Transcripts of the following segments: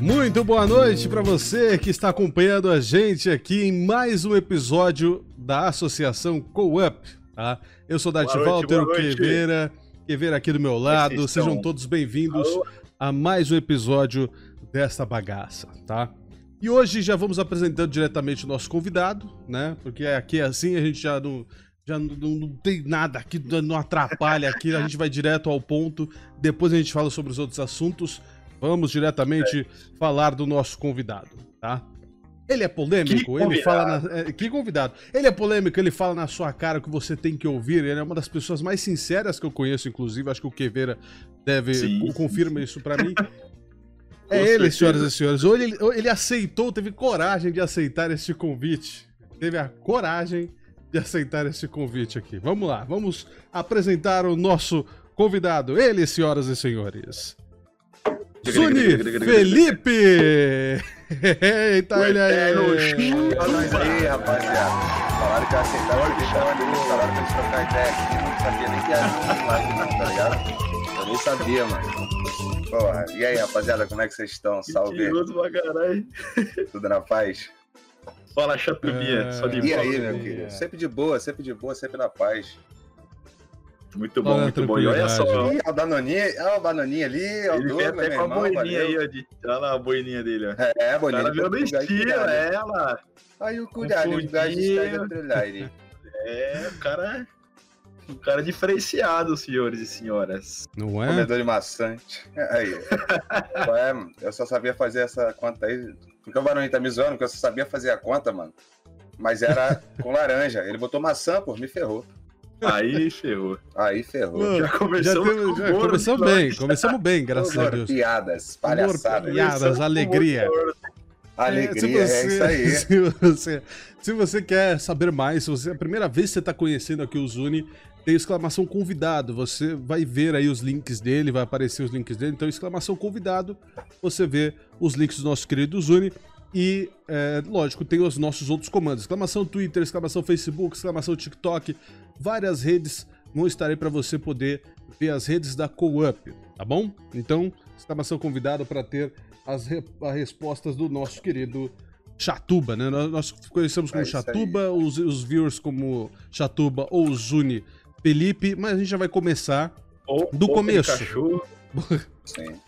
Muito boa noite para você que está acompanhando a gente aqui em mais um episódio da Associação Co-up. Tá? Eu sou Dart Walter Queveira, Queveira aqui do meu lado. Sejam todos bem-vindos a mais um episódio desta bagaça, tá? E hoje já vamos apresentando diretamente o nosso convidado, né? Porque aqui é assim, a gente já não, já não, não, tem nada aqui, não atrapalha aqui, a gente vai direto ao ponto. Depois a gente fala sobre os outros assuntos. Vamos diretamente é. falar do nosso convidado, tá? Ele é polêmico, ele fala. Na, é, que convidado. Ele é polêmico, ele fala na sua cara que você tem que ouvir. Ele é uma das pessoas mais sinceras que eu conheço, inclusive. Acho que o Queveira deve. Sim. confirma isso para mim. é ele, senhoras e senhores. Ou ele, ou ele aceitou, teve coragem de aceitar este convite. Teve a coragem de aceitar esse convite aqui. Vamos lá, vamos apresentar o nosso convidado. Ele, senhoras e senhores. Zuni Felipe! Eita, ele aí! aí, rapaziada. Falaram que eu aceitava o bichão ali, falaram pra gente trocar ideia aqui. Não sabia nem que era live, não, tá ligado? Eu nem sabia, mano. Pô, e aí, rapaziada, como é que vocês estão? Salve. Mentiroso pra caralho. Tudo na paz? Fala, chatubinha. É... Só de e aí, meu querido? Sempre de boa, sempre de boa, sempre na paz. Muito bom, muito bom. E olha só. Ih, a Danoninha, olha a Bananinha ali, ó. Ele vem até com a boininha aí, ó. De, olha lá a boininha dele, ó. É, a boininha. Ela veio no estilo, ela. Aí o cuidado, o gás está trilhar É, o cara... Um cara diferenciado, senhores e senhoras. Não é? Comedor de maçante. Aí. é, eu só sabia fazer essa conta aí. Porque o Barões tá me zoando, porque eu só sabia fazer a conta, mano. Mas era com laranja. Ele botou maçã, pô, me ferrou. Aí ferrou. Aí ferrou. já começamos, já temos, já começamos bem, começamos bem, graças Humor, a Deus. Piadas, palhaçadas. Piadas, alegria. Alegria, é, você, é isso aí. Se você, se você quer saber mais, se você é a primeira vez que você está conhecendo aqui o Zuni, tem exclamação convidado. Você vai ver aí os links dele, vai aparecer os links dele. Então, exclamação convidado, você vê os links do nosso querido Zuni. E, é, lógico, tem os nossos outros comandos. Exclamação Twitter, exclamação Facebook, exclamação TikTok. Várias redes vão estar aí para você poder ver as redes da Co-Up, tá bom? Então, exclamação convidado para ter as, re as respostas do nosso querido Chatuba, né? Nós, nós conhecemos como é Chatuba, os, os viewers como Chatuba ou Zuni Felipe, mas a gente já vai começar ou, do começo. De cachorro. Sim.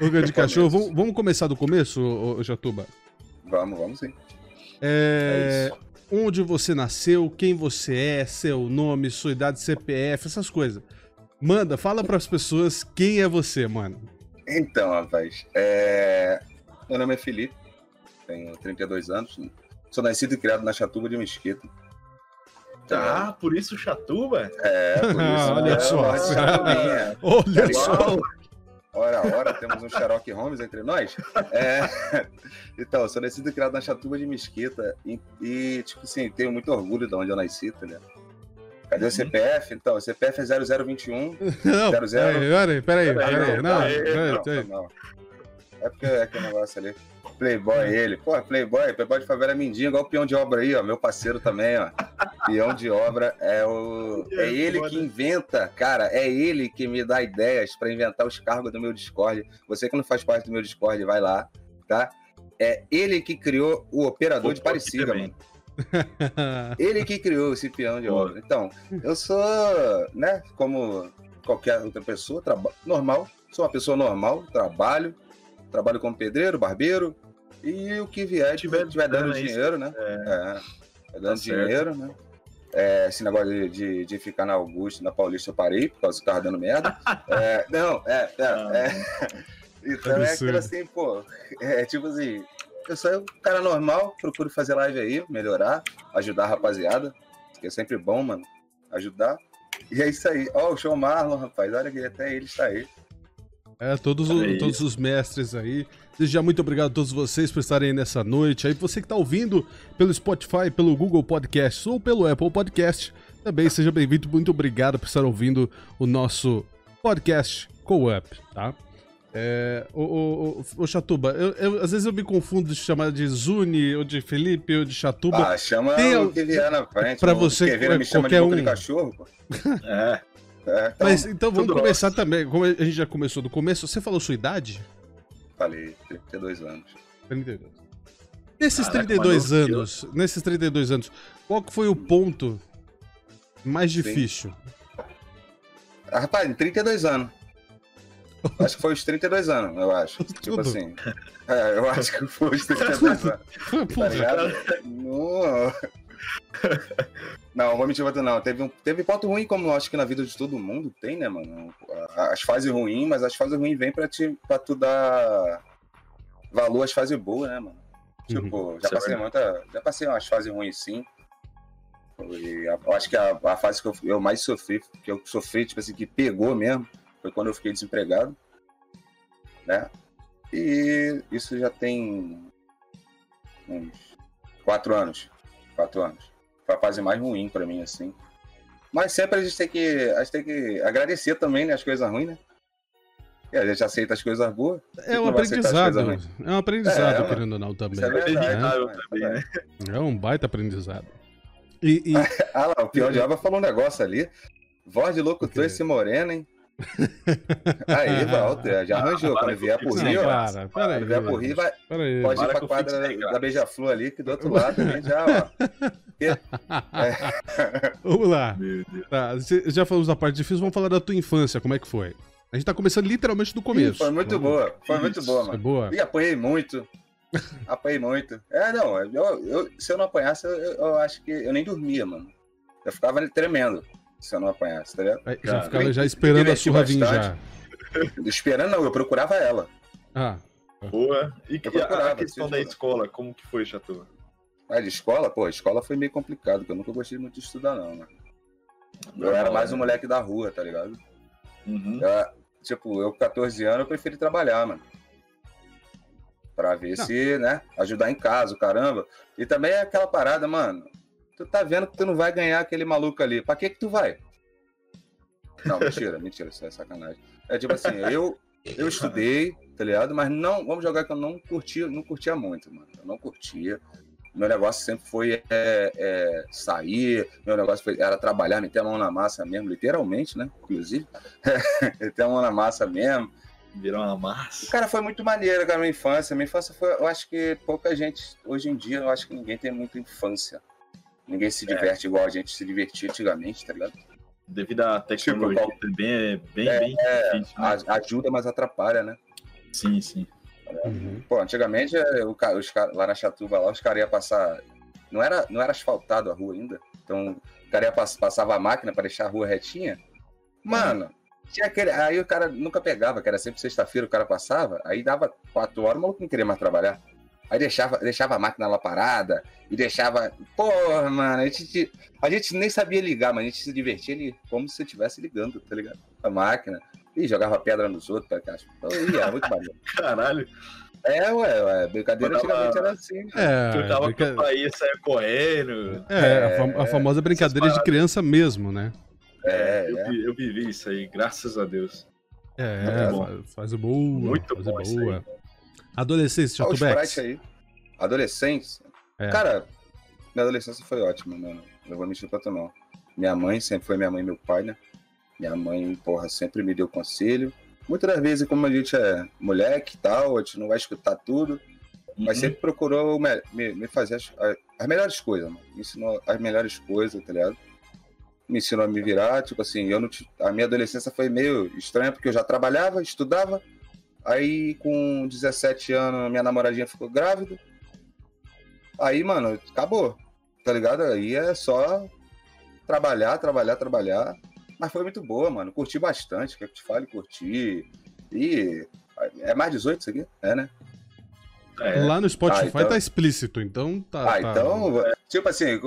Boca de cachorro. Vamos, vamos começar do começo, ô, Chatuba? Vamos, vamos sim. É... é onde você nasceu, quem você é, seu nome, sua idade, CPF, essas coisas. Manda, fala para as pessoas quem é você, mano. Então, rapaz, é... meu nome é Felipe, tenho 32 anos, sou nascido e criado na Chatuba de Mesquita. Ah, por isso Chatuba? É, por isso. Olha só. Olha só. Ora, ora, temos um Sherlock Holmes entre nós. É... Então, eu sou nascido e criado na Chatuba de Mesquita. E, e, tipo assim, tenho muito orgulho de onde eu nasci, tá ligado? Cadê o CPF? Então, o CPF é 0021. Não, 00... peraí, peraí, peraí. Não, não, não, não. É porque é aquele negócio ali. Playboy ele. Pô, Playboy, Playboy de favela é mindinho, igual o peão de obra aí, ó. Meu parceiro também, ó. Peão de obra é o. É ele que inventa, cara, é ele que me dá ideias para inventar os cargos do meu Discord. Você que não faz parte do meu Discord, vai lá, tá? É ele que criou o operador Pô, de Parecida, mano. ele que criou esse peão de obra. Então, eu sou, né, como qualquer outra pessoa, normal, sou uma pessoa normal, trabalho, trabalho como pedreiro, barbeiro, e o que vier, tiver, tiver dando dinheiro, né? É, é dando tá dinheiro, né? É, esse negócio de, de, de, ficar na Augusta, na Paulista, eu parei, por causa que tava dando merda. é, não, é, é, ah. é. Então é aquilo assim, pô, é tipo assim, eu sou um cara normal, procuro fazer live aí, melhorar, ajudar a rapaziada, que é sempre bom, mano, ajudar. E é isso aí. Ó, oh, o show Marlon, rapaz, olha que até ele está aí. É, todos, o, todos os mestres aí. Desde já, muito obrigado a todos vocês por estarem aí nessa noite. Aí, você que está ouvindo pelo Spotify, pelo Google Podcast ou pelo Apple Podcast, também seja bem-vindo. Muito obrigado por estar ouvindo o nosso podcast Co-Up, tá? É, o, o, o, Chatuba, eu, eu, às vezes eu me confundo de chamar de Zuni, ou de Felipe, ou de Chatuba. Ah, chama Tem, o que vier na frente. Pra você, qualquer de um. de cachorro, pô. é. É, então, Mas então vamos começar nosso. também. Como a gente já começou do começo, você falou sua idade? Falei, 32 anos. 32. Nesses Caraca, 32 mano, anos, eu... nesses 32 anos, qual foi o ponto mais difícil? Ah, rapaz, em 32 anos. Acho que foi os 32 anos, eu acho. Tudo. Tipo assim. É, eu acho que foi os 32 anos. tá ligado? Não. Não, vou mentir pra não. Teve, um, teve ponto ruim, como eu acho que na vida de todo mundo tem, né, mano? As fases ruins, mas as fases ruins vêm pra, te, pra tu dar valor às fases boas, né, mano? Uhum. Tipo, já passei muita. Já passei umas fases ruins sim. Foi, eu acho que a, a fase que eu, eu, mais sofri, que eu sofri, tipo assim, que pegou mesmo, foi quando eu fiquei desempregado. Né? E isso já tem uns quatro anos. Quatro anos. Foi a fase mais ruim para mim, assim. Mas sempre a gente tem que, a gente tem que agradecer também, né, as coisas ruins, né? E a gente aceita as coisas boas. É um aprendizado. É um aprendizado, é, querendo ou não, também. É, verdade, é, né? é um baita aprendizado. E, e... ah lá, o pior de Aba falou um negócio ali. Voz de locutor esse moreno, hein? Aí, Walter, já arranjou. Quando vier por Rio, para, para quando vier por Rio, vai, pode ir pra quadra da Beija-Flor ali, que do outro lado também já, ó. É. Vamos lá. Tá, já falamos da parte difícil, vamos falar da tua infância, como é que foi? A gente tá começando literalmente do começo. Foi muito vamos... boa, foi Isso. muito boa, mano. Foi boa. E apanhei muito. Apanhei muito. É, não, eu, eu, se eu não apanhasse, eu, eu, acho que eu nem dormia, mano. Eu ficava tremendo se eu não apanhasse, tá ligado? Aí, já, ficava já esperando a surra vir já. Esperando não, eu procurava ela. Ah. Boa. E que, a questão da escola, como que foi, Chateau? Ah, de escola? Pô, a escola foi meio complicado, porque eu nunca gostei muito de estudar, não, mano. Eu era mais um moleque da rua, tá ligado? Uhum. Eu, tipo, eu com 14 anos, eu preferi trabalhar, mano. Pra ver não. se, né, ajudar em casa, caramba. E também é aquela parada, mano. Tu tá vendo que tu não vai ganhar aquele maluco ali. Pra que que tu vai? Não, mentira, mentira, isso é sacanagem. É tipo assim, eu, eu estudei, tá ligado? Mas não, vamos jogar que eu não curtia, não curtia muito, mano. Eu não curtia. Meu negócio sempre foi é, é, sair, meu negócio foi, era trabalhar, meter a mão na massa mesmo, literalmente, né? Inclusive, meter a mão na massa mesmo. Virou uma massa. Cara, foi muito maneiro, cara, minha infância. Minha infância foi, eu acho que pouca gente, hoje em dia, eu acho que ninguém tem muita infância. Ninguém se é. diverte é. igual a gente se divertia antigamente, tá ligado? Devido à tecnologia tipo, também, é bem, é, bem difícil. Né? Ajuda, mas atrapalha, né? Sim, sim. Uhum. Pô, antigamente, é, o, os, lá na Chatuba, lá, os caras iam passar. Não era, não era asfaltado a rua ainda. Então, o cara ia pass, passava a máquina para deixar a rua retinha. Mano, tinha aquele. Aí o cara nunca pegava, que era sempre sexta-feira, o cara passava, aí dava quatro horas, o maluco não queria mais trabalhar. Aí deixava, deixava a máquina lá parada e deixava. Porra, mano, a gente, a gente nem sabia ligar, mas a gente se divertia ali como se estivesse ligando, tá ligado? A máquina. E jogava pedra nos outros, pra cá. Então, ia, muito maneiro. Caralho. É, ué, ué, brincadeira antigamente era assim. Né? É, Trocava brinca... com aí, saia correndo. É, é, a, fam a famosa brincadeira de criança mesmo, né? É, eu, é. Vi, eu vivi isso aí, graças a Deus. É, faz boa. Muito faz boa. Adolescência, Chatubex. aí. Adolescência. É. Cara, minha adolescência foi ótima, mano. Não vou mentir pra tu, não. Minha mãe sempre foi minha mãe e meu pai, né? Minha mãe, porra, sempre me deu conselho. Muitas das vezes, como a gente é moleque e tal, a gente não vai escutar tudo, uhum. mas sempre procurou me, me, me fazer as, as, melhores coisas, mano. Me ensinou as melhores coisas, tá ligado? Me ensinou a me virar, tipo assim, eu não, a minha adolescência foi meio estranha, porque eu já trabalhava, estudava, aí com 17 anos minha namoradinha ficou grávida, aí, mano, acabou, tá ligado? Aí é só trabalhar, trabalhar, trabalhar, mas foi muito boa, mano. Curti bastante. Quer que te fale? Curti. E. É mais 18 isso aqui? É, né? É. Lá no Spotify ah, então... tá explícito, então tá. Ah, tá... então. Tipo assim,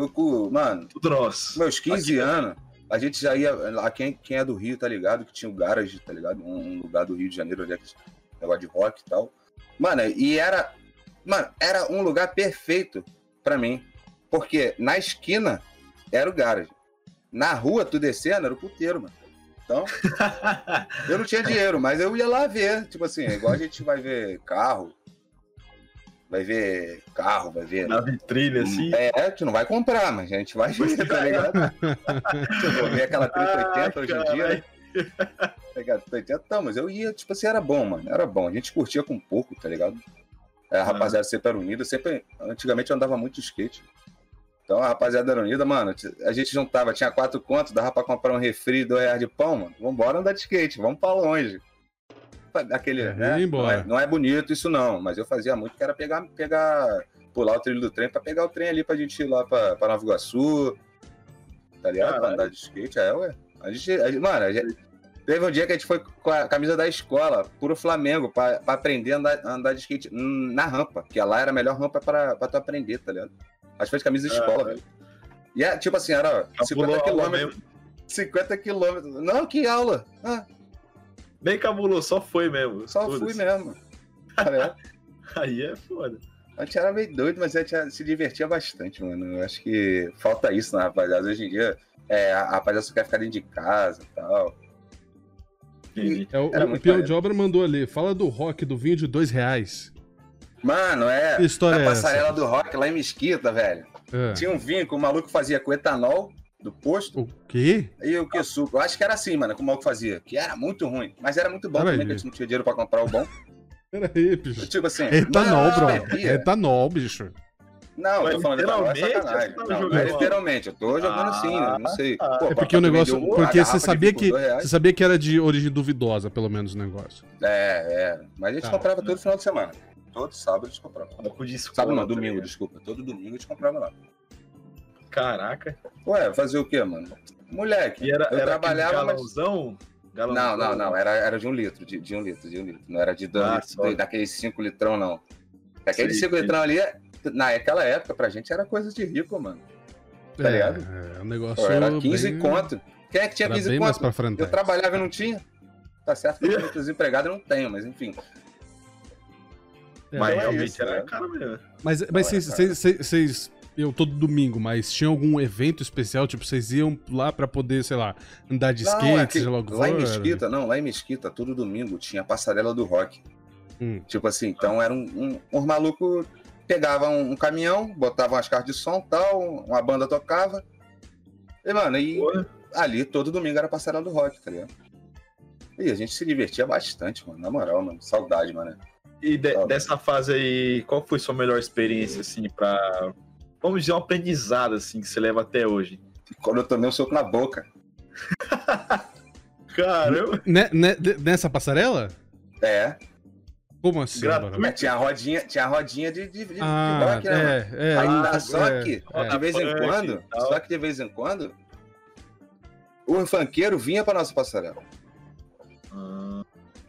mano. Tudo nosso. Meus 15 Aqui, anos, a gente já ia. Lá, quem, quem é do Rio, tá ligado? Que tinha o Garage, tá ligado? Um, lugar do Rio de Janeiro, onde é que. Negócio de rock e tal. Mano, e era. Mano, era um lugar perfeito pra mim. Porque na esquina era o Garage. Na rua, tu descendo, era o puteiro, mano. Então, eu não tinha dinheiro, mas eu ia lá ver. Tipo assim, igual a gente vai ver carro, vai ver carro, vai ver. Na vitrine, assim. É, gente não vai comprar, mas a gente vai ver, tá ligado? eu vou ver aquela 3080 hoje em dia, né? Tá ligado? 3080, não, mas eu ia, tipo assim, era bom, mano. Era bom. A gente curtia com pouco, tá ligado? É, a rapaziada sempre era unida, sempre. Antigamente eu andava muito de skate. Então a rapaziada era unida, mano. A gente juntava, tinha quatro contos, dava pra comprar um refri, dois reais de pão, mano. Vambora andar de skate, vamos pra longe. Aquele, É, né? Não é, não é bonito isso não, mas eu fazia muito que era pegar, pegar, pular o trilho do trem pra pegar o trem ali pra gente ir lá pra, pra Nova Iguaçu, tá ligado? Pra andar de skate, é, ué. A gente, a gente- mano, a gente- teve um dia que a gente foi com a camisa da escola, puro Flamengo, pra, pra aprender a andar, andar de skate na rampa, que lá era a melhor rampa pra, pra tu aprender, tá ligado? Que foi de camisa de escola, Ah, velho. E é, tipo assim, era Já 50 pulou a aula quilômetros. 50 quilômetros. Não, que aula. Ah, Nem cabulou, só foi mesmo. só fui mesmo. Tá? Aí é foda. A gente era meio doido, mas a gente se divertia bastante, mano. Eu acho que falta isso na rapaziada. Hoje em dia, é, a rapaziada só quer ficar dentro de casa e tal. É, o, o de obra mandou ali. Fala do rock do vinho de dois reais. Mano, é. Que história a é passarela do rock lá em Mesquita, velho. É. Tinha um vinho que o maluco fazia com etanol do posto O quê? e o que suco. Eu acho que era assim, mano, que o maluco fazia. Que era muito ruim. Mas era muito bom Peraí, também, que a gente não tinha dinheiro pra comprar o bom. Peraí, bicho. Tipo assim. Etanol, bro. bebia. Etanol, bicho. Não, eu tô falando etanol, é literalmente, sacanagem. tá Não, não é literalmente. Eu tô jogando assim, Ah, não sei. tá. Pô, É porque o negócio. Porque você sabia que. Você sabia que era de origem duvidosa, pelo menos, o negócio. É, é. Mas a gente Tá. comprava todo final de semana. Todo sábado a gente comprava. Álcool de escola, Sábado não, tá domingo, desculpa. Todo domingo a gente comprava lá. Caraca. Ué, fazer o quê, mano? Moleque. E era, eu era trabalhava, aquele mas. galãozão? Galãozão? Não, não, não. Era, era de um litro, de, de um litro, de um litro. Não era de dois Ah, litros, daqueles cinco litrão, não. Aquele Sei, cinco litrão ali, naquela época, pra gente era coisa de rico, mano. Tá é, ligado? é um negócio. Pô, era 15 bem, conto. Quem é que tinha Era 15 bem mais conto? pra frente. Eu trabalhava e não tinha. Tá certo que eu tô desempregado e não tenho, mas enfim. É, Mas é realmente isso, era né? caro mesmo. Mas, mas é, vocês, cara. vocês, vocês- vocês iam todo domingo, mas tinha algum evento especial? Tipo, vocês iam lá pra poder, sei lá, andar de Não, skate, sei lá lá em for? Mesquita, não, lá em Mesquita, todo domingo tinha a passarela do rock. Hum. Tipo assim, então era um, um, uns malucos pegavam um, caminhão, botavam as cartas de som e tal, uma banda tocava. E, mano, e ali todo domingo era passarela do rock, tá ligado? E a gente se divertia bastante, mano, na moral, mano. Saudade, mano. E de- Tá. dessa fase aí, qual foi sua melhor experiência, assim, pra. Vamos dizer, um aprendizado, assim, que você leva até hoje? Quando eu tomei um soco na boca. Caramba! De- nessa passarela? É, Como assim? É, tinha a rodinha, tinha a rodinha de, de, de, de Ah, rock, né, é, é. Ainda ah, só é, que, é. de vez em quando, só que de vez em quando, o funkeiro vinha pra nossa passarela.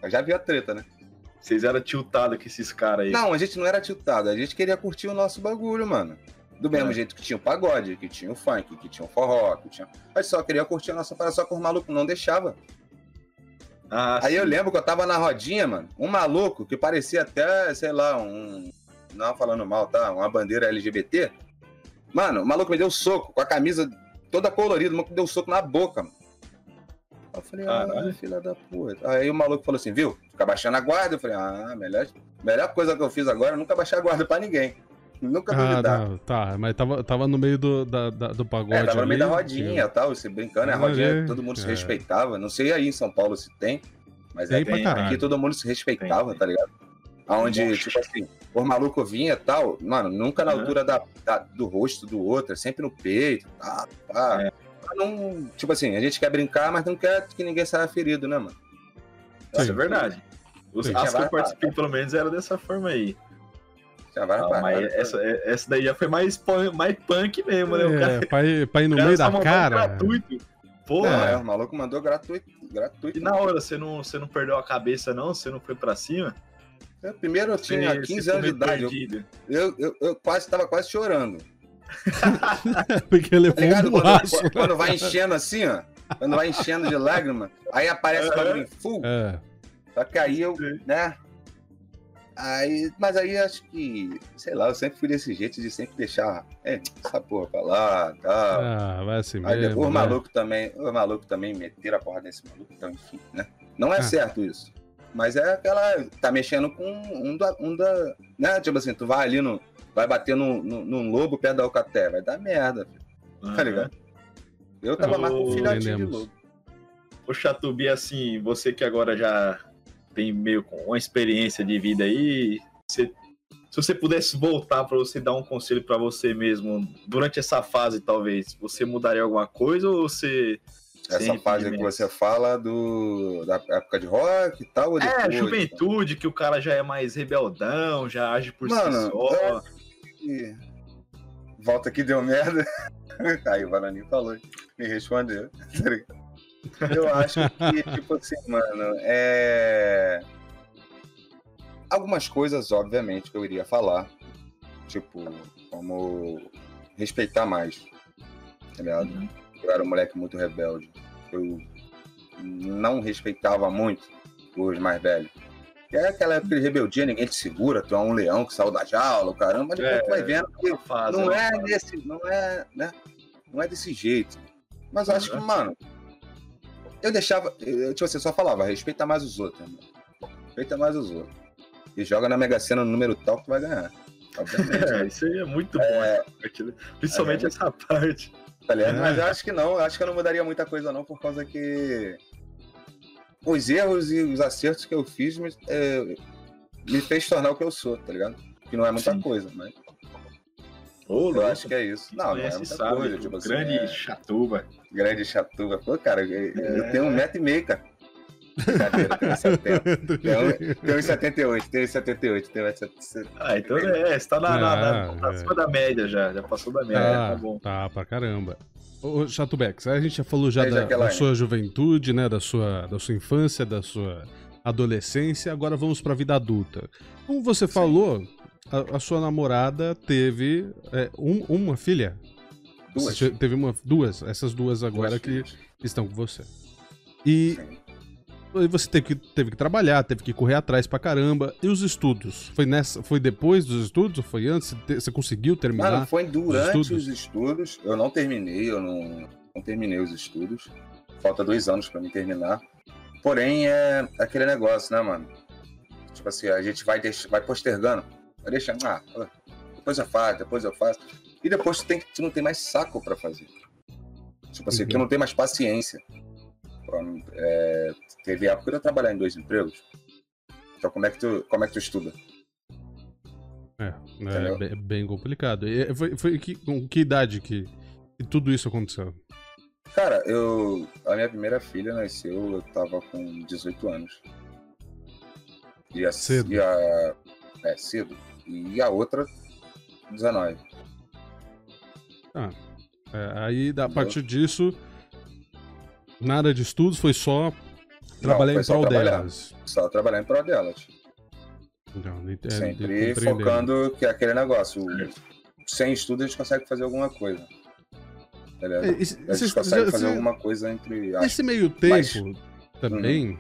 Eu já vi a treta, né? vocês eram tiltados com esses caras aí. Não, a gente não era tiltado, a gente queria curtir o nosso bagulho, mano. Do mesmo É. jeito que tinha o pagode, que tinha o funk, que tinha o forró, que tinha. A gente só queria curtir a nossa parada, só que os malucos não deixava. Ah, Aí sim. eu lembro que eu tava na rodinha, mano, um maluco que parecia até, sei lá, um. Não falando mal, tá? Uma bandeira LGBT. Mano, o maluco me deu soco com a camisa toda colorida, o maluco me deu soco na boca, mano. Eu falei, ah, Caralho. filha da puta. Aí o maluco falou assim, viu? Fica baixando a guarda. Eu falei, ah, melhor, melhor coisa que eu fiz agora é nunca baixar a guarda pra ninguém. Nunca Ah, duvidar. não, tá, mas tava, tava no meio do, da, da- do pagode. É, tava no meio da rodinha e tal, você brincando, a Ah, rodinha, é, todo mundo se é. respeitava. Não sei aí em São Paulo se tem, mas Tem é, tem, aqui todo mundo se respeitava, Tem, tá ligado? Aonde, Nossa. tipo assim, o maluco vinha e tal, mano, nunca na altura da, da- do rosto do outro, é sempre no peito, tá, pá. É. Não, tipo assim, a gente quer brincar, mas não quer que ninguém saia ferido, né, mano? Isso é verdade. Os, Sim. as que eu participei, pelo menos, era dessa forma aí. Já vai Ah, né? essa, é- essa daí já foi mais, punk- mais punk mesmo, né? O cara, É, pra ir, pra ir no o cara meio da mandou cara. gratuito. Porra, É, o maluco mandou gratuito, gratuito. E na hora, você não, você não perdeu a cabeça, não? Você não foi pra cima? Eu, Primeiro eu tinha Você- 15 você anos de idade, eu, eu, eu, eu quase tava quase chorando. Porque Tá levou um ligado? buraço. Quando, quando vai enchendo assim, ó. Quando vai enchendo de lágrima, aí aparece o Aham. bagulho em full. É. Só que aí eu, né? Aí, mas aí acho que, sei lá, eu sempre fui desse jeito de sempre deixar é, essa porra pra lá e tal. Ah, vai assim aí mesmo. depois o né? maluco também, o maluco também meteram a porra nesse maluco, então enfim, né? Não é Ah. certo isso. Mas é aquela. Tá mexendo com um da. Um da né? Tipo assim, tu vai ali no. Vai bater num, num lobo perto da Alcaté. Vai dar merda, filho. Uhum. Tá ligado? Eu tava mais com filhotinho de lobo. Ô, Chatubi, assim, você que agora já tem meio com uma experiência de vida aí, você, se você pudesse voltar para você dar um conselho para você mesmo durante essa fase, talvez, você mudaria alguma coisa ou você essa fase que você fala do, da época de rock e tal? é, juventude, que o cara já é mais rebeldão, já age por Mano, si só. É... Volta que deu merda. Aí o Vananinho falou, me respondeu. Eu acho que, tipo assim, mano, é. Algumas coisas, obviamente, que eu iria falar. Tipo, como respeitar mais. Tá ligado? Uhum eu era um moleque muito rebelde. Eu não respeitava muito os mais velhos. E é aquela época de rebeldia, ninguém te segura, tu é um leão que saiu da jaula, caramba, mas depois é, tu vai vendo que fase, não é desse, não é, né? Não é desse jeito. Mas eu acho que, mano, eu deixava, eu, tipo assim, só falava, respeita mais os outros, irmão. Respeita mais os outros. E joga na Mega Sena no número tal que tu vai ganhar. É, isso aí é muito bom, é, né? principalmente é, essa parte. Tá? É. Mas eu acho que não, eu acho que eu não mudaria muita coisa não, por causa que os erros e os acertos que eu fiz me, é, me fez tornar o que eu sou, tá ligado? Que não é muita Sim. coisa, mas. Ô, eu acho que é isso. Não, não é muita sabe, coisa. Tipo assim, grande é... chatuba. Grande chatuba. Pô, cara, eu, é. tenho um metro e meio, cara. Brincadeira, tenho 70. Tenho 78, tenho 78, tenho 78. Ah, então é, você tá na, na, na, na é. da média já, já passou da média, tá, tá bom. Tá, pra caramba. Ô, Chatubex, a gente já falou já da, da, sua juventude, né, da sua, da sua infância, da sua adolescência, agora vamos pra vida adulta. Como você Sim. falou, a, a, sua namorada teve é, um, uma filha? Duas. Você teve uma, duas, essas duas agora duas que filhas. estão com você. E você teve que, teve que trabalhar, teve que correr atrás pra caramba. E os estudos? Foi, nessa, foi depois dos estudos ou foi antes? Você conseguiu terminar? Mano, foi durante os estudos. os estudos. Eu não terminei, eu não, não terminei os estudos. Falta dois anos para me terminar. Porém, é aquele negócio, né, mano? Tipo assim, a gente vai, vai postergando. Deixando, ah, depois eu faço, depois eu faço. E depois tu, tem, tu não tem mais saco para fazer. Tipo assim, uhum. tu não tem mais paciência. É, teve época de eu trabalhar em dois empregos. Então como é que tu, como é que tu estuda? É, é bem complicado. E foi, foi que, com que idade que, que tudo isso aconteceu? Cara, eu. A minha primeira filha nasceu, eu tava com 18 anos. E a, cedo. E a, é, cedo. E a outra, 19. Ah. É, aí, a partir disso, Nada de estudos, foi só trabalhar Não, foi em prol delas. Só trabalhar em prol delas. Não, é, Sempre focando que é aquele negócio. Sem estudo a gente consegue fazer alguma coisa. É, a gente consegue fazer alguma coisa entre. Nesse meio tempo Mas... também,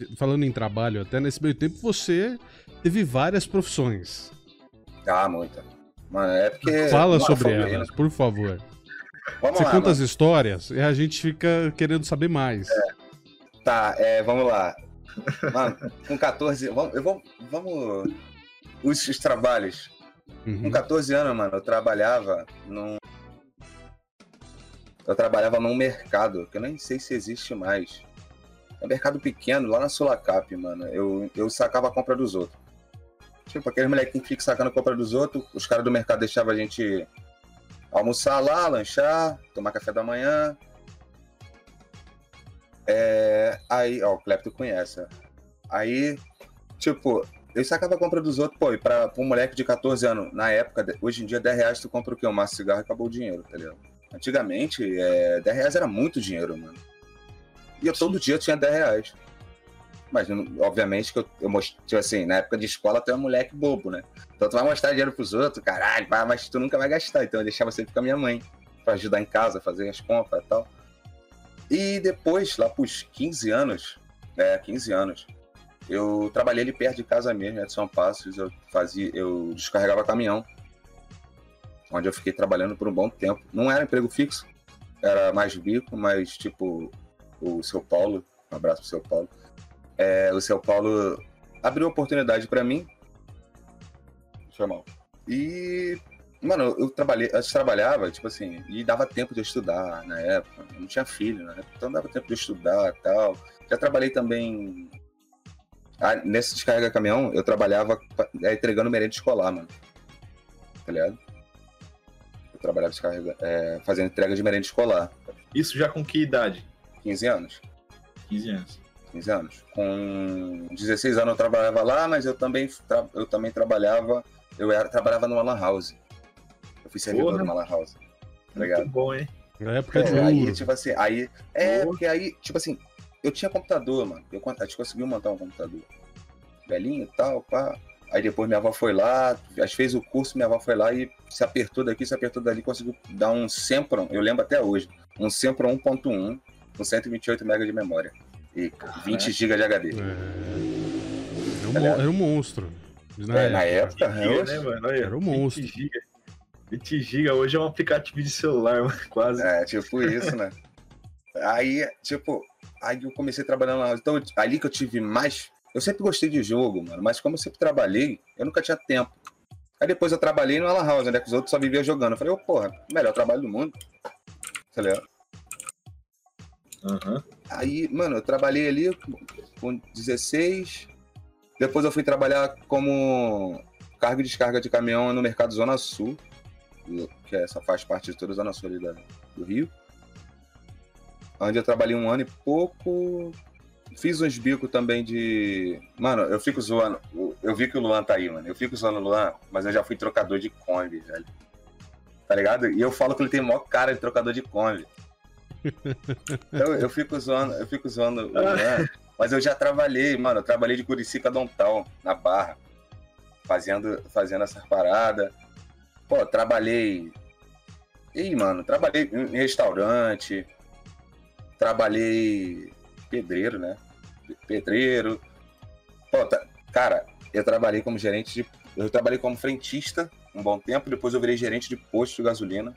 uhum. falando em trabalho, até nesse meio tempo você teve várias profissões. Ah, muita. Mano, é porque. Fala sobre elas, por favor. Vamos Você lá, conta mano. as histórias e a gente fica querendo saber mais. É. Tá, é, vamos lá. Mano, com 14. Vamos, eu vou, vamos. Os, os trabalhos. Uhum. Com 14 anos, mano, eu trabalhava num. Eu trabalhava num mercado, que eu nem sei se existe mais. É um mercado pequeno, lá na Sulacap, mano. Eu, eu sacava a compra dos outros. Tipo, aquele molequinho que fica sacando a compra dos outros, os caras do mercado deixavam a gente almoçar lá, lanchar, tomar café da manhã. É, aí, ó, o Clepto conhece. Aí, tipo, eu sacava a compra dos outros, pô, e pra, pra um moleque de 14 anos, na época, hoje em dia, 10 reais tu compra o quê? Um maço de cigarro e acabou o dinheiro, tá ligado? Antigamente, é, 10 reais era muito dinheiro, mano. E eu todo dia tinha 10 reais. Mas, obviamente, que eu, eu mostrei, tipo assim, na época de escola, tu é um moleque bobo, né? Então tu vai mostrar dinheiro pros outros, caralho, mas tu nunca vai gastar. Então eu deixava sempre com a minha mãe, pra ajudar em casa, fazer as compras e tal. E depois, lá pros 15 anos, é, 15 anos, eu trabalhei ali perto de casa mesmo, de São Passos, eu fazia, eu descarregava caminhão, onde eu fiquei trabalhando por um bom tempo. Não era emprego fixo, era mais bico, mas tipo, o seu Paulo, um abraço pro seu Paulo, é, o São Paulo abriu oportunidade para mim. Foi mal. E, mano, eu trabalhei, eu trabalhava, tipo assim, e dava tempo de estudar na época. Eu não tinha filho, né? Então dava tempo de estudar e tal. Já trabalhei também. Ah, nesse descarrega caminhão, eu trabalhava é, entregando merenda escolar, mano. Tá ligado? Eu trabalhava descarrega, é, fazendo entrega de merenda escolar. Isso já com que idade? 15 anos. 15 anos. 15 anos. Com 16 anos eu trabalhava lá, mas eu também, tra eu também trabalhava. Eu era, trabalhava numa Lan House. Eu fui servidor numa Lan House. Tá ligado? Muito bom, hein? Na época é, aí, tipo assim, aí. É, Boa. porque aí, tipo assim, eu tinha computador, mano. Eu, a gente conseguiu montar um computador. Velhinho e tal, pá. Aí depois minha avó foi lá, fez o curso, minha avó foi lá e se apertou daqui, se apertou dali, conseguiu dar um Sempron, eu lembro até hoje, um Sempron 1.1 com 128 MB de memória e 20 GB de HD. É... Era, um, era um monstro. Na, é, época, na época, né, né, mano? Olha, era um monstro. 20 GB. 20 GB hoje é um aplicativo de celular, quase. É, tipo isso, né? Aí, tipo, aí eu comecei trabalhando lá. Então, ali que eu tive mais. Eu sempre gostei de jogo, mano, mas como eu sempre trabalhei, eu nunca tinha tempo. Aí depois eu trabalhei no Ala House, né? Que os outros só viviam jogando. Eu falei, ô, oh, porra, melhor trabalho do mundo. Tá ligado? Uhum. Aí, mano, eu trabalhei ali com 16. Depois eu fui trabalhar como carga e descarga de caminhão no mercado Zona Sul, que é essa faz parte de toda a Zona Sul da, do Rio. Onde eu trabalhei um ano e pouco. Fiz uns bicos também de. Mano, eu fico zoando. Eu vi que o Luan tá aí, mano. Eu fico zoando o Luan, mas eu já fui trocador de Kombi, velho. Tá ligado? E eu falo que ele tem maior cara de trocador de Kombi. Eu, eu fico zoando, eu fico zoando Luan, mas eu já trabalhei, mano. Eu trabalhei de Curicica Dontal, na Barra, fazendo, fazendo essa parada. Pô, trabalhei. Ih, mano, trabalhei em restaurante, trabalhei pedreiro, né? Pedreiro. Pô, tá... cara, eu trabalhei como gerente de. Eu trabalhei como frentista um bom tempo, depois eu virei gerente de posto de gasolina.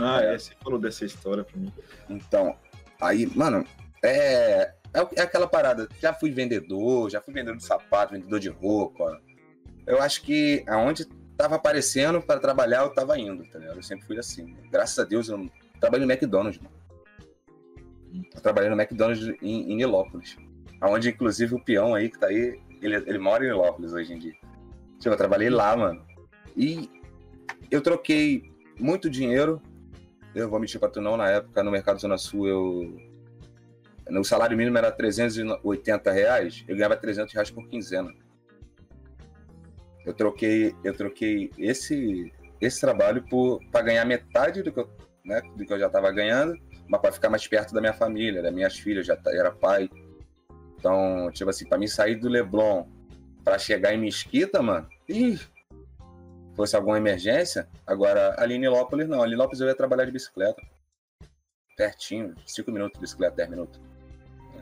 Ah, é, você falou dessa história pra mim. Então, aí, mano, é, é, é aquela parada. Já fui vendedor, já fui vendedor de sapato, vendedor de roupa. Eu acho que aonde tava aparecendo para trabalhar, eu tava indo, tá ligado? Eu sempre fui assim. Graças a Deus, eu trabalhei no McDonald's, mano. Eu trabalhei no McDonald's em, em Nilópolis. Onde, inclusive, o peão aí que tá aí, ele, ele mora em Nilópolis hoje em dia. Tipo, eu trabalhei lá, mano. E eu troquei muito dinheiro eu vou mentir pra tu não, na época no Mercado Zona Sul eu. O salário mínimo era 380 reais, eu ganhava 300 reais por quinzena. Eu troquei, eu troquei esse, esse trabalho para ganhar metade do que, eu, né, do que eu já estava ganhando, mas para ficar mais perto da minha família, das minhas filhas, já era pai. Então, tipo assim, para mim sair do Leblon para chegar em Mesquita, mano, ih, fosse alguma emergência. Agora, ali em Nilópolis, não. Ali em Nilópolis eu ia trabalhar de bicicleta. Pertinho, 5 minutos de bicicleta, 10 minutos.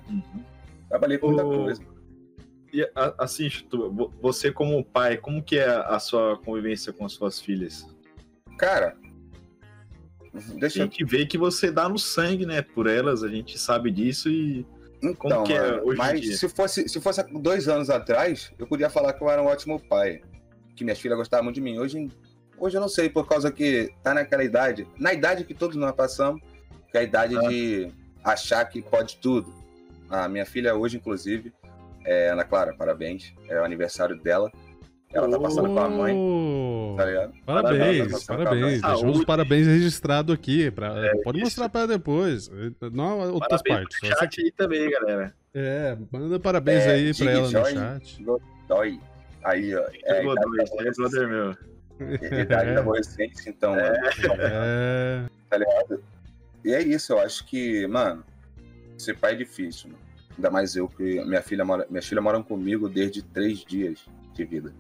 Uhum. Trabalhei com muita o... coisa. E assim, você como pai, como que é a sua convivência com as suas filhas? Cara, deixa a gente vê que você dá no sangue, né, por elas, a gente sabe disso e então, como que é hoje mas se fosse se fosse dois anos atrás, eu podia falar que eu era um ótimo pai que minhas filhas gostavam muito de mim. Hoje, hoje eu não sei, por causa que tá naquela idade, na idade que todos nós passamos, que é a idade ah. de achar que pode tudo. A minha filha hoje, inclusive, é Ana Clara, parabéns. É o aniversário dela. Ela tá passando oh, com a mãe. Tá ligado? Parabéns, tá parabéns. Deixamos os parabéns registrado aqui. Pra, é, pode isso. mostrar para depois. Não outras parabéns partes. chat aí também, galera. É, manda parabéns é, aí pra ela no chat. Dói. Aí, ó. É, é brother meu. Idade da adolescência, então, é. é. Tá ligado? E é isso, eu acho que, mano, ser pai é difícil, mano. Ainda mais eu, que minha filha mora, minhas filhas moram comigo desde três dias de vida.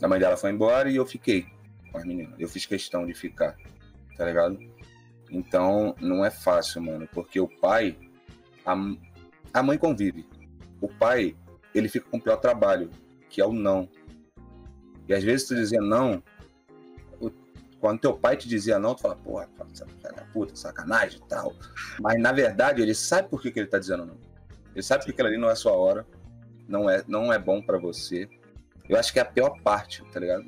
A mãe dela foi embora e eu fiquei com as meninas. Eu fiz questão de ficar, tá ligado? Então, não é fácil, mano, porque o pai, a, a mãe convive. O pai, ele fica com o pior trabalho, que é o não. E às vezes tu dizia não, quando teu pai te dizia não, tu fala, porra, puta, sacanagem e tal. Mas na verdade ele sabe por que, que ele tá dizendo não. Ele sabe que aquilo ali não é sua hora, não é, não é bom para você. Eu acho que é a pior parte, tá ligado?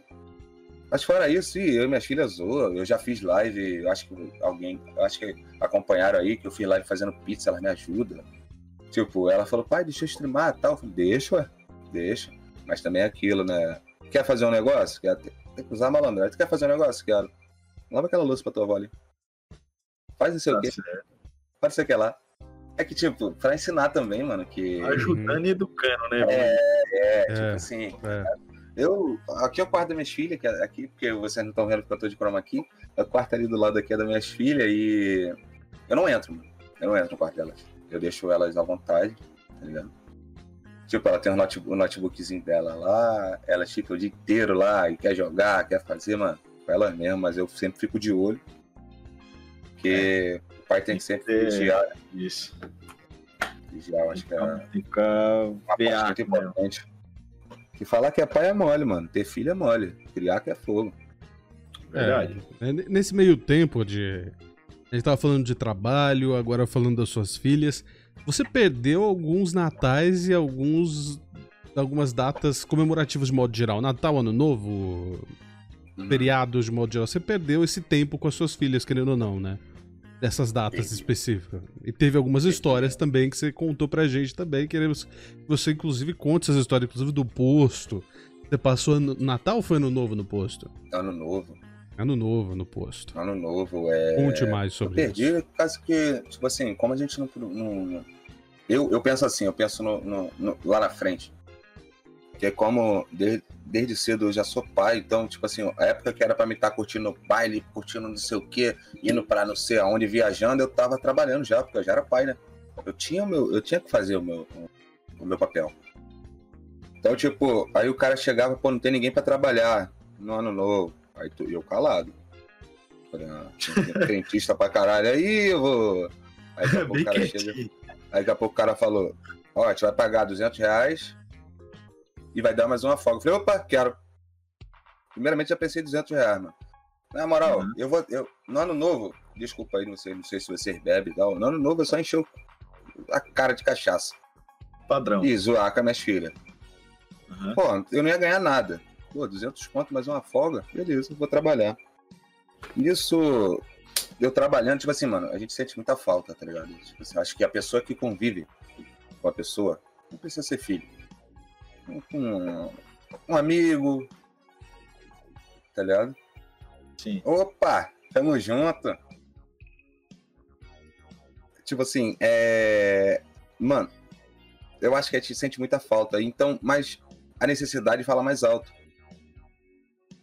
Mas fora isso, eu e minhas filhas zoam. Eu já fiz live, acho que alguém, acho que acompanharam aí, que eu fiz live fazendo pizza, ela me ajuda. Tipo, ela falou, pai, deixa eu streamar tal. Eu falei, deixa, ué, deixa. Mas também é aquilo, né? Quer fazer um negócio? Quer, tem que usar malandragem. Tu quer fazer um negócio? Quero. Lava aquela luz pra tua avó ali. Faz não sei tá o quê. Faz isso aqui lá. É que, tipo, pra ensinar também, mano, que. Ajudando e educando, né? É, é, tipo é, assim. É. Eu. Aqui é o quarto das minhas filhas, que é aqui, porque vocês não estão vendo que eu tô de chroma aqui. É o quarto ali do lado aqui é das minhas filhas e. Eu não entro, mano. Eu não entro no quarto delas. Eu deixo elas à vontade, tá ligado? Tipo, ela tem um notebook, um notebookzinho dela lá, ela fica o dia inteiro lá e quer jogar, quer fazer, mano, com ela mesmo, mas eu sempre fico de olho. Porque é. o pai tem que sempre é. vigiar. Isso. Vigiar, acho que é uma, fica uma parte muito importante. E falar que é pai é mole, mano. Ter filho é mole. Criar que é fogo. Verdade. É, nesse meio tempo de. A gente tava falando de trabalho, agora falando das suas filhas. Você perdeu alguns natais e alguns algumas datas comemorativas de modo geral. Natal, Ano Novo, uhum. feriados de modo geral. Você perdeu esse tempo com as suas filhas, querendo ou não, né? Dessas datas específicas. E teve algumas histórias também que você contou pra gente também. Queremos que você, inclusive, conte essas histórias, inclusive do posto. Você passou ano... Natal ou foi Ano Novo no posto? Ano Novo. Ano Novo no posto. Ano Novo, é. Conte mais sobre eu perdi, isso. Perdi, caso que, tipo assim, como a gente não. não eu, eu penso assim, eu penso no, no, no, lá na frente. Que é como desde, desde cedo eu já sou pai, então, tipo assim, a época que era para me estar tá curtindo baile, curtindo não sei o quê, indo para não sei aonde, viajando, eu tava trabalhando já, porque eu já era pai, né? Eu tinha, meu, eu tinha que fazer o meu, o meu papel. Então, tipo, aí o cara chegava, pô, não tem ninguém para trabalhar no ano novo. Aí tu, eu calado. Falei, ah, crentista pra caralho aí, eu vou. Aí daqui a pouco o cara chega. Aí daqui a pouco o cara falou: Ó, a gente vai pagar 200 reais e vai dar mais uma folga. Eu falei: opa, quero. Primeiramente já pensei 200 reais, mano. Na moral, uhum. eu vou. Eu, no ano novo, desculpa aí, não sei, não sei se vocês bebem e tal. No ano novo eu só encheu a cara de cachaça. Padrão. E zoar com as minhas filhas. Uhum. Pô, eu não ia ganhar nada. Pô, 200 conto mais uma folga? Beleza, vou trabalhar. Isso, eu trabalhando, tipo assim, mano, a gente sente muita falta, tá ligado? Tipo assim, acho que a pessoa que convive com a pessoa, não precisa ser filho. Um, um amigo, tá ligado? Sim. Opa, tamo junto. Tipo assim, é. Mano, eu acho que a gente sente muita falta. Então, mas a necessidade fala mais alto.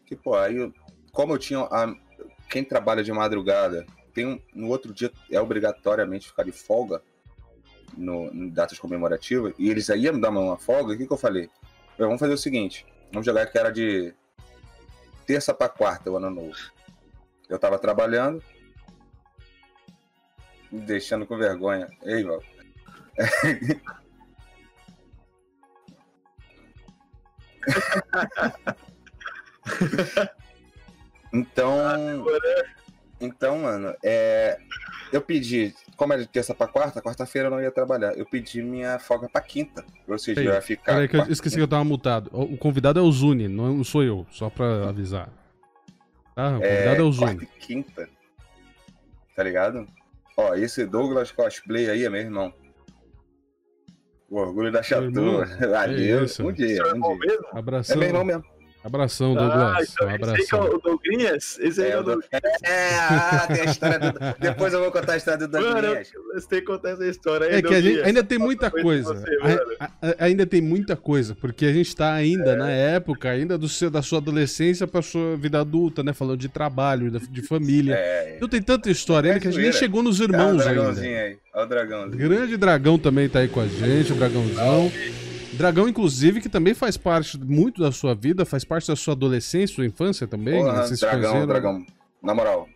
Que, pô, aí, como eu tinha. A, quem trabalha de madrugada, tem um, no outro dia é obrigatoriamente ficar de folga no, datas comemorativas, e eles aí iam me dar uma folga, o que, que eu falei? Eu, vamos fazer o seguinte: vamos jogar que era de terça para quarta, o ano novo. Eu tava trabalhando, me deixando com vergonha. Ei, Val. então. Então, mano, é, eu pedi, como é de terça pra quarta, quarta-feira eu não ia trabalhar. Eu pedi minha folga pra quinta. Ou seja, Ei, vai ficar. Peraí, que eu esqueci que eu tava mutado. O convidado é o Zuni, não sou eu, só pra avisar. Tá? O é, convidado é, é o Zuni. Quarta e quinta. Tá ligado? Ó, esse Douglas Cosplay aí é meu irmão. O orgulho da Chateau. Adeus. Um dia. Um dia. Abração. É meu irmão mesmo. Abração, ah, Douglas. Ah, então, um abração. Esse é o Douglas? Esse aí é, é o Douglas. É, ah, tem a história do... Depois eu vou contar a história do Douglas. Você tem que contar essa história aí, É que a gente ainda tem muita coisa. Você, a, a, ainda tem muita coisa, porque a gente tá ainda é. na época, ainda do seu, da sua adolescência pra sua vida adulta, né? Falando de trabalho, de família. É. Então tem tanta história ainda que a gente nem chegou nos irmãos ah, ainda. Aí. Olha o dragãozinho. Grande dragão também tá aí com a gente, o dragãozão. Dragão, inclusive, que também faz parte muito da sua vida, faz parte da sua adolescência, sua infância também. Porra, dragão, dragão. Na moral.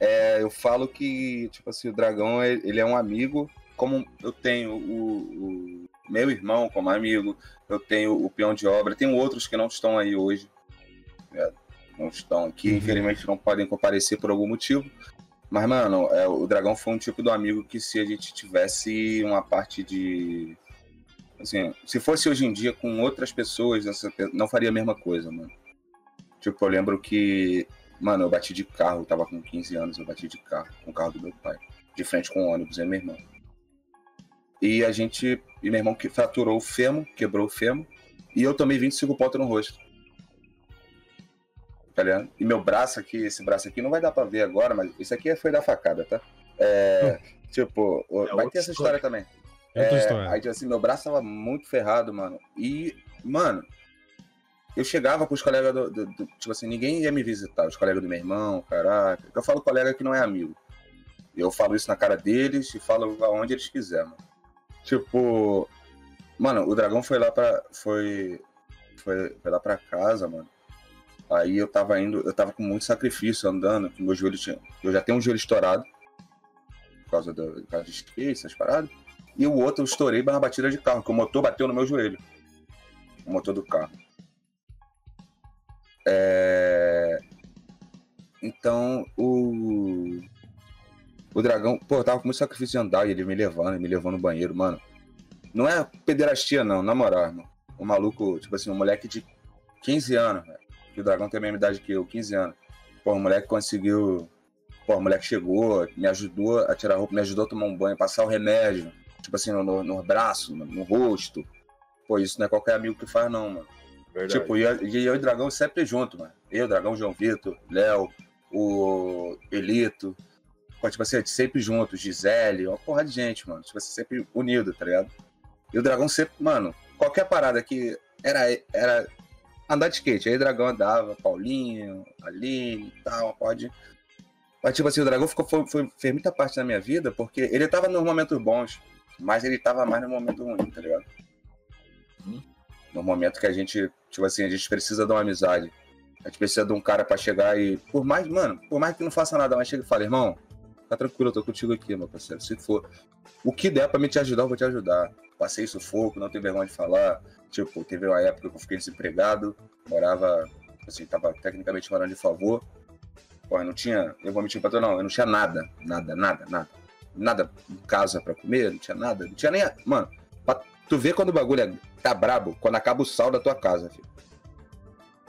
É, eu falo que, tipo assim, o dragão, ele é um amigo, como eu tenho o, o meu irmão como amigo, eu tenho o peão de obra, tenho outros que não estão aí hoje. É, não estão aqui, uhum. infelizmente não podem comparecer por algum motivo. Mas, mano, é, o Dragão foi um tipo do amigo que se a gente tivesse uma parte de. Assim, se fosse hoje em dia com outras pessoas, não faria a mesma coisa, mano. Tipo, eu lembro que. Mano, eu bati de carro, eu tava com 15 anos, eu bati de carro, com o carro do meu pai. De frente com o ônibus, e meu irmão. E a gente. E meu irmão que fraturou o fêmur, quebrou o fêmur. E eu tomei 25 pontos no rosto. Tá ligado? E meu braço aqui, esse braço aqui, não vai dar pra ver agora, mas isso aqui foi da facada, tá? É, tipo, é vai ter essa história, história também. É outra é, história. Aí, tipo assim, meu braço tava muito ferrado, mano. E, mano, eu chegava com os colegas do, do, do, Tipo assim, ninguém ia me visitar. Os colegas do meu irmão, caraca. Eu falo colega que não é amigo. Eu falo isso na cara deles e falo aonde eles quiserem. Tipo, mano, o dragão foi lá pra. Foi, foi, foi lá pra casa, mano. Aí eu tava indo, eu tava com muito sacrifício andando, que meu joelho tinha. Eu já tenho um joelho estourado. Por causa, do, por causa de skate, essas paradas. E o outro eu estourei na batida de carro, que o motor bateu no meu joelho. O motor do carro. É... Então, o. O dragão, pô, eu tava com muito sacrifício de andar e ele me levando, me levando no banheiro, mano. Não é pederastia, não, na moral, irmão. O maluco, tipo assim, um moleque de 15 anos, velho. Que o dragão tem a mesma idade que eu, 15 anos. Pô, o moleque conseguiu. Pô, o moleque chegou, me ajudou a tirar a roupa, me ajudou a tomar um banho, passar o remédio, tipo assim, no, no, no braço, no, no, rosto. Pô, isso não é qualquer amigo que faz, não, mano. Verdade. Tipo, e eu, e eu e o Dragão sempre junto, mano. Eu, o Dragão, João Vitor, Léo, o Elito. Pô, tipo assim, sempre junto, Gisele, uma porra de gente, mano. Tipo assim, sempre unido, tá ligado? E o Dragão sempre, mano, qualquer parada que era, era andar de skate. Aí o Dragão andava, Paulinho, Aline e tal, pode. Mas, tipo assim, o Dragão ficou, foi, foi, fez muita parte da minha vida porque ele tava nos momentos bons, mas ele tava mais no momento ruim, tá ligado? Hum. No momento que a gente, tipo assim, a gente precisa de uma amizade. A gente precisa de um cara para chegar e. Por mais, mano, por mais que não faça nada, mas chega e fala, irmão, tá tranquilo, eu tô contigo aqui, meu parceiro. Se for. O que der pra me te ajudar, eu vou te ajudar. Passei sufoco, não tenho vergonha de falar. Tipo, teve uma época que eu fiquei desempregado, morava, assim, tava tecnicamente morando de favor. Pô, eu não tinha, eu vou mentir pra tu, não, eu não tinha nada, nada, nada, nada. Nada em casa pra comer, não tinha nada, não tinha nem. Mano, pra tu ver quando o bagulho é, tá brabo, quando acaba o sal da tua casa, filho.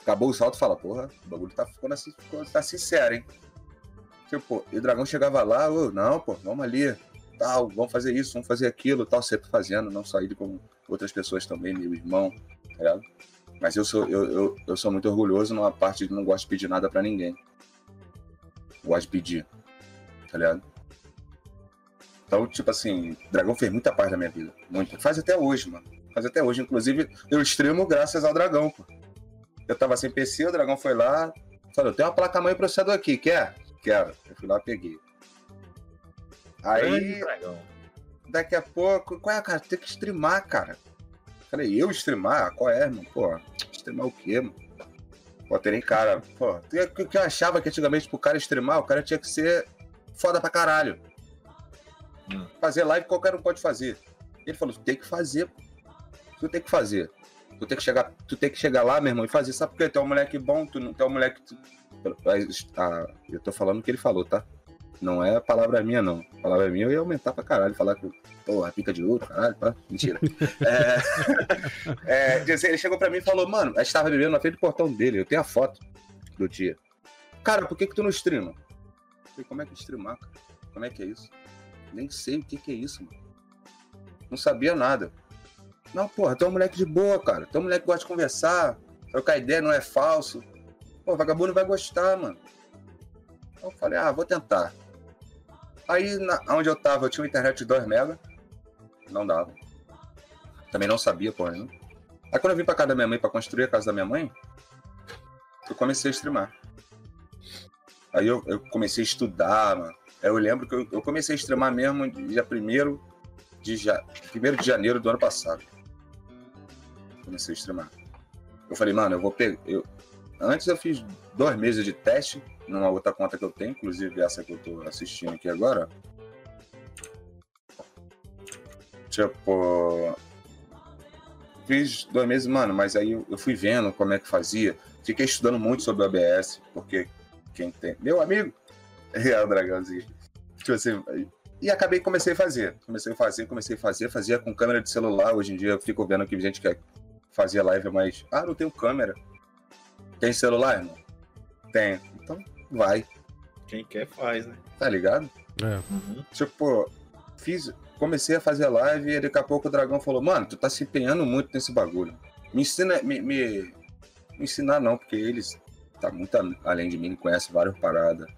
Acabou o sal, tu fala, porra, o bagulho tá ficando assim, tá sincero, hein? Tipo, e o dragão chegava lá, oh, não, pô, vamos ali, tal, vamos fazer isso, vamos fazer aquilo, tal, sempre fazendo, não ele como outras pessoas também, meu irmão, tá ligado? Mas eu sou, eu, eu, eu sou muito orgulhoso numa parte de não gosto de pedir nada para ninguém. Gosto de pedir, tá ligado? Então, tipo assim, Dragão fez muita parte da minha vida. Muito. Faz até hoje, mano. Faz até hoje. Inclusive, eu extremo graças ao Dragão, pô. Eu tava sem PC, o Dragão foi lá, falou: tem uma placa-mãe processador aqui, quer? Quero. Eu fui lá peguei. Aí, daqui a pouco, qual é, cara? Tem que streamar, cara. Falei, eu streamar? Qual é, irmão? Pô, streamar o quê, mano? Pô, terem cara. Pô, o que eu achava que antigamente pro cara streamar, o cara tinha que ser foda pra caralho. Hum. Fazer live qualquer um pode fazer. Ele falou, tu tem que fazer. Tu tem que fazer. Tu tem que chegar, tu tem que chegar lá, meu irmão, e fazer. Sabe por quê? Tu é um moleque bom, tu não tu é um moleque. Tu... Ah, eu tô falando o que ele falou, tá? Não é a palavra minha, não. A palavra minha eu ia aumentar pra caralho, falar que, porra, pica de ouro, caralho, pá. Mentira. é, é, ele chegou pra mim e falou, mano, a gente tava bebendo na frente do portão dele, eu tenho a foto do dia. Cara, por que que tu não streama? Eu falei, como é que streamar, cara? Como é que é isso? Nem sei o que que é isso, mano. Não sabia nada. Não, porra, tu é um moleque de boa, cara. Tu é um moleque que gosta de conversar, trocar ideia, não é falso. Pô, vagabundo vai gostar, mano. Então eu falei, ah, vou tentar. Aí, na, onde eu tava, eu tinha uma internet de 2 mega. Não dava. Também não sabia, porra. Aí quando eu vim pra casa da minha mãe, pra construir a casa da minha mãe, eu comecei a streamar. Aí eu, eu comecei a estudar, mano. Eu lembro que eu, eu comecei a streamar mesmo dia 1 de, ja, de janeiro do ano passado. Comecei a streamar. Eu falei, mano, eu vou pegar. Eu... Antes eu fiz dois meses de teste numa outra conta que eu tenho, inclusive essa que eu tô assistindo aqui agora. Tipo. Fiz dois meses, mano, mas aí eu fui vendo como é que fazia. Fiquei estudando muito sobre o ABS, porque quem tem. Meu amigo, É, o dragãozinho. Tipo assim, e acabei comecei a fazer. Comecei a fazer, comecei a fazer, fazia com câmera de celular. Hoje em dia eu fico vendo que gente que fazia live, mas. Ah, não tenho câmera. Tem celular, irmão? Tem. Então vai. Quem quer faz, né? Tá ligado? É. Uhum. Tipo, fiz. Comecei a fazer live e daqui a pouco o dragão falou, mano, tu tá se empenhando muito nesse bagulho. Me ensina. Me, me, me ensinar não, porque eles tá muito além de mim, conhece várias paradas.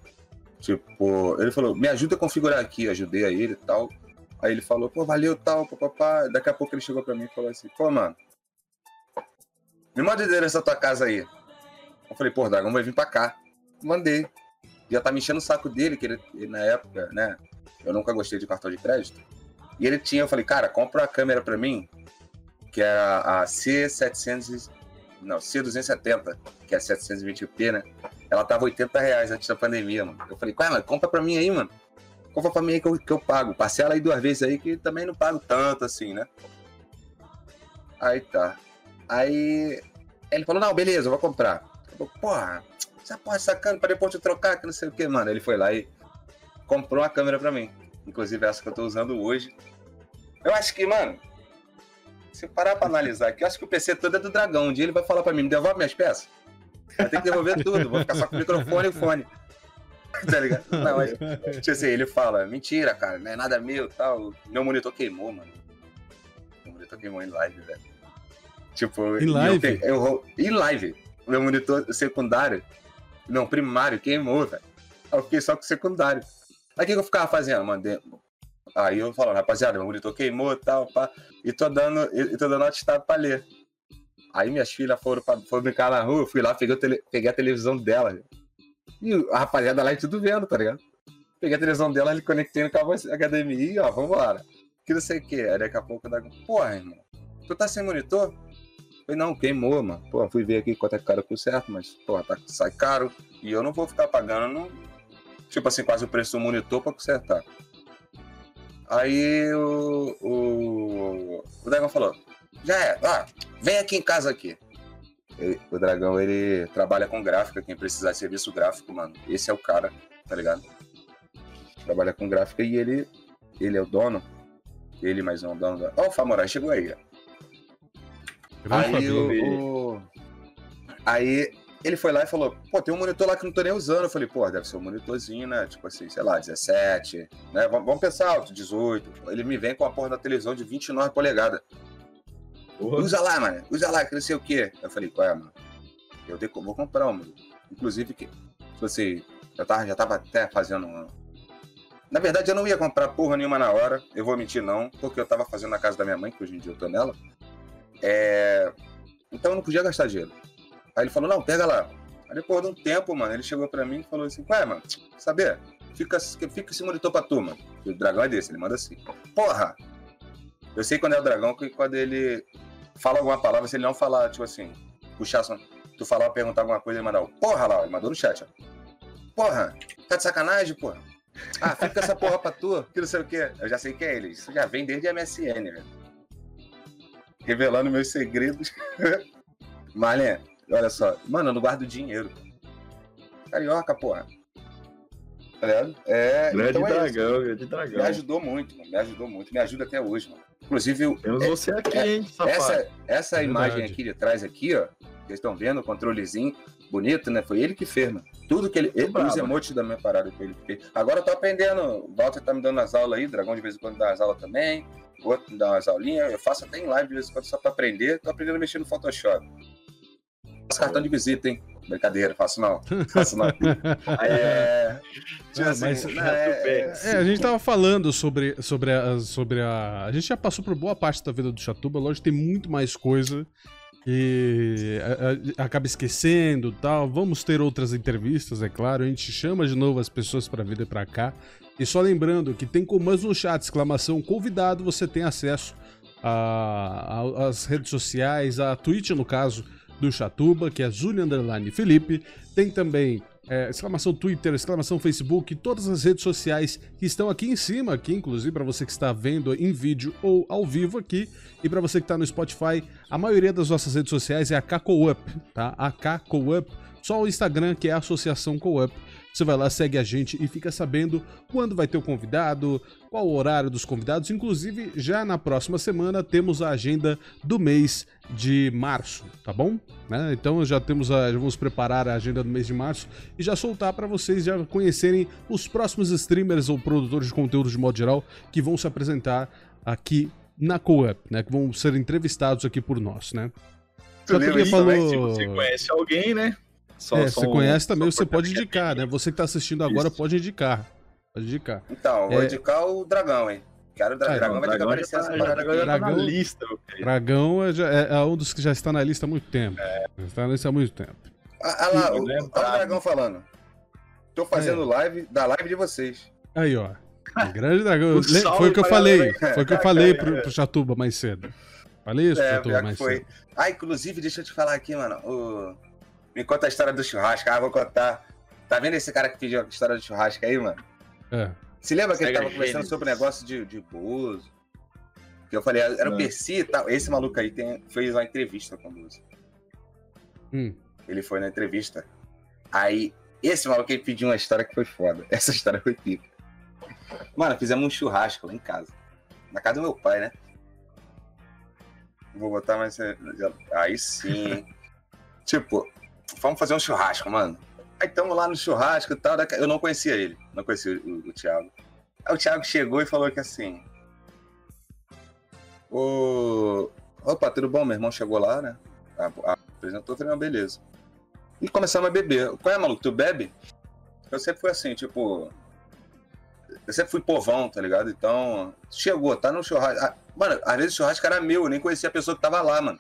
Tipo, ele falou, me ajuda a configurar aqui, ajudei a ele e tal. Aí ele falou, pô, valeu tal, papapá. Daqui a pouco ele chegou pra mim e falou assim, pô, mano, me manda o endereço da tua casa aí. Eu falei, pô, Dragão vai vir pra cá. Mandei. Já tá me enchendo o saco dele, que ele, ele, na época, né? Eu nunca gostei de cartão de crédito. E ele tinha, eu falei, cara, compra a câmera pra mim, que era a C700. Não, C270, que é 720p, né? Ela tava 80 reais antes da pandemia, mano. Eu falei, mas compra pra mim aí, mano. Compra pra mim aí que eu, que eu pago. Parcela aí duas vezes aí que também não pago tanto assim, né? Aí tá. Aí ele falou, não, beleza, eu vou comprar. Eu falei, porra, essa porra sacana pra depois te trocar, que não sei o que, mano. Ele foi lá e comprou uma câmera pra mim. Inclusive essa que eu tô usando hoje. Eu acho que, mano, se parar pra analisar aqui, eu acho que o PC todo é do dragão. Um dia ele vai falar pra mim, me devolve minhas peças. Vai ter que devolver tudo, vou ficar só com o microfone e fone. tá ligado? Não, mas, tipo assim, ele fala, mentira, cara, não é nada meu tal. Meu monitor queimou, mano. Meu monitor queimou em live, velho. Tipo, em live? Eu, eu, em live. Meu monitor secundário, não, primário, queimou, velho. Eu fiquei só com o secundário. Aí o que eu ficava fazendo? Mandei. Aí eu falo, rapaziada, meu monitor queimou e tal, pá. E tô dando, e tô dando atestado pra ler. Aí minhas filhas foram, pra, foram brincar na rua, eu fui lá, peguei, tele, peguei a televisão dela. E a rapaziada lá e tudo vendo, tá ligado? Peguei a televisão dela, ele conectei no cabo HDMI, ó, vambora. Que não sei o que. Aí daqui a pouco, eu porra, irmão, tu tá sem monitor? falei, não, queimou, mano. Pô, fui ver aqui quanto é caro por certo, mas, pô, tá, sai caro. E eu não vou ficar pagando, não, tipo assim, quase o preço do monitor pra consertar. Aí o, o, o Dragão falou, já é, ah, vem aqui em casa aqui. Ele, o Dragão, ele trabalha com gráfica, quem precisar de serviço gráfico, mano, esse é o cara, tá ligado? Trabalha com gráfica e ele, ele é o dono. Ele mais um dono. Ó, oh, o Famorai chegou aí. Aí o, o, Aí ele foi lá e falou, pô, tem um monitor lá que não tô nem usando. Eu falei, pô, deve ser um monitorzinho, né? Tipo assim, sei lá, 17, né? Vamos pensar alto, 18. Ele me vem com a porra da televisão de 29 polegadas. Porra. Usa lá, mano. Usa lá, que não sei o quê. Eu falei, qual é, mano? Eu vou comprar um, mano. Inclusive, que, tipo assim, eu tava, já tava até fazendo uma... Na verdade, eu não ia comprar porra nenhuma na hora. Eu vou mentir, não. Porque eu tava fazendo na casa da minha mãe, que hoje em dia eu tô nela. É... Então eu não podia gastar dinheiro. Aí ele falou, não, pega lá. Aí depois de um tempo, mano, ele chegou pra mim e falou assim, ué, mano, saber? Fica, fica esse monitor pra tu, mano. O dragão é desse, ele manda assim. Porra! Eu sei quando é o dragão, que quando ele fala alguma palavra, se ele não falar, tipo assim, puxar, tu falar, perguntar alguma coisa, ele mandar, porra lá, ele mandou no chat, ó. Porra, tá de sacanagem, porra? Ah, fica essa porra pra tu, que não sei o quê. Eu já sei que é ele. Isso já vem desde a MSN, velho. Revelando meus segredos. Marlene, olha só. Mano, eu não guardo dinheiro. Carioca, porra. Tá ligado? É, grande então é dragão, isso. grande dragão. Me ajudou muito, mano. Me ajudou muito. Me ajuda até hoje, mano. Inclusive, Temos é, você aqui, é, hein, Essa, essa é imagem aqui de trás, aqui, ó. Vocês estão vendo o controlezinho bonito, né? Foi ele que fez, mano. Tudo que ele. ele os emotes da minha parada que ele fez. Agora eu tô aprendendo. O Walter tá me dando as aulas aí, Dragão de vez em quando dá as aulas também. O outro me dá umas aulinhas. Eu faço até em live de vez em quando só pra aprender. Tô aprendendo a mexer no Photoshop. Faço cartão de visita, hein? Brincadeira, faço não. Faço não. é. Tipo ah, assim, mas, é, é, a gente tava falando sobre, sobre, a, sobre a. A gente já passou por boa parte da vida do Chatuba, lógico, tem muito mais coisa e a, a, acaba esquecendo tal. Vamos ter outras entrevistas, é claro. A gente chama de novo as pessoas para vir para cá. E só lembrando que tem comandos no chat, exclamação convidado, você tem acesso às redes sociais, a Twitch no caso do Chatuba, que é Zuli Underline Felipe. Tem também é, exclamação Twitter, exclamação Facebook, todas as redes sociais que estão aqui em cima, aqui inclusive para você que está vendo em vídeo ou ao vivo aqui, e para você que está no Spotify, a maioria das nossas redes sociais é a KCOUP, tá? A KCOUP, só o Instagram que é a Associação CoUp. Você vai lá, segue a gente e fica sabendo quando vai ter o convidado, qual o horário dos convidados. Inclusive, já na próxima semana temos a agenda do mês de março, tá bom? Né? Então já temos a, já vamos preparar a agenda do mês de março e já soltar para vocês já conhecerem os próximos streamers ou produtores de conteúdo de modo geral que vão se apresentar aqui na Co-up, né? Que vão ser entrevistados aqui por nós, né? Só que falou... se você conhece alguém, né? Só, é, você conhece também, você pode indicar, né? Você que tá assistindo agora Isso. pode indicar. Pode indicar. Então, vou é... indicar o Dragão, hein? Quero o Dragão, dragão vai ter que aparecer essa parada. Dragão, dragão, na lista, dragão é, é, é, um dos que já está na lista há muito tempo. É. Está na lista há muito tempo. Ah, ah lá, o, olha o Dragão falando. Tô fazendo é. live da live de vocês. Aí, ó. Grande dragão. Foi o que eu falei. Foi o que eu falei pro, pro Chatuba mais cedo. Falei isso, é, Chatuba, mais foi. cedo. Ah, inclusive, deixa eu te falar aqui, mano. O... Me conta a história do churrasco. Ah, vou contar. Tá vendo esse cara que pediu a história do churrasco aí, mano? É. Se lembra que ele tava conversando sobre o negócio de, de Bozo? Que eu falei, era o Percy e tal. Esse maluco aí tem, fez uma entrevista com o Bozo. Hum. Ele foi na entrevista. Aí, esse maluco ele pediu uma história que foi foda. Essa história foi pica. Mano, fizemos um churrasco lá em casa. Na casa do meu pai, né? Vou botar mais. Aí sim. tipo, vamos fazer um churrasco, mano. Aí estamos lá no churrasco e tal. Eu não conhecia ele, não conhecia o, o Thiago. Aí o Thiago chegou e falou que assim. O... Opa, tudo bom? Meu irmão chegou lá, né? Apresentou, falei, não, beleza. E começamos a beber. Qual é, maluco? Tu bebe? Eu sempre fui assim, tipo. Eu sempre fui povão, tá ligado? Então, chegou, tá no churrasco. Ah, mano, às vezes o churrasco era meu, eu nem conhecia a pessoa que tava lá, mano.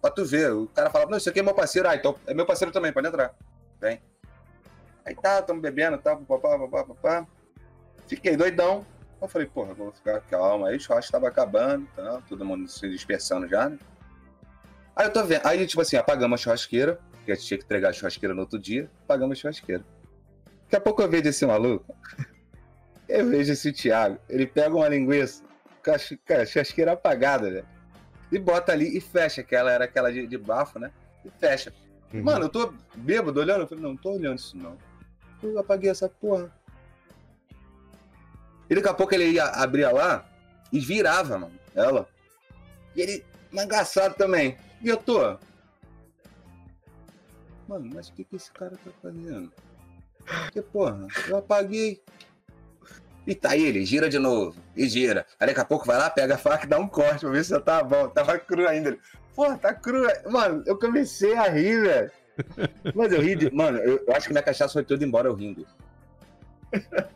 Pra tu ver. O cara falava, não, isso aqui é meu parceiro. Ah, então é meu parceiro também, pode entrar. Vem. Aí tá, tamo bebendo, tá, papá, papá, papá. Fiquei doidão. Eu falei, porra, vou ficar calma. Aí o churrasco tava acabando, tá, todo mundo se dispersando já, né? Aí eu tô vendo. Aí, tipo assim, apagamos a churrasqueira, porque a gente tinha que entregar a churrasqueira no outro dia. Apagamos a churrasqueira. Daqui a pouco eu vejo esse maluco. Eu vejo esse Thiago. Ele pega uma linguiça com a churrasqueira apagada, velho. E bota ali e fecha, que ela era aquela de, de bafo, né? E fecha. Uhum. Mano, eu tô bêbado olhando. Eu falei, não, não tô olhando isso não. Eu apaguei essa porra. E daqui a pouco ele ia abrir lá e virava, mano, ela. E ele, mangaçado também. E eu tô. Mano, mas o que, que esse cara tá fazendo? Que porra, eu apaguei. E tá ele, gira de novo. E gira. Aí daqui a pouco vai lá, pega a faca e dá um corte pra ver se já tá bom. Tava cru ainda. Porra, tá cru. Mano, eu comecei a rir, velho. Mas eu ri de. Mano, eu, eu acho que minha cachaça foi toda embora eu rindo.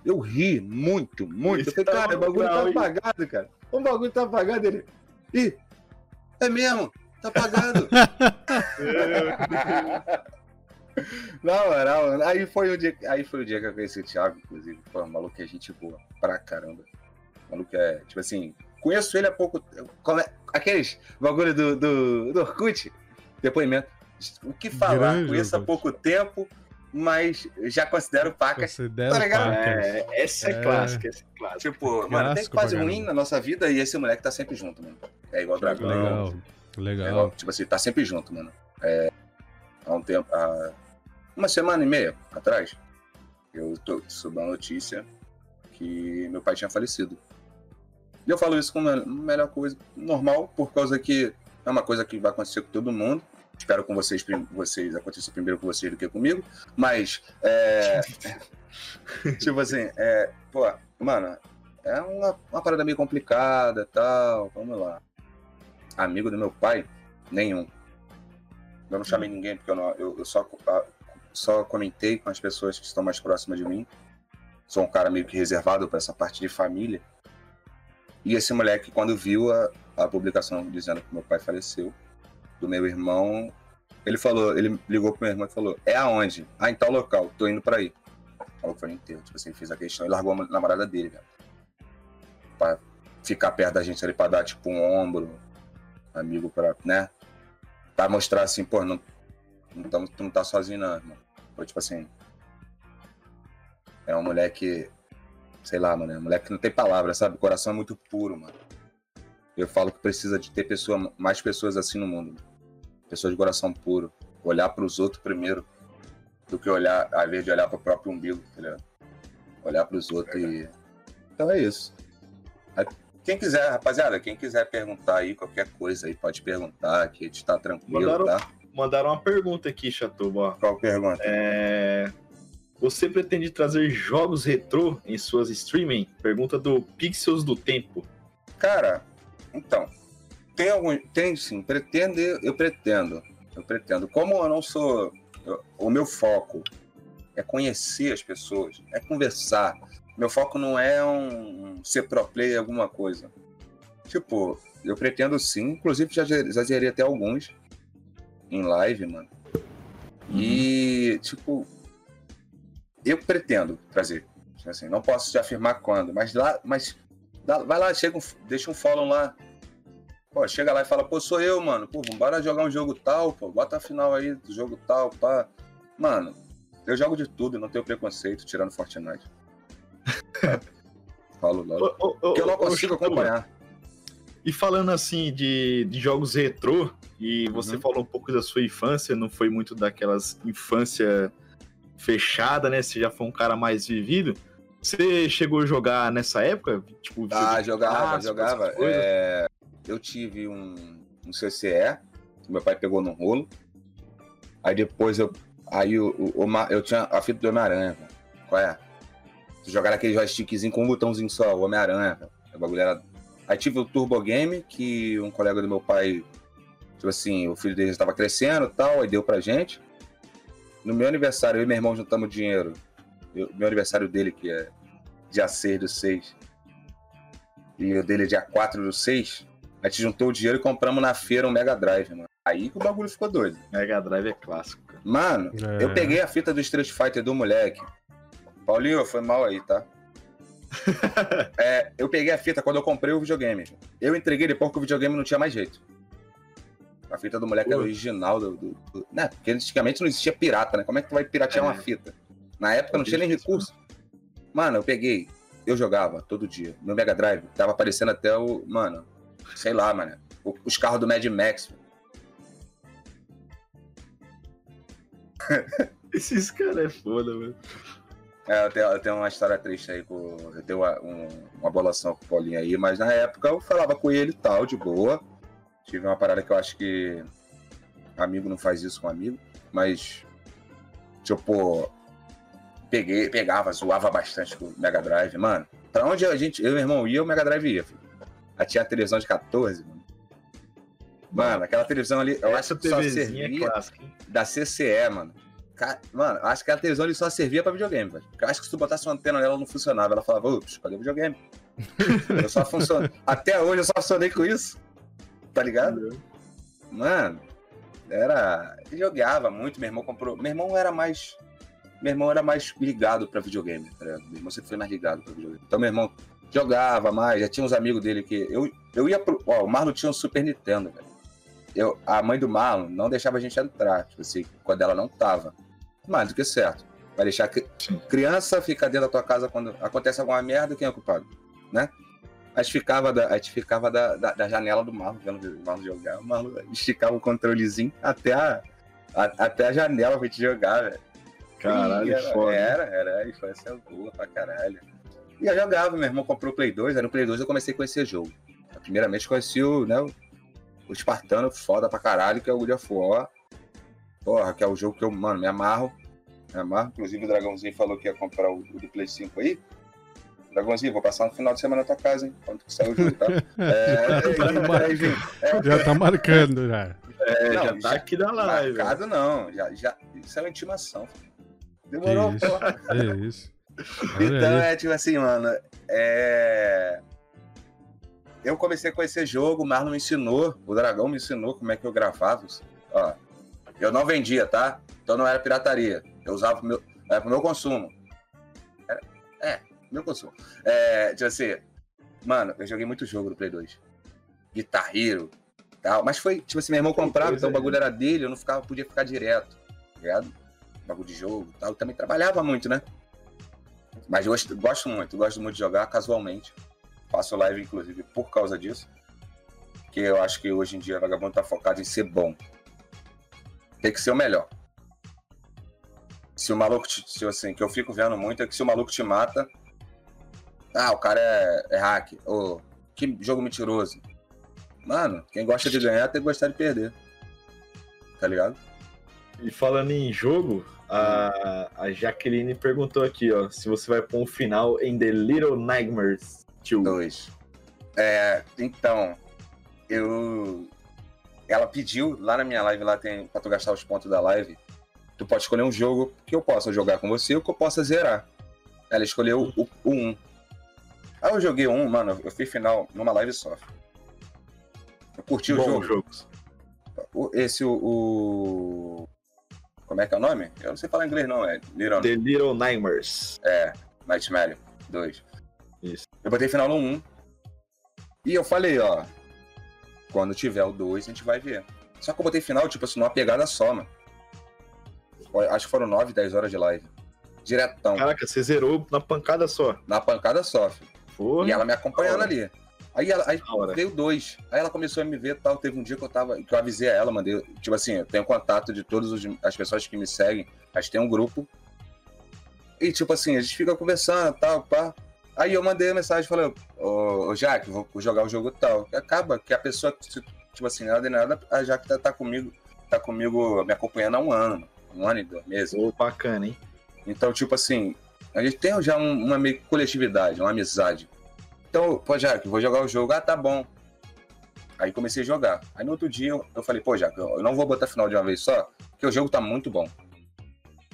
Eu ri muito, muito. Eu falei, tá cara, o bagulho tá apagado, cara. O bagulho tá apagado. Ele. Ih, é mesmo, tá apagado. Na moral, aí foi o dia, aí foi o dia que eu conheci o Thiago, inclusive. Pô, o maluco é gente boa pra caramba. O maluco é, tipo assim, conheço ele há pouco. Como é, aqueles bagulho do, do, do Orkut, depoimento. O que falar? Grande, conheço há pouco tempo, mas já considero paca. Considero tá ligado? É, essa é, é clássica, essa é clássica. Tipo, mano, tem quase ruim na nossa vida e esse moleque tá sempre junto, mano. É igual o Dragon. Legal, legal. É igual, tipo assim, tá sempre junto, mano. É, há um tempo, há uma semana e meia atrás, eu tô, soube uma notícia que meu pai tinha falecido. Eu falo isso como a melhor coisa, normal, por causa que é uma coisa que vai acontecer com todo mundo. Espero com vocês, vocês aconteça primeiro com vocês do que comigo. Mas, é, tipo assim, é, pô, mano, é uma, uma parada meio complicada tal. Vamos lá. Amigo do meu pai? Nenhum. Eu não chamei ninguém, porque eu, não, eu, eu só, só comentei com as pessoas que estão mais próximas de mim. Sou um cara meio que reservado para essa parte de família. E esse moleque, quando viu a, a publicação dizendo que meu pai faleceu, do meu irmão, ele falou, ele ligou pro meu irmão e falou: É aonde? Ah, em tal local, tô indo para aí. Falou que foi inteiro. Tipo assim, fez a questão e largou a namorada dele, velho. Pra ficar perto da gente ali pra dar, tipo, um ombro, amigo pra, né? Pra mostrar assim, pô, não, não, tu não tá sozinho, não, irmão. Foi tipo assim. É um moleque sei lá, mano, é um moleque que não tem palavra, sabe? O coração é muito puro, mano. Eu falo que precisa de ter pessoa, mais pessoas assim no mundo. Pessoas de coração puro. Olhar para os outros primeiro. do que olhar, ao invés de olhar pro próprio umbigo, tá ligado? Olhar pros outros é e. Então é isso. Quem quiser, rapaziada, quem quiser perguntar aí qualquer coisa aí, pode perguntar, que a gente tá tranquilo, mandaram, tá? Mandaram uma pergunta aqui, Chatuba. Qual pergunta? É... Você pretende trazer jogos retrô em suas streaming? Pergunta do Pixels do Tempo. Cara, então, tem algum. Tem sim, pretendo, eu pretendo. Eu pretendo. Como eu não sou. Eu, o meu foco é conhecer as pessoas, é conversar. Meu foco não é um ser pro player alguma coisa. Tipo, eu pretendo sim, inclusive já, já zerei até alguns em live, mano. Uhum. E, tipo, eu pretendo trazer. Assim, não posso te afirmar quando, mas lá, mas dá, vai lá, chega um, deixa um follow lá. Pô, chega lá e fala, pô, sou eu, mano. Pô, bora jogar um jogo tal, pô, bota a final aí do jogo tal, pá. Mano, eu jogo de tudo, não tenho preconceito, tirando Fortnite. Falo logo. Porque eu não consigo acompanhar. E falando assim de, de jogos retrô, e você uhum. falou um pouco da sua infância, não foi muito daquelas infância fechada, né? Você já foi um cara mais vivido. Você chegou a jogar nessa época? Tipo, ah, jogava, jogava. É... Eu tive um, um CCE, que meu pai pegou no rolo. Aí depois eu. Aí o eu tinha a fita do Homem-Aranha, Qual é? Jogar aquele joystickzinho com um botãozinho só, o Homem-Aranha, O bagulho era. Aí tive o Turbo Game, que um colega do meu pai, tipo assim, o filho dele já estava crescendo e tal, aí deu pra gente. No meu aniversário, eu e meu irmão juntamos dinheiro. Eu, meu aniversário dele, que é dia 6 do 6. E o dele é dia 4 do 6. A gente juntou o dinheiro e compramos na feira um Mega Drive, mano. Aí que o bagulho ficou doido. Mega Drive é clássico. Cara. Mano, é. eu peguei a fita do Street Fighter do moleque. Paulinho, foi mal aí, tá? é, eu peguei a fita quando eu comprei o videogame. Eu entreguei depois que o videogame não tinha mais jeito. A fita do moleque era original do, do, do, Né? Porque antigamente não existia pirata, né? Como é que tu vai piratear é. uma fita? Na época não tinha nem recurso. Mano, eu peguei, eu jogava todo dia. Meu Mega Drive tava aparecendo até o. Mano, sei lá, mano. Os carros do Mad Max. Esses caras é foda, mano. É, eu tenho, eu tenho, uma história triste aí com. Eu tenho uma, um, uma bolação com o Paulinho aí, mas na época eu falava com ele e tal, de boa. Tive uma parada que eu acho que amigo não faz isso com amigo, mas tipo, peguei, pegava, zoava bastante com o Mega Drive, mano. Pra onde a gente, eu e meu irmão ia, o Mega Drive ia. Filho. Aí tinha a televisão de 14, mano. Mano, aquela televisão ali, eu Essa acho que só é servia é da CCE, mano. Mano, acho que a televisão ali só servia pra videogame, velho. Eu acho que se tu botasse uma antena nela, não funcionava. Ela falava, ups, cadê o videogame? eu só funciono. Até hoje eu só funcionei com isso tá ligado? Mano, era. Jogava muito, meu irmão comprou. Meu irmão era mais. Meu irmão era mais ligado pra videogame, tá ligado? Meu irmão sempre foi mais ligado pra videogame. Então meu irmão jogava mais, já tinha uns amigos dele que. Eu, eu ia pro. Ó, o Marlon tinha um Super Nintendo, velho. Eu, a mãe do Marlon não deixava a gente entrar, tipo assim, quando ela não tava. Mais do que certo. Vai deixar que criança ficar dentro da tua casa quando acontece alguma merda, quem é o culpado? Né? A gente ficava da, a gente ficava da, da, da janela do Marlon, vendo o Marlon jogar. O Marlon esticava o controlezinho até a, a até a janela pra gente jogar, velho. Caralho, era, foda. Era, era, infância boa pra caralho. E eu jogava, meu irmão comprou o Play 2, aí no Play 2 eu comecei a conhecer jogo. Primeiramente conheci o, né, o, o Espartano foda pra caralho, que é o God of War. Porra, que é o jogo que eu, mano, me amarro. Me amarro. Inclusive o Dragãozinho falou que ia comprar o, o do Play 5 aí. Dragãozinho, vou passar no final de semana na tua casa, hein? Quando que saiu o jogo, tá? É, é, é, já tá marcando, já. É, não, já tá aqui da live. Marcado não, já, já, isso é uma intimação. Demorou, isso, É isso. então, é tipo assim, mano, é... Eu comecei a conhecer jogo, o Marlon me ensinou, o Dragão me ensinou como é que eu gravava. Ó, eu não vendia, tá? Então não era pirataria. Eu usava pro meu, era pro meu consumo. é, meu consumo. É, tipo assim, mano, eu joguei muito jogo no Play 2. Guitar Hero, tal. Mas foi, tipo assim, meu irmão comprava, então o bagulho era dele, eu não ficava, podia ficar direto, tá ligado? Bagulho de jogo tal. Eu também trabalhava muito, né? Mas eu gosto, gosto muito, gosto muito de jogar casualmente. Faço live, inclusive, por causa disso. Porque eu acho que hoje em dia o vagabundo tá focado em ser bom. Tem que ser o melhor. Se o maluco, te, se, assim, que eu fico vendo muito é que se o maluco te mata, ah, o cara é, é hack, ou que jogo mentiroso. Mano, quem gosta de ganhar tem que gostar de perder. Tá ligado? E falando em jogo, a, a Jaqueline perguntou aqui, ó, se você vai pôr um final em The Little Nightmares 2. É, então, eu. Ela pediu, lá na minha live, lá tem pra tu gastar os pontos da live, tu pode escolher um jogo que eu possa jogar com você ou que eu possa zerar. Ela escolheu o, o 1. Aí eu joguei um, mano, eu fiz final numa live só. Eu curti Bom o jogo. Esse, o, o, Como é que é o nome? Eu não sei falar inglês, não. É Little... The Little Nightmares. É, Nightmare 2. Isso. Eu botei final no 1. E eu falei, ó. Quando tiver o 2, a gente vai ver. Só que eu botei final, tipo assim, numa pegada só, mano. Acho que foram 9, 10 horas de live. Diretão. Caraca, você zerou na pancada só. Na pancada só, filho. Porra. E ela me acompanhando ali. Aí, ela, aí veio dois. Aí ela começou a me ver tal. Teve um dia que eu tava. Que eu avisei a ela, mandei. Tipo assim, eu tenho contato de todas as pessoas que me seguem. A gente tem um grupo. E tipo assim, a gente fica conversando tal, pá. Aí eu mandei a mensagem falei, ô, ô Jaque, vou jogar o jogo tal. Acaba que a pessoa, tipo assim, nada de nada, a Jaque tá, tá comigo, tá comigo me acompanhando há um ano, um ano e dois meses. Ô, bacana, hein? Então, tipo assim, a gente tem já um, uma meio coletividade, uma amizade. Então, pô, Jaque, vou jogar o jogo. Ah, tá bom. Aí comecei a jogar. Aí no outro dia eu falei, pô, Jaque, eu não vou botar final de uma vez só, porque o jogo tá muito bom.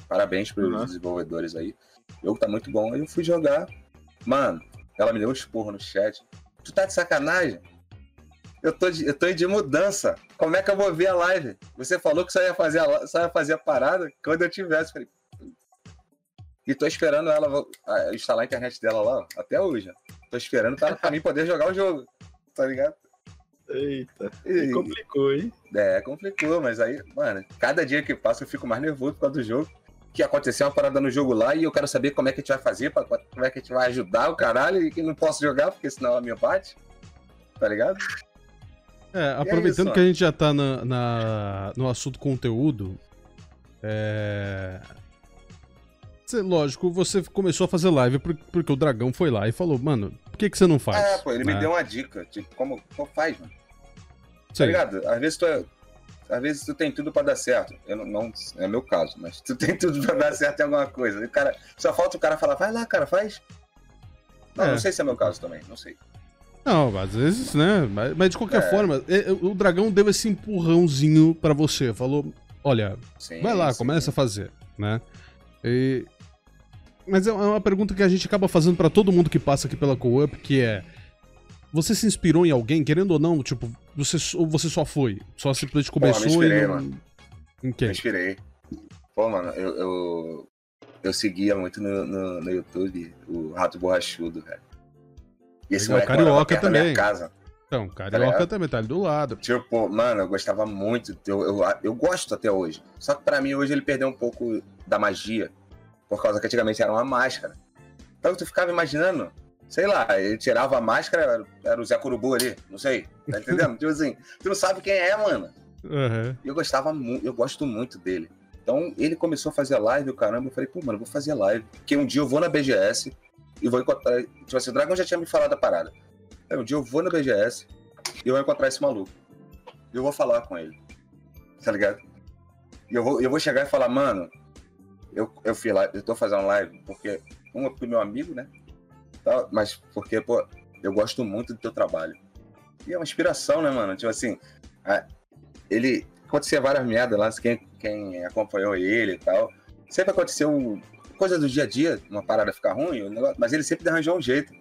Parabéns pros uhum. desenvolvedores aí. O jogo tá muito bom. Aí eu fui jogar. Mano, ela me deu um esporro no chat. Tu tá de sacanagem? Eu tô, de, eu tô de mudança. Como é que eu vou ver a live? Você falou que só ia fazer a, só ia fazer a parada quando eu tivesse. Falei, e tô esperando ela instalar a internet dela lá, até hoje. Tô esperando pra, pra mim poder jogar o jogo. Tá ligado? Eita. E, complicou, hein? É, complicou, mas aí, mano, cada dia que passa eu fico mais nervoso por causa do jogo. Que aconteceu uma parada no jogo lá e eu quero saber como é que a gente vai fazer, pra, como é que a gente vai ajudar o caralho e que não posso jogar, porque senão ela me bate. Tá ligado? É, é aproveitando é que a gente já tá na, na, no assunto conteúdo, é, lógico, você começou a fazer live porque o dragão foi lá e falou, mano, por que, que você não faz? É, pô, ele me né? deu uma dica, tipo, como, como faz, mano? Tá Sim. Tá ligado? Às vezes tu é, Às vezes tu tem tudo pra dar certo. Eu não, não é meu caso, mas tu tem tudo pra dar certo em alguma coisa. E o cara, só falta o cara falar, vai lá, cara, faz. Não, é. não sei se é meu caso também, não sei. Não, às vezes, né? Mas, mas de qualquer é. forma, é, o dragão deu esse empurrãozinho para você. Falou: olha, sim, vai lá, sim. começa a fazer, né? E, mas é, é uma pergunta que a gente acaba fazendo para todo mundo que passa aqui pela Co-Up, que é... Você se inspirou em alguém, querendo ou não, tipo, você, ou você só foi? Só simplesmente começou Pô, me inspirei, e... Mano. Em quem? Me inspirei. Pô, mano, eu, eu, eu seguia muito no, no, no, YouTube o Rato Borrachudo, velho. E esse é, o Carioca também. casa. Então, Carioca tá também tá ali do lado. Tipo, mano, eu gostava muito, eu, eu, eu gosto até hoje. Só que pra mim hoje ele perdeu um pouco da magia por causa que antigamente era uma máscara. Então tu ficava imaginando, sei lá, ele tirava a máscara, era o Zé Curubu ali, não sei, tá entendendo? tipo assim, tu não sabe quem é, mano. Uhum. Eu gostava muito, eu gosto muito dele. Então ele começou a fazer live, o caramba, eu falei, pô, mano, eu vou fazer live. Porque um dia eu vou na BGS e vou encontrar. Tipo assim, o Dragão já tinha me falado da parada. Aí um dia eu vou na BGS e eu vou encontrar esse maluco. E eu vou falar com ele. Tá ligado? E eu vou, eu vou chegar e falar, mano, eu, eu fui lá, eu tô fazendo live porque, um, é pro meu amigo, né? Mas porque, pô, eu gosto muito do teu trabalho. E é uma inspiração, né, mano? Tipo assim, a, ele acontecia várias merdas lá, quem, quem acompanhou ele e tal. Sempre aconteceu coisa do dia a dia, uma parada ficar ruim, negócio, mas ele sempre arranjou um jeito.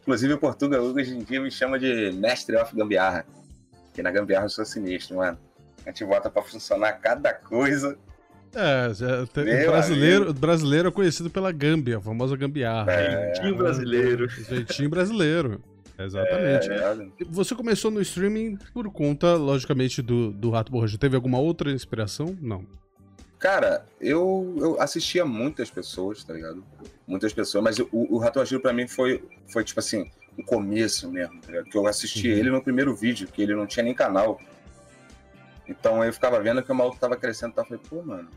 Inclusive o Portugal hoje em dia me chama de mestre of gambiarra. Que na gambiarra eu sou sinistro, mano. A gente bota pra funcionar cada coisa. É, o brasileiro, brasileiro é conhecido pela Gâmbia, a famosa gambiarra. É, jeitinho brasileiro. Jeitinho brasileiro. Exatamente. É, Você começou no streaming por conta, logicamente, do, do Rato Borracha. Teve alguma outra inspiração? Não. Cara, eu, eu assistia muitas pessoas, tá ligado? Muitas pessoas, mas o, o Rato Borracha pra mim foi, foi tipo assim, o começo mesmo, tá ligado? Que eu assisti uhum. ele no primeiro vídeo, que ele não tinha nem canal. Então eu ficava vendo que o maluco tava crescendo, tava falei, pô, mano.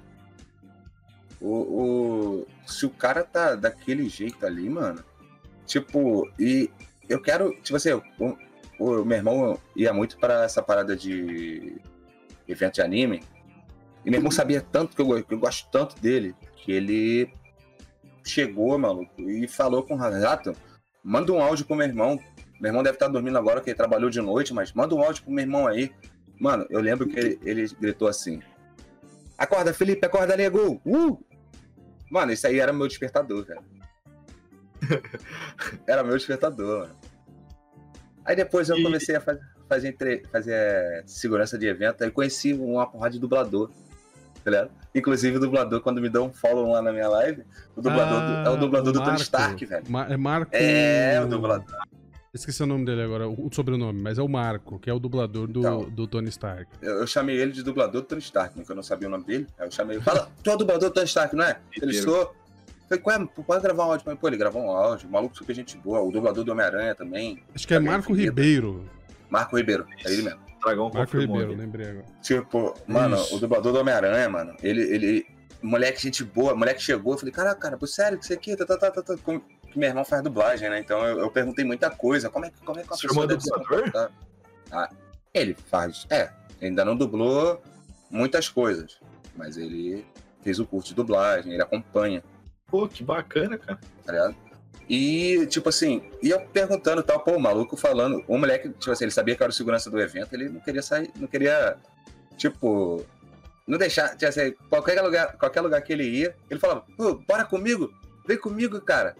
o, o, se o cara tá daquele jeito ali, mano, tipo, e eu quero, tipo assim, o, o meu irmão ia muito para essa parada de evento de anime, e meu irmão sabia tanto que eu, que eu gosto tanto dele, que ele chegou, maluco, e falou com o Rato, manda um áudio pro meu irmão. Meu irmão deve estar dormindo agora, que ele trabalhou de noite, mas manda um áudio pro meu irmão aí. Mano, eu lembro que ele, ele gritou assim: Acorda, Felipe, acorda, nego! Uh! Mano, isso aí era meu despertador, cara. era meu despertador, mano. Aí depois eu comecei a fazer, fazer, fazer é, segurança de evento, aí conheci uma porrada de dublador. Tá ligado? Inclusive o dublador, quando me deu um follow lá na minha live, o dublador ah, do... é o dublador do Tony Stark, velho. Ma é Marco. É, o dublador. Esqueci o nome dele agora, o sobrenome, mas é o Marco, que é o dublador do, então, do Tony Stark. Eu, eu, chamei ele de dublador do Tony Stark, porque eu não sabia o nome dele. Aí eu chamei ele, fala, tu é o dublador do Tony Stark, não é? Ele sou. Falei, qual pode gravar um áudio? Pô, ele gravou um áudio, maluco super gente boa, o dublador do Homem-Aranha também. Acho que é Marco Ribeiro. Marco Ribeiro, é ele mesmo. Dragão Marco Ribeiro, aqui. lembrei agora. Tipo, mano, Isso. o dublador do Homem-Aranha, mano, ele, ele. Moleque, gente boa, moleque chegou, eu falei, caraca, cara, pô, sério, que você aqui, tá, tá, tá, tá, tá que meu irmão faz dublagem, né? Então eu, eu perguntei muita coisa. Como é, como é que a pessoa deve dublador? Ah, ele faz. É, ainda não dublou muitas coisas, mas ele fez o curso de dublagem, ele acompanha. Pô, que bacana, cara. Tá ligado? E, tipo assim, eu perguntando tal, pô, o maluco falando, o moleque, tipo assim, ele sabia que era o segurança do evento, ele não queria sair, não queria, tipo, não deixar, tipo assim, qualquer lugar, qualquer lugar que ele ia, ele falava, pô, bora comigo, vem comigo, cara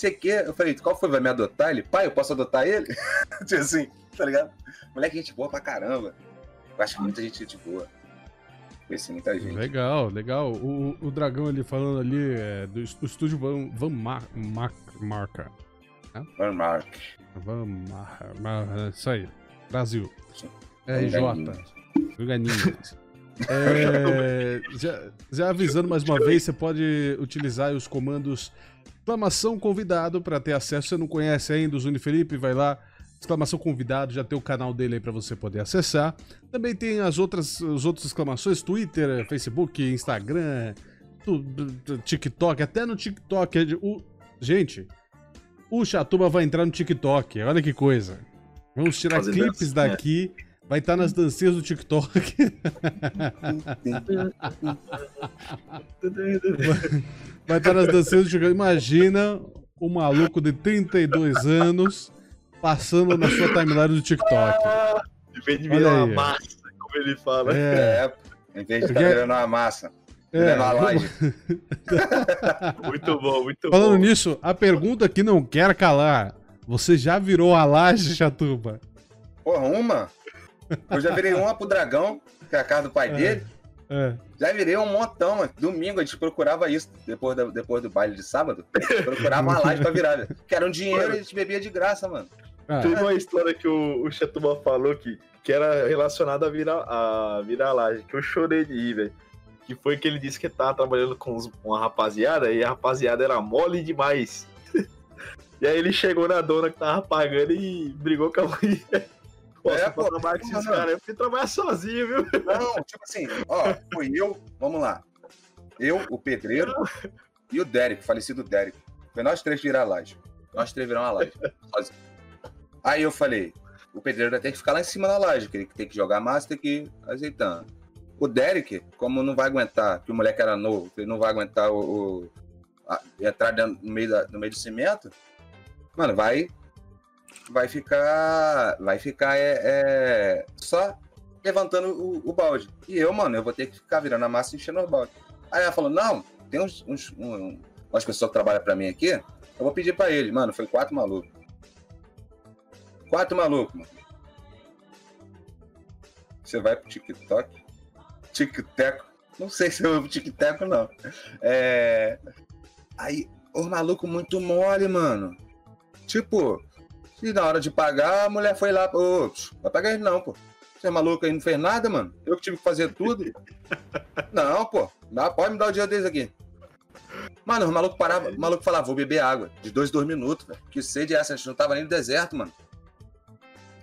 sei que. Eu falei, qual foi? Vai me adotar? Ele, pai, eu posso adotar ele? tipo assim, tá ligado? Moleque, gente boa pra caramba. Eu acho que muita gente gente boa. Conheci muita gente. Legal, legal. O, o dragão ali falando ali é, do, do estúdio Van, Van Mar, Mar, Marca. Né? Van Mark. Van Mar, isso aí. Brasil. RJ. Ganinhas. É, já, já avisando mais uma vez, você pode utilizar os comandos Exclamação convidado para ter acesso. Você não conhece ainda o Zuni Felipe? Vai lá. Exclamação convidado, já tem o canal dele aí para você poder acessar. Também tem as outras, as outras exclamações: Twitter, Facebook, Instagram, TikTok, até no TikTok. É o, gente, o Chatuba vai entrar no TikTok. Olha que coisa. Vamos tirar Fazer clipes dança, daqui. Né? Vai estar tá nas dancinhas do TikTok. Vai estar nas dancinhas do TikTok. Imagina um maluco de 32 anos passando na sua timeline do TikTok. em vez de virar uma massa, como ele fala. É, é em vez de estar tá virando uma massa. É, uma laje. muito bom, muito Falando bom. Falando nisso, a pergunta que não quer calar. Você já virou a laje, Chatuba? Porra, uma? Eu já virei uma pro dragão, que é a casa do pai é, dele. É. Já virei um montão, mano. Domingo a gente procurava isso, depois do, depois do baile de sábado. Procurava uma laje pra virar. Que era um dinheiro e a gente bebia de graça, mano. Ah. Teve uma história que o, o Chatuma falou que, que era relacionada a virar, a virar laje, que eu chorei de ir, velho. Que foi que ele disse que tava trabalhando com uma rapaziada e a rapaziada era mole demais. e aí ele chegou na dona que tava pagando e brigou com a mulher. Pô, é, pô, trabalhar com esses caras, eu fui trabalhar sozinho, viu? Não, tipo assim, ó, fui eu, vamos lá. Eu, o pedreiro e o Derek, falecido Derek. Foi nós três virar a laje. Nós três viramos a laje. Aí eu falei, o pedreiro vai ter que ficar lá em cima da laje, que ele tem que jogar massa, tem que azeitando. O Derek, como não vai aguentar, que o moleque era novo, ele não vai aguentar o, o a, entrar no meio, da, no meio do cimento, mano, vai vai ficar. Vai ficar é, é só levantando o, o, balde. E eu, mano, eu vou ter que ficar virando a massa e enchendo o balde. Aí ela falou: não, tem uns, uns um, umas pessoas que trabalham pra mim aqui. Eu vou pedir pra ele. Mano, foi quatro malucos. Quatro malucos, mano. Você vai pro TikTok? TikTok? Não sei se eu vou pro TikTok, não. É... Aí, o maluco muito mole, mano. Tipo, e na hora de pagar, a mulher foi lá, ô, vai pagar ele não, pô. Você é maluco aí, não fez nada, mano? Eu que tive que fazer tudo. não, pô, dá, pode me dar o dia deles aqui. Mano, o maluco parava, o maluco falava, vou beber água. De dois, dois minutos, velho. Que sede é essa? A gente não tava nem no deserto, mano.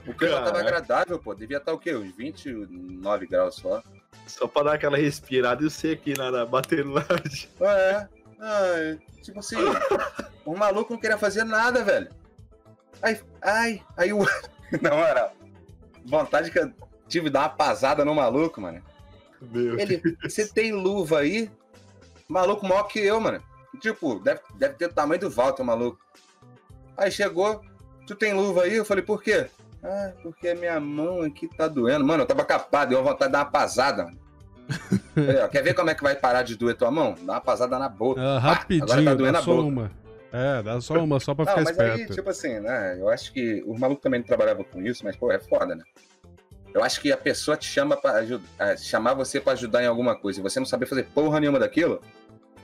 O clima tava agradável, pô. Devia estar tá o quê? Uns 29 graus só. Só pra dar aquela respirada e você aqui na, na batendo lá. É. Ai, tipo assim, o maluco não queria fazer nada, velho. Ai, ai, aí o. Na moral, vontade que eu tive de dar uma pasada no maluco, mano. Meu Ele, você tem luva aí? Maluco maior que eu, mano. Tipo, deve, deve ter o tamanho do Walter, maluco. Aí chegou, tu tem luva aí? Eu falei, por quê? Ah, porque a minha mão aqui tá doendo. Mano, eu tava capado, deu vontade de dar uma pasada, mano. Falei, quer ver como é que vai parar de doer tua mão? Dá uma pasada na boca. Ah, rapidinho, agora tá doendo dá só uma. É, dá só uma, só pra não, ficar mas esperto. Aí, tipo assim, né? Eu acho que o maluco também não trabalhava com isso, mas, pô, é foda, né? Eu acho que a pessoa te chama para ajudar, chamar você para ajudar em alguma coisa e você não saber fazer porra nenhuma daquilo,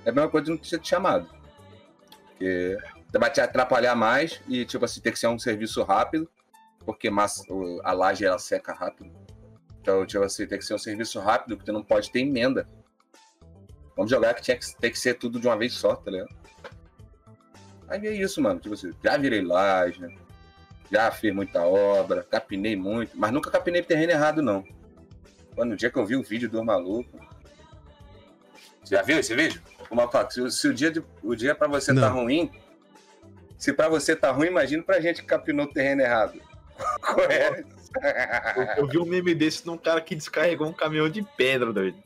é a mesma coisa de não ter te chamado. Porque vai te atrapalhar mais e, tipo assim, tem que ser um serviço rápido, porque a laje ela seca rápido. Então, tipo assim, tem que ser um serviço rápido, porque não pode ter emenda. Vamos jogar que tinha que, tem que ser tudo de uma vez só, tá ligado? Aí é isso, mano. Tipo assim, já virei laje, né? já fiz muita obra, capinei muito, mas nunca capinei terreno errado, não. Quando no dia que eu vi o vídeo do maluco. Você já viu esse vídeo? Uma se, se o dia, de, o dia pra você tá não. tá ruim, se pra você tá ruim, imagina pra gente que capinou o terreno errado. Correto. Eu, vi um meme desse num cara que descarregou um caminhão de pedra, doido.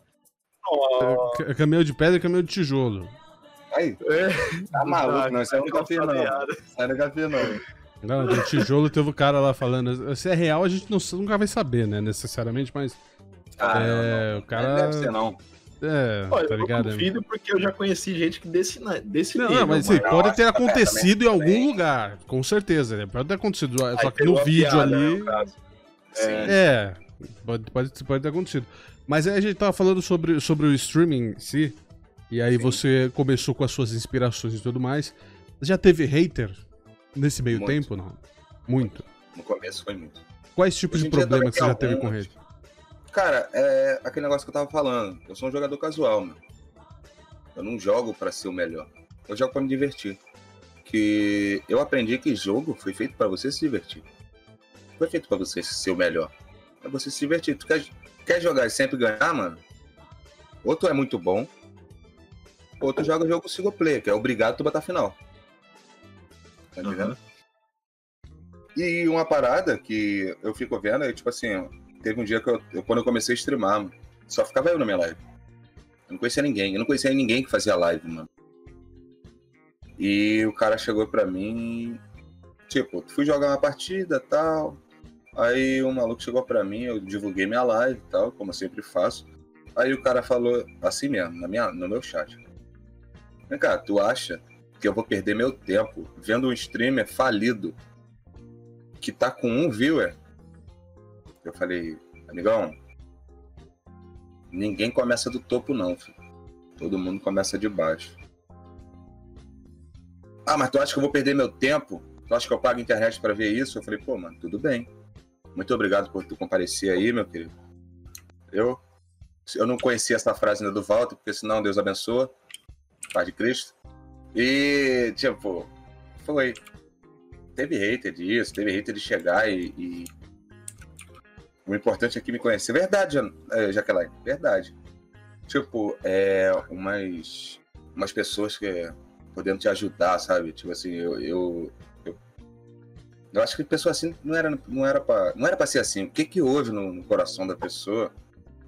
Oh. Caminhão de pedra e caminhão de tijolo. Aí, é. tá maluco, não. Isso é um café, não. Isso é um café, não. Não, do tijolo teve o cara lá falando. Se é real, a gente não, nunca vai saber, né? Necessariamente, mas. Ah, é, não, não. o cara. Não deve ser, não. É, Olha, tá ligado? Eu duvido porque eu já conheci gente que desse, desse não, nível, não, mas assim, pode ter acontecido em algum também. lugar, com certeza. Né? Pode ter acontecido, Aí só que no vídeo piada, ali. Né, é, é pode, pode, pode ter acontecido. Mas aí a gente tava falando sobre, sobre o streaming em si, e aí Sim. você começou com as suas inspirações e tudo mais. Já teve hater nesse meio muito. tempo, não? Muito. No começo foi muito. Quais tipos de problemas você já teve com hater? Cara, é aquele negócio que eu tava falando. Eu sou um jogador casual, mano. Eu não jogo para ser o melhor. Eu jogo para me divertir. Que eu aprendi que jogo foi feito para você se divertir. Foi feito para você ser o melhor. Pra você se divertir. Tu quer, quer jogar e sempre ganhar, mano? Ou tu é muito bom, ou tu joga o jogo single player, que é obrigado tu botar final. Tá entendendo? Uhum. E uma parada que eu fico vendo é, tipo assim, teve um dia que eu, eu, quando eu comecei a streamar, mano, só ficava eu na minha live. Eu não conhecia ninguém, eu não conhecia ninguém que fazia live, mano. E o cara chegou pra mim, tipo, fui jogar uma partida tal. Aí o maluco chegou pra mim, eu divulguei minha live tal, como eu sempre faço. Aí o cara falou assim mesmo, na minha, no meu chat. Vem cá, tu acha que eu vou perder meu tempo vendo um streamer falido que tá com um viewer? Eu falei, amigão, ninguém começa do topo não, filho. Todo mundo começa de baixo. Ah, mas tu acha que eu vou perder meu tempo? Tu acha que eu pago internet para ver isso? Eu falei, pô, mano, tudo bem. Muito obrigado por tu comparecer aí, meu querido. Eu, eu não conhecia essa frase ainda do Walter, porque senão Deus abençoa. Paz de Cristo. E, tipo, foi. Teve hater disso, teve hater de chegar e, e o importante é que me conhecer. Verdade, é, Jaqueline, verdade. Tipo, é, umas, umas pessoas que podendo te ajudar, sabe? Tipo assim, eu, eu, eu, eu acho que pessoa assim não era, não era para não era para ser assim. O que que houve no, no, coração da pessoa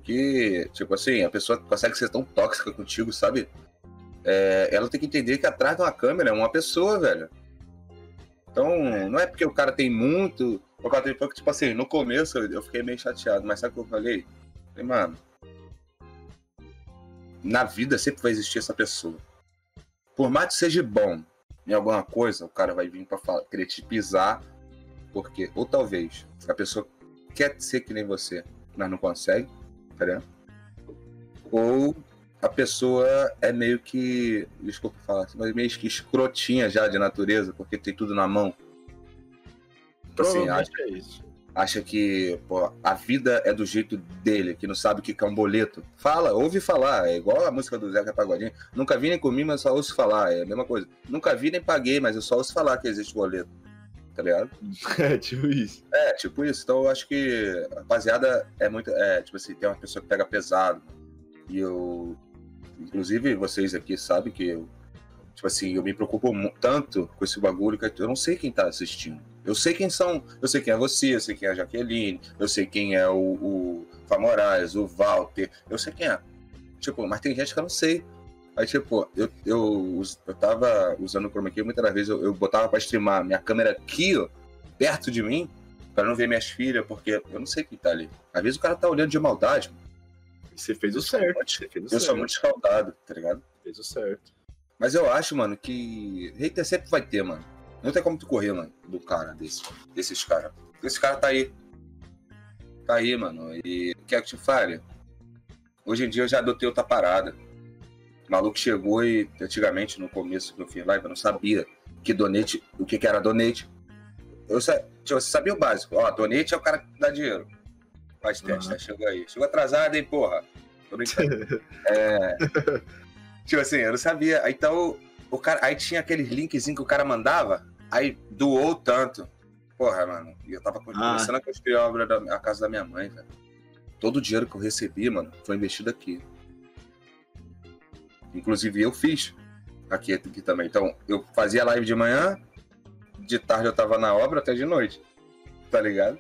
que, tipo assim, a pessoa consegue ser tão tóxica contigo, sabe? É, ela tem que entender que atrás de uma câmera é uma pessoa, velho. Então, não é porque o cara tem muito o Catherine Punk, tipo assim, no começo eu fiquei meio chateado, mas sabe o que eu falei? Falei, mano, na vida sempre vai existir essa pessoa. Por mais que seja bom em alguma coisa, o cara vai vir pra falar, querer te pisar, porque, ou talvez, a pessoa quer ser que nem você, mas não consegue, tá ligado? Ou a pessoa é meio que, desculpa falar, mas meio que escrotinha já de natureza, porque tem tudo na mão. Assim, acha, é isso. acha que pô, a vida é do jeito dele, que não sabe o que é um boleto. Fala, ouve falar, é igual a música do Zeca Pagodinho. Nunca vi nem comi, mas só ouço falar, é a mesma coisa. Nunca vi nem paguei, mas eu só ouço falar que existe boleto. tá ligado? É, tipo isso. É, tipo isso. Então eu acho que, rapaziada, é muito. É, tipo assim, tem uma pessoa que pega pesado. E eu. Inclusive, vocês aqui sabem que eu. Tipo assim, eu me preocupo tanto com esse bagulho que eu não sei quem tá assistindo. Eu sei quem são. Eu sei quem é você, eu sei quem é a Jaqueline, eu sei quem é o, o Famorais, o Walter. Eu sei quem é. Tipo, mas tem gente que eu não sei. Aí, tipo, eu, eu, eu tava usando o Chroma Key, muitas vezes eu, eu botava pra streamar minha câmera aqui, ó, perto de mim, pra não ver minhas filhas, porque eu não sei quem tá ali. Às vezes o cara tá olhando de maldade. Você fez o certo. Muito, fez o eu certo. sou muito escaldado, tá ligado? Fez o certo. Mas eu acho, mano, que hater sempre vai ter, mano. Não tem como tu correr, mano, do cara desse, desses caras. Esse cara tá aí. Tá aí, mano. E quer que te fale? Hoje em dia eu já adotei outra parada. O maluco chegou e, antigamente, no começo que eu fiz live, eu não sabia que donate, o que, que era donate. Eu tipo, você sabia o básico. Ó, donate é o cara que dá dinheiro. Faz teste, uhum. né? Chegou aí. Chegou atrasado, hein, porra? Tô brincando. é... tipo assim, eu não sabia. Então, o cara... aí tinha aqueles linkzinhos que o cara mandava, aí doou tanto. Porra, mano. E eu tava ah. começando a construir a obra da a casa da minha mãe, velho. Todo o dinheiro que eu recebi, mano, foi investido aqui. Inclusive eu fiz aqui, aqui também. Então, eu fazia live de manhã, de tarde eu tava na obra até de noite. Tá ligado?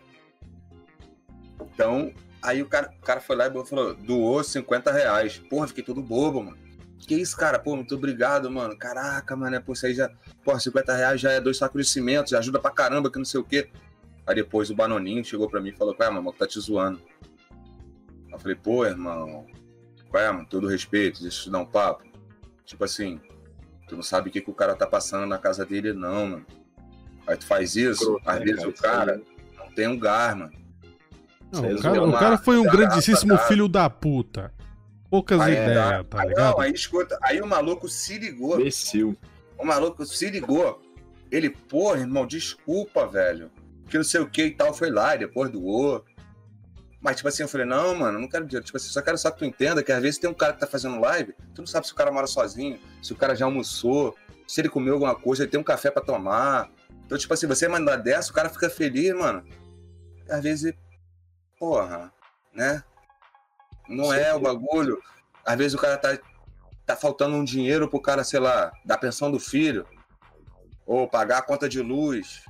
Então, aí o cara, o cara foi lá e falou, doou 50 reais. Porra, fiquei todo bobo, mano. Que isso, cara? Pô, muito obrigado, mano. Caraca, mano, é, pô, isso aí já. Pô, 50 reais já é dois sacos de cimento, já ajuda pra caramba, que não sei o quê. Aí depois o Banoninho chegou pra mim e falou, ué, mano, tá te zoando. Aí eu falei, pô, irmão, qual é, mano? Todo respeito, deixa eu te dar um papo. Tipo assim, tu não sabe o que, que o cara tá passando na casa dele, não, mano. Aí tu faz isso, Pronto, às né, vezes cara, o cara não tem um gar, mano. Não, o, cara, o cara foi um grandíssimo filho da puta. Poucas aí, ideias, tá ligado? Não, aí escuta, aí o maluco se ligou. Desceu. O maluco se ligou. Ele, porra, irmão, desculpa, velho. Que não sei o que e tal, foi lá, e depois doou. Mas, tipo assim, eu falei, não, mano, não quero dinheiro. Tipo assim, só quero só que tu entenda que às vezes tem um cara que tá fazendo live, tu não sabe se o cara mora sozinho, se o cara já almoçou, se ele comeu alguma coisa, ele tem um café para tomar. Então, tipo assim, você mandar dessa, o cara fica feliz, mano. Às vezes, porra, né? Não é o bagulho. Às vezes o cara tá, tá faltando um dinheiro pro cara, sei lá, da pensão do filho. Ou pagar a conta de luz.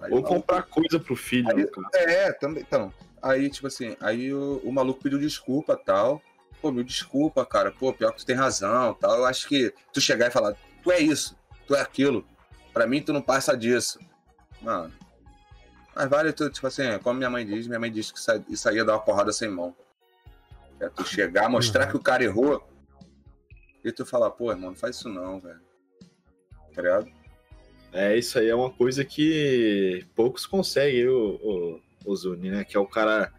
Aí, ou comprar coisa pro filho. Aí, é, também. Então, Aí, tipo assim, aí o, o maluco pediu desculpa tal. Pô, me desculpa, cara. Pô, pior que tu tem razão tal. Eu acho que tu chegar e falar, tu é isso, tu é aquilo. Pra mim, tu não passa disso. Mano. Mas vale tu, tipo assim, como minha mãe diz, minha mãe diz que isso aí ia dar uma porrada sem mão. É tu chegar, mostrar uhum. que o cara errou. E tu falar, pô, irmão, não faz isso não, velho. Tá ligado? É, isso aí é uma coisa que poucos conseguem, o, o, Ozuni, né? Que é o cara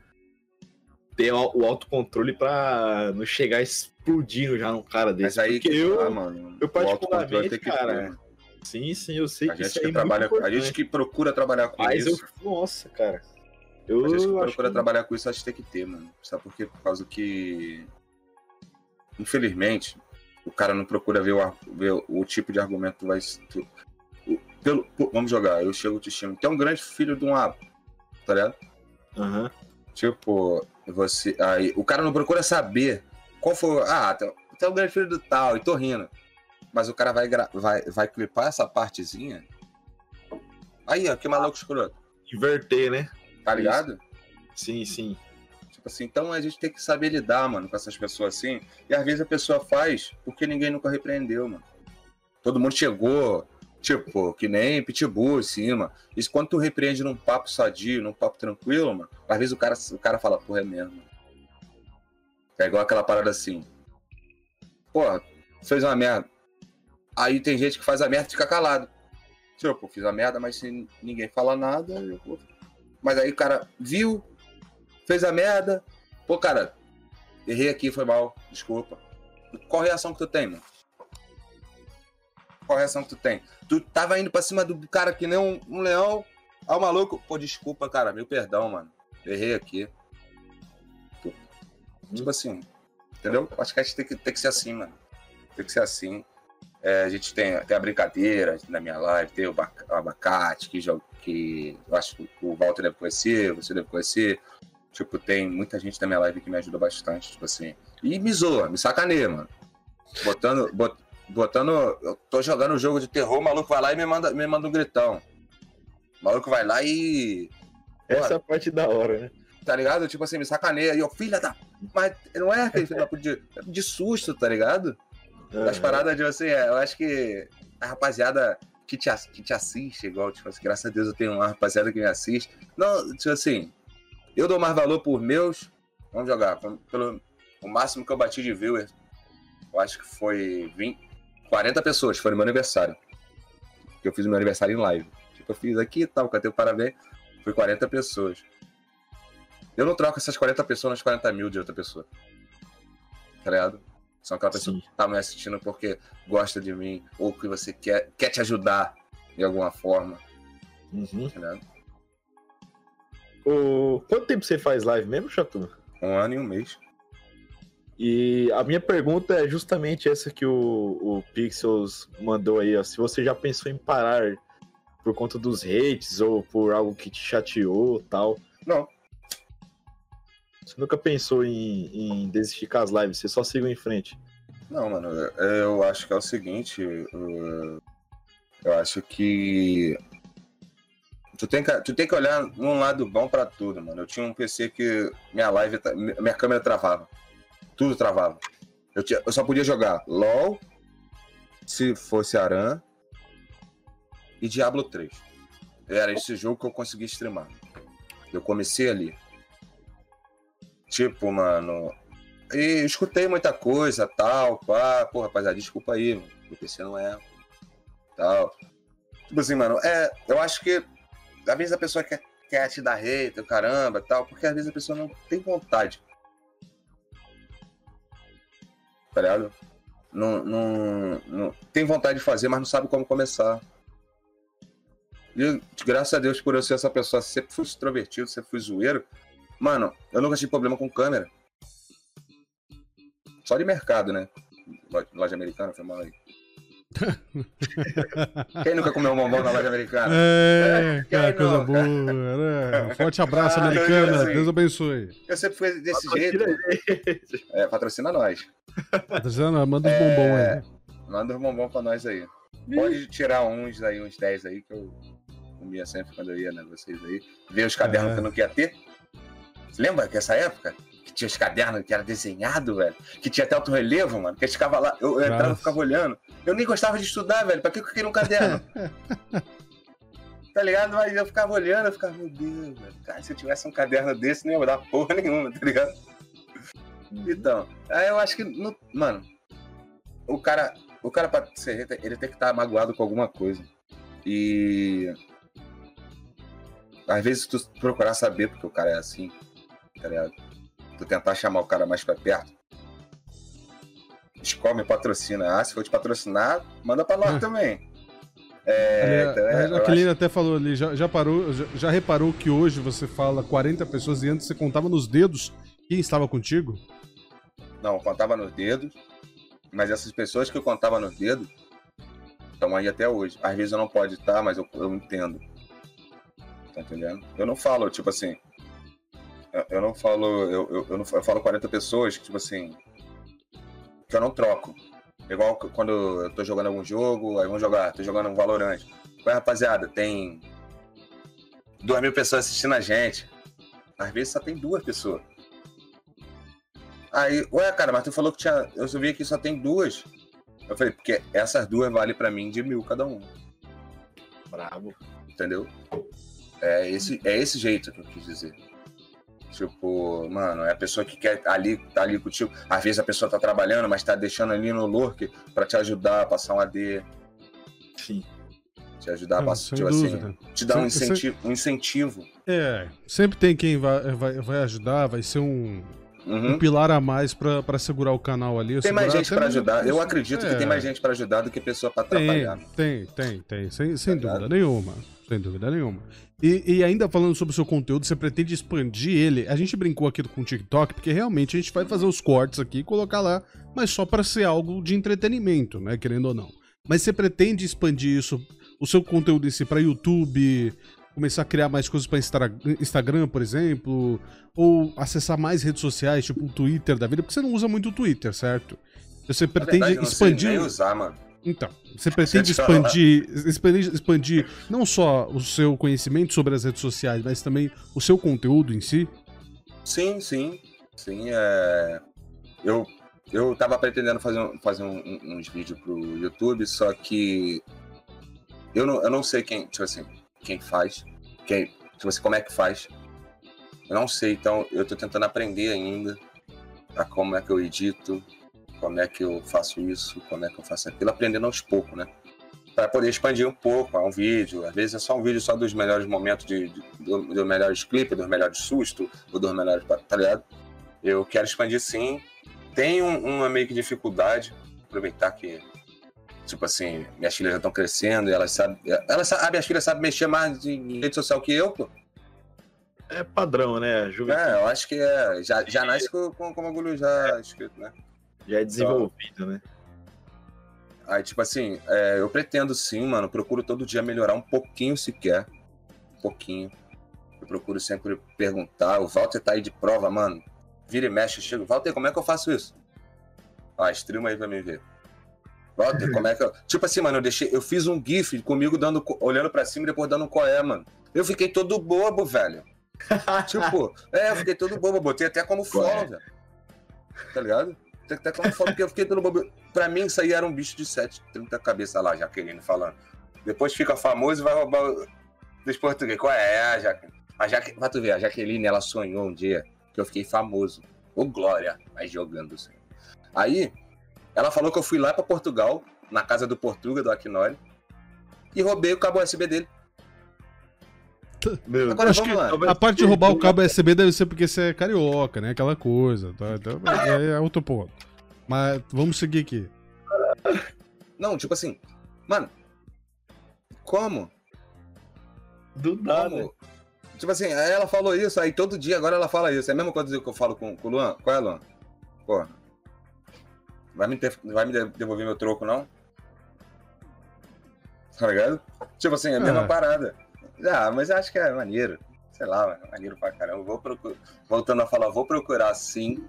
ter o autocontrole pra não chegar explodindo já num cara desse. Mas aí Porque que eu, tá, mano. eu particularmente, cara... Sim, sim, eu sei a que isso que é trabalha, A gente que procura trabalhar com Mas isso... Eu, nossa, cara. Eu a gente que procura que... trabalhar com isso, acho que tem que ter, mano. Sabe por quê? Por causa que... Infelizmente, o cara não procura ver o, ver o tipo de argumento que vai... Pelo, vamos jogar, eu chego te chamo. Que é um grande filho de um tá ligado? Uhum. Tipo, você. Aí, o cara não procura saber qual foi. Ah, tem, tem o grande filho do tal, e tô rindo. Mas o cara vai, vai, vai clipar essa partezinha. Aí, ó, que maluco escroto. Inverter, né? Tá ligado? Sim, sim. Tipo assim, então a gente tem que saber lidar, mano, com essas pessoas assim. E às vezes a pessoa faz porque ninguém nunca repreendeu, mano. Todo mundo chegou, Tipo, que nem pitbull em cima. Isso quando tu repreende num papo sadio, num papo tranquilo, mano, às vezes o cara, o cara fala, porra, é mesmo. É igual aquela parada assim. Porra, fez uma merda. Aí tem gente que faz a merda e fica calado. Tipo, fiz a merda, mas se ninguém fala nada, eu vou... Mas aí o cara viu, fez a merda. Pô, cara, errei aqui, foi mal, desculpa. Qual reação que tu tem, mano? Qual reação que tu tem? Tu tava indo pra cima do cara que nem um, um leão. Aí o maluco, pô, desculpa, cara, meu perdão, mano. Errei aqui. Tipo assim, entendeu? Acho que a gente tem que, tem que ser assim, mano. Tem que ser assim. É, a gente tem, tem a brincadeira na minha live, tem o, abacate, que, que eu acho que o Walter deve conhecer, você deve conhecer. Tipo, tem muita gente na minha live que me ajuda bastante, tipo assim. E me zoa, me sacaneia, mano. Botando, bot, botando. Eu tô jogando um jogo de terror, o maluco vai lá e me manda, me manda um gritão. O maluco vai lá e. Essa é a parte da hora, né? Tá ligado? Tipo assim, me sacaneia. E eu, filha da. Mas não é aquele filho de, de susto, tá ligado? Uhum. As paradas de assim, é, eu acho que a rapaziada que te, que te assiste, igual, tipo assim, graças a Deus eu tenho uma rapaziada que me assiste. Não, tipo assim, eu dou mais valor por meus. Vamos jogar. Pelo, o máximo que eu bati de viewers, eu acho que foi 20, 40 pessoas. Foi no meu aniversário. Que eu fiz meu aniversário em live. Tipo, eu fiz aqui e tal, cantei o parabéns. Foi 40 pessoas. Eu não troco essas 40 pessoas nas 40 mil de outra pessoa. Tá ligado? São aquela pessoa Sim. que tá me assistindo porque gosta de mim ou que você quer, quer te ajudar de alguma forma. Uhum. Ligado? O... Quanto tempo você faz live mesmo, Chatu? Um ano e um mês. E a minha pergunta é justamente essa que o, o Pixels mandou aí, ó. Se você já pensou em parar por conta dos hates ou por algo que te chateou tal. Não. Você nunca pensou em, em com as lives, você só seguiu em frente. Não, mano, eu acho que é o seguinte. Eu acho que Tu tem, que, tu tem que olhar um lado bom para tudo, mano. Eu tinha um PC que minha live, minha câmera travava. Tudo travava. Eu, tinha, eu só podia jogar LOL, se fosse Aran, e Diablo 3. Era esse jogo que eu conseguia streamar. Eu comecei ali. Tipo, mano. E escutei muita coisa, tal, pá. Pô, rapaziada, desculpa aí, mano. PC não é. Tal. Tipo assim, mano, é. Eu acho que às vezes a pessoa quer, quer te dar hate, caramba, tal, porque às vezes a pessoa não tem vontade. Tá ligado? Não, não, não, tem vontade de fazer, mas não sabe como começar. E graças a Deus por eu ser essa pessoa, sempre fui extrovertido, sempre fui zoeiro. Mano, eu nunca tive problema com câmera. Só de mercado, né? Loja americana, foi mal aí. Quem nunca comeu um bombom na loja americana? É, cara, coisa boa. Né? Um forte abraço, ah, americana. Assim, Deus abençoe. Eu sempre fui desse patrocina jeito. É, patrocina nós. Patrocina, manda os é, bombons aí. Manda os bombons pra nós aí. Pode tirar uns aí, uns 10 aí, que eu comia sempre quando eu ia, né? Vocês aí. Ver os cadernos é. que eu não queria ter. Lembra que essa época? que tinha os cadernos que era desenhado, velho. Que tinha até alto relevo, mano. Que a gente ficava lá, eu, eu entrava e ficava olhando. Eu nem gostava de estudar, velho. Pra que eu queria um caderno? tá ligado? Mas eu ficava olhando, eu ficava, meu Deus, velho. Cara, se eu tivesse um caderno desse, não ia dar porra nenhuma, tá ligado? Então, aí eu acho que, no, mano, o cara, o cara pra ser ele tem que estar tá magoado com alguma coisa. E às vezes tu procurar saber porque o cara é assim, tá ligado? tu tentar chamar o cara mais pra perto. Escol me patrocina. Ah, se for te patrocinar, manda pra nós hum. também. É, a, então, é, a Jaqueline acho... até falou ali, já, já parou, já, já, reparou que hoje você fala 40 pessoas e antes você contava nos dedos quem estava contigo? Não, eu contava nos dedos, mas essas pessoas que eu contava nos dedos estão aí até hoje. Às vezes eu não pode estar, mas eu, eu entendo. Tá entendendo? Eu não falo, tipo assim, eu não falo, eu, eu, eu, não, eu falo 40 pessoas que, tipo assim, que eu não troco. Igual quando eu tô jogando algum jogo, aí vamos jogar, tô jogando um Valorant. Ué, rapaziada, tem duas mil pessoas assistindo a gente. Às vezes só tem duas pessoas. Aí, ué, cara, mas tu falou que tinha. Eu vi que só tem duas. Eu falei, porque essas duas valem para mim de mil cada um. Bravo. Entendeu? É esse, é esse jeito que eu quis dizer. Tipo, mano, é a pessoa que quer ali, tá ali contigo. Às vezes a pessoa tá trabalhando, mas tá deixando ali no lurk para te ajudar a passar um AD. Sim. Te ajudar a passar, tipo assim, te dar um incentivo, um incentivo. É, sempre tem quem vai, vai, vai ajudar, vai ser um, Uhum. um pilar a mais para segurar o canal ali. Tem mais gente para ajudar. Eu acredito é. que tem mais gente para ajudar do que pessoa para atrapalhar. Tem, tem, tem, sem, sem tá dúvida nenhuma. Sem dúvida nenhuma. E, e, ainda falando sobre o seu conteúdo, você pretende expandir ele? A gente brincou aqui com o TikTok, porque realmente a gente vai fazer os cortes aqui e colocar lá, mas só para ser algo de entretenimento, né? Querendo ou não. Mas você pretende expandir isso, o seu conteúdo em si, pra YouTube, começar a criar mais coisas para Instagram, por exemplo, ou acessar mais redes sociais, tipo o Twitter da vida, porque você não usa muito o Twitter, certo? Você pretende verdade, expandir. nem usar, mano. Então, você pretende expandir, expandir, expandir não só o seu conhecimento sobre as redes sociais, mas também o seu conteúdo em si? Sim, sim. Sim, é... eu, eu tava pretendendo fazer, fazer um, um, uns vídeos pro YouTube, só que eu não, eu não sei quem, tipo assim, quem faz, quem, tipo assim, como é que faz. Eu não sei, então eu tô tentando aprender ainda a como é que eu edito, como é que eu faço isso, como é que eu faço aquilo, aprendendo aos poucos, né? Para poder expandir um pouco a um vídeo. Às vezes é só um vídeo só dos melhores momentos, de, de do, dos melhores clipes, dos melhores sustos, ou dos melhores. Tá ligado? Eu quero expandir sim. Tenho uma meio que dificuldade, aproveitar que, tipo assim, minhas filhas já estão crescendo e elas sabem. Elas, a minhas filhas sabem mexer mais em rede social que eu, pô. É padrão, né? Juventude. É, eu acho que é. Já, já nasce com, com, com o bagulho já escrito, né? Já é desenvolvido, então, né? Aí, tipo assim, é, eu pretendo sim, mano. Procuro todo dia melhorar um pouquinho sequer. Um pouquinho. Eu procuro sempre perguntar. O Walter tá aí de prova, mano. Vira e mexe, chega. Walter, como é que eu faço isso? Ah, streama aí pra mim ver. Como é que eu. Tipo assim, mano, eu deixei. Eu fiz um GIF comigo dando, olhando pra cima e depois dando um coé, mano. Eu fiquei todo bobo, velho. tipo, é, eu fiquei todo bobo. Botei até como follow, velho. Tá ligado? até como foto, porque eu fiquei todo bobo. Pra mim, isso aí era um bicho de 7, 30 cabeças lá, Jaqueline falando. Depois fica famoso e vai roubar dos portugueses. Qual é a Jaqueline? A Jaque... Vai tu ver, a Jaqueline, ela sonhou um dia que eu fiquei famoso. Ô, Glória, mas jogando assim. Aí, ela falou que eu fui lá pra Portugal, na casa do Portuga, do Aquinori, e roubei o cabo USB dele. Meu, Agora, acho que a parte de roubar o cabo USB deve ser porque você é carioca, né? Aquela coisa. Tá? Então, é, é outro ponto. Mas vamos seguir aqui. Não, tipo assim, mano, como? Do nada. Como? Tipo assim, aí ela falou isso, aí todo dia agora ela fala isso. É a mesma coisa que eu falo com, com o Luan. Qual é, Luan? Porra. Vai me, ter, vai me devolver meu troco, não? Tá ligado? Tipo assim, é a mesma é. parada. Ah, mas acho que é maneiro. Sei lá, maneiro pra caramba. Vou procurar. Voltando a falar, vou procurar sim,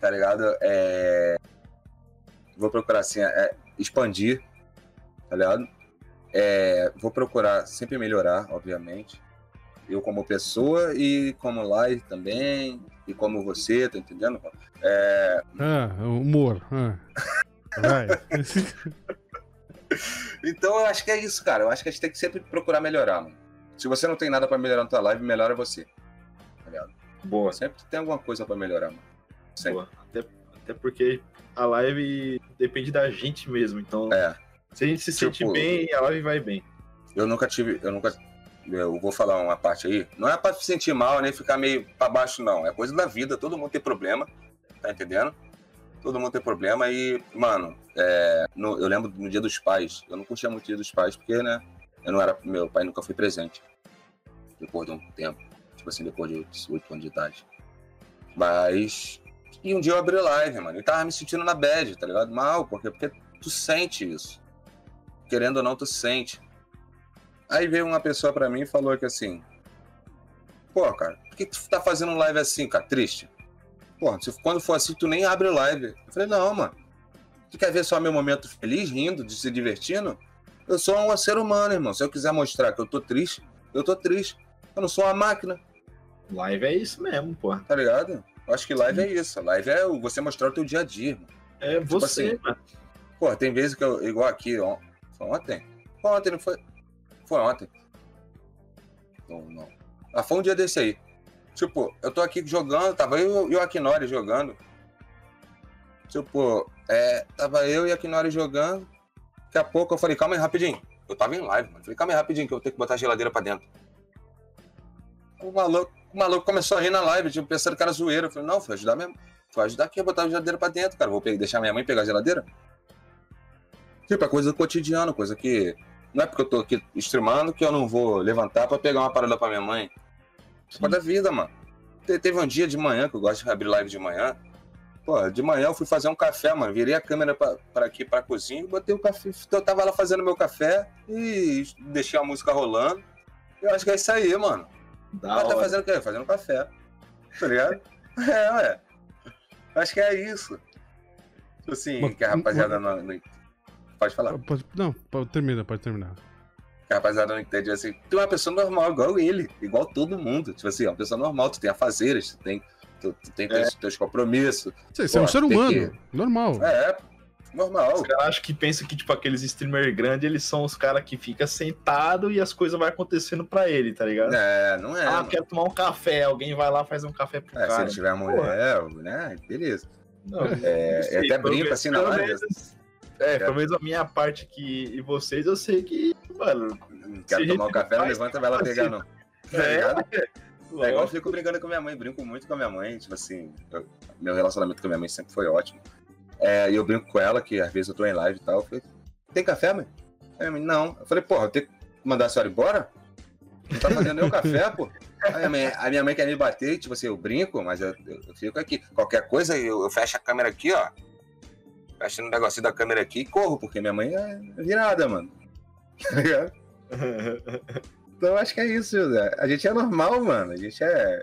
tá ligado? É... Vou procurar sim, é... expandir, tá ligado? É... Vou procurar sempre melhorar, obviamente. Eu como pessoa e como live também. E como você, tá entendendo? É... Ah, humor. Ah. Vai. então eu acho que é isso, cara. Eu acho que a gente tem que sempre procurar melhorar, mano. Se você não tem nada para melhorar na tua live, melhora você. Tá Boa. Sempre tem alguma coisa para melhorar, mano. Sempre. Boa. Até, até porque a live depende da gente mesmo. Então, é. se a gente se tipo, sente bem, a live vai bem. Eu nunca tive. Eu nunca. Eu vou falar uma parte aí. Não é pra se sentir mal, nem ficar meio pra baixo, não. É coisa da vida. Todo mundo tem problema. Tá entendendo? Todo mundo tem problema. E, mano, é, no, eu lembro no dia dos pais. Eu não curtia muito o dia dos pais, porque, né? Eu não era. Meu pai nunca foi presente. Depois de um tempo. Tipo assim, depois de 8 anos de idade. Mas. E um dia eu abri live, mano. E tava me sentindo na bad, tá ligado? Mal, porque, porque tu sente isso. Querendo ou não, tu sente. Aí veio uma pessoa para mim e falou que assim. Pô, cara, por que tu tá fazendo live assim, cara? Triste. Pô, se, quando for assim, tu nem abre live. Eu falei, não, mano. Tu quer ver só meu momento feliz, rindo, de se divertindo? Eu sou um ser humano, irmão. Se eu quiser mostrar que eu tô triste, eu tô triste. Eu não sou uma máquina. Live é isso mesmo, pô. Tá ligado? Eu acho que live Sim. é isso. Live é você mostrar o teu dia a dia, irmão. É tipo você, assim, mano. Pô, tem vezes que eu, igual aqui, ó. Ontem? Ontem, não foi? Foi ontem. Não, não. Ah, foi um dia desse aí. Tipo, eu tô aqui jogando, tava eu e o Akinori jogando. Tipo, é, tava eu e a Akinori jogando. Daqui a pouco eu falei, calma aí, rapidinho. Eu tava em live, mano. Falei, calma aí, rapidinho, que eu tenho que botar a geladeira pra dentro. O maluco, o maluco começou a rir na live, tipo, pensando que era zoeira. Eu falei, não, foi ajudar mesmo. Foi ajudar aqui a botar a geladeira pra dentro, cara. Vou pegar, deixar minha mãe pegar a geladeira. Tipo, é coisa cotidiana, coisa que. Não é porque eu tô aqui streamando que eu não vou levantar pra pegar uma parada pra minha mãe. Tipo, da vida, mano. Teve um dia de manhã, que eu gosto de abrir live de manhã, Pô, de manhã eu fui fazer um café, mano. Virei a câmera pra, pra aqui, pra cozinha, botei o café. Eu tava lá fazendo meu café e deixei a música rolando. Eu acho que é isso aí, mano. Da Mas tá fazendo o quê? Fazendo café. Tá ligado? é, ué. Acho que é isso. Tipo assim, que a rapaziada não, não, Pode falar. Pode, não, pode, termina, pode terminar. A rapaziada não entende assim. Tu é uma pessoa normal, igual ele, igual todo mundo. Tipo assim, é uma pessoa normal, tu tem afazeres, tu tem, tu, tu tem é. teus, compromissos. Você, é um ser humano, que... normal. É, normal. Os caras acham que pensa que, tipo, aqueles streamers grandes, eles são os caras que ficam sentado e as coisas vão acontecendo pra ele, tá ligado? É, não é. Ah, quer tomar um café, alguém vai lá faz um café pro é, cara. Se ele tiver mulher, né, beleza. Não, é, sei, até brinco assim na. É, é, pelo menos a minha parte aqui e vocês, eu sei que, mano. Quer tomar um café, não levanta, vai lá pegar, não. Tá é, é, é igual eu fico brincando com minha mãe, brinco muito com a minha mãe, tipo assim, eu, meu relacionamento com a minha mãe sempre foi ótimo. É, e eu brinco com ela, que às vezes eu tô em live e tal. Eu falei, tem café, mãe? Aí mãe, não. Eu falei, porra, eu tenho que mandar a senhora embora? Não tá fazendo nem o café, pô. Aí a minha, a minha mãe quer me bater, tipo assim, eu brinco, mas eu, eu, eu fico aqui. Qualquer coisa, eu, eu fecho a câmera aqui, ó. Fecho no negocinho da câmera aqui e corro, porque minha mãe é virada, mano. Tá então acho que é isso, José. A gente é normal, mano. A gente é.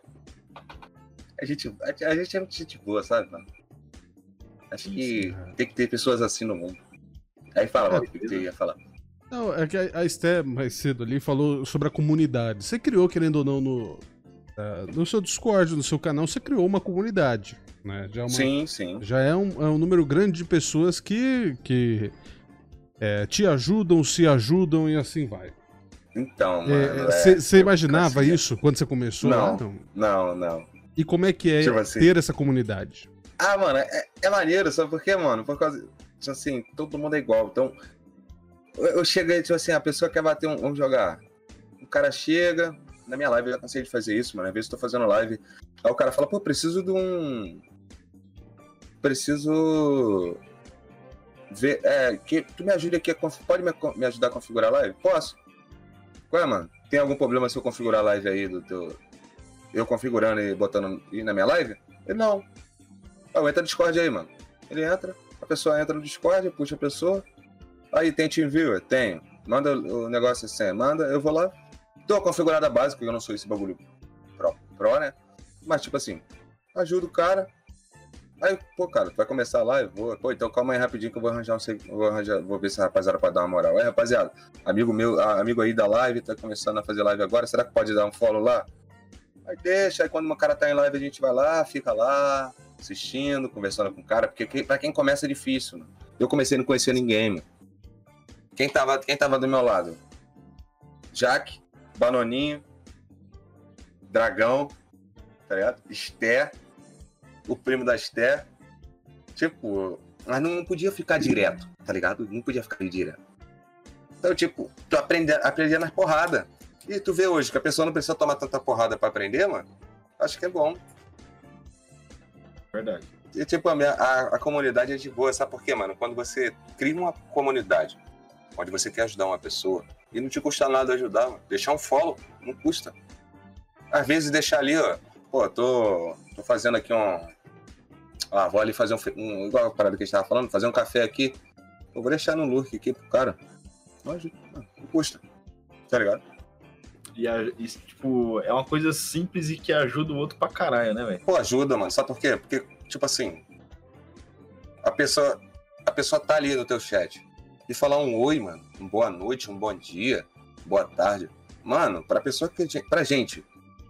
A gente, a, a gente é muito gente boa, sabe, mano? Acho que tem que ter pessoas assim no mundo. Aí fala, é, o que você ia falar. Não, é que a Esté mais cedo ali falou sobre a comunidade. Você criou, querendo ou não, no, no seu Discord, no seu canal, você criou uma comunidade. Né? Já é uma, sim, sim. Já é um, é um número grande de pessoas que, que é, te ajudam, se ajudam e assim vai. Então, é, mano. Você é, imaginava isso quando você começou? Não, lá? não, não. E como é que é tipo assim, ter essa comunidade? Ah, mano, é, é maneiro, sabe por quê, mano? Por causa, tipo assim, todo mundo é igual. Então, eu, eu chego aí, tipo assim, a pessoa quer bater um. Vamos jogar. O cara chega. Na minha live eu já cansei de fazer isso, mano. Às vezes eu tô fazendo live. Aí o cara fala, pô, preciso de um. Preciso. Ver. É, que tu me ajude aqui. A conf... Pode me, me ajudar a configurar a live? Posso. Qual é, mano? Tem algum problema se eu configurar a live aí do teu. Eu configurando e botando aí na minha live? Ele não. Ah, entra no Discord aí, mano. Ele entra, a pessoa entra no Discord, puxa a pessoa. Aí tem TeamViewer? Tenho. Manda o negócio assim, manda, eu vou lá. Dou a configurada básica, eu não sou esse bagulho pro, pro, né? Mas tipo assim, ajuda o cara. Aí, pô, cara, vai começar a live? Vou. Pô, então calma aí rapidinho que eu vou arranjar um. Vou, arranjar, vou ver se a rapaziada pode dar uma moral. Aí, rapaziada, amigo meu, amigo aí da live, tá começando a fazer live agora. Será que pode dar um follow lá? Aí deixa, aí quando o cara tá em live, a gente vai lá, fica lá, assistindo, conversando com o cara, porque para quem começa é difícil. Mano. Eu comecei a não conhecer ninguém, mano. Quem tava, quem tava do meu lado? Jack, Banoninho, Dragão, tá ligado? Esté, o primo da Esté. Tipo, mas não, não podia ficar direto, tá ligado? Não podia ficar direto. Então, tipo, tu aprende, aprende nas porradas. E tu vê hoje que a pessoa não precisa tomar tanta porrada para aprender, mano. Acho que é bom. Verdade. E, tipo, a, minha, a, a, comunidade é de boa, sabe por quê, mano? Quando você cria uma comunidade onde você quer ajudar uma pessoa e não te custa nada ajudar, mano. deixar um follow, não custa. Às vezes deixar ali, ó, pô, tô, tô fazendo aqui um. Ah, vou ali fazer um, um. Igual a parada que a gente tava falando, fazer um café aqui. Eu vou deixar no lurk aqui pro cara. Não, não custa. Tá ligado? E, e, tipo, é uma coisa simples e que ajuda o outro pra caralho, né, velho? Pô, ajuda, mano. Sabe por quê? Porque, tipo assim, a pessoa, a pessoa tá ali no teu chat e falar um oi, mano, um boa noite, um bom dia, boa tarde. Mano, pra pessoa que. Pra gente,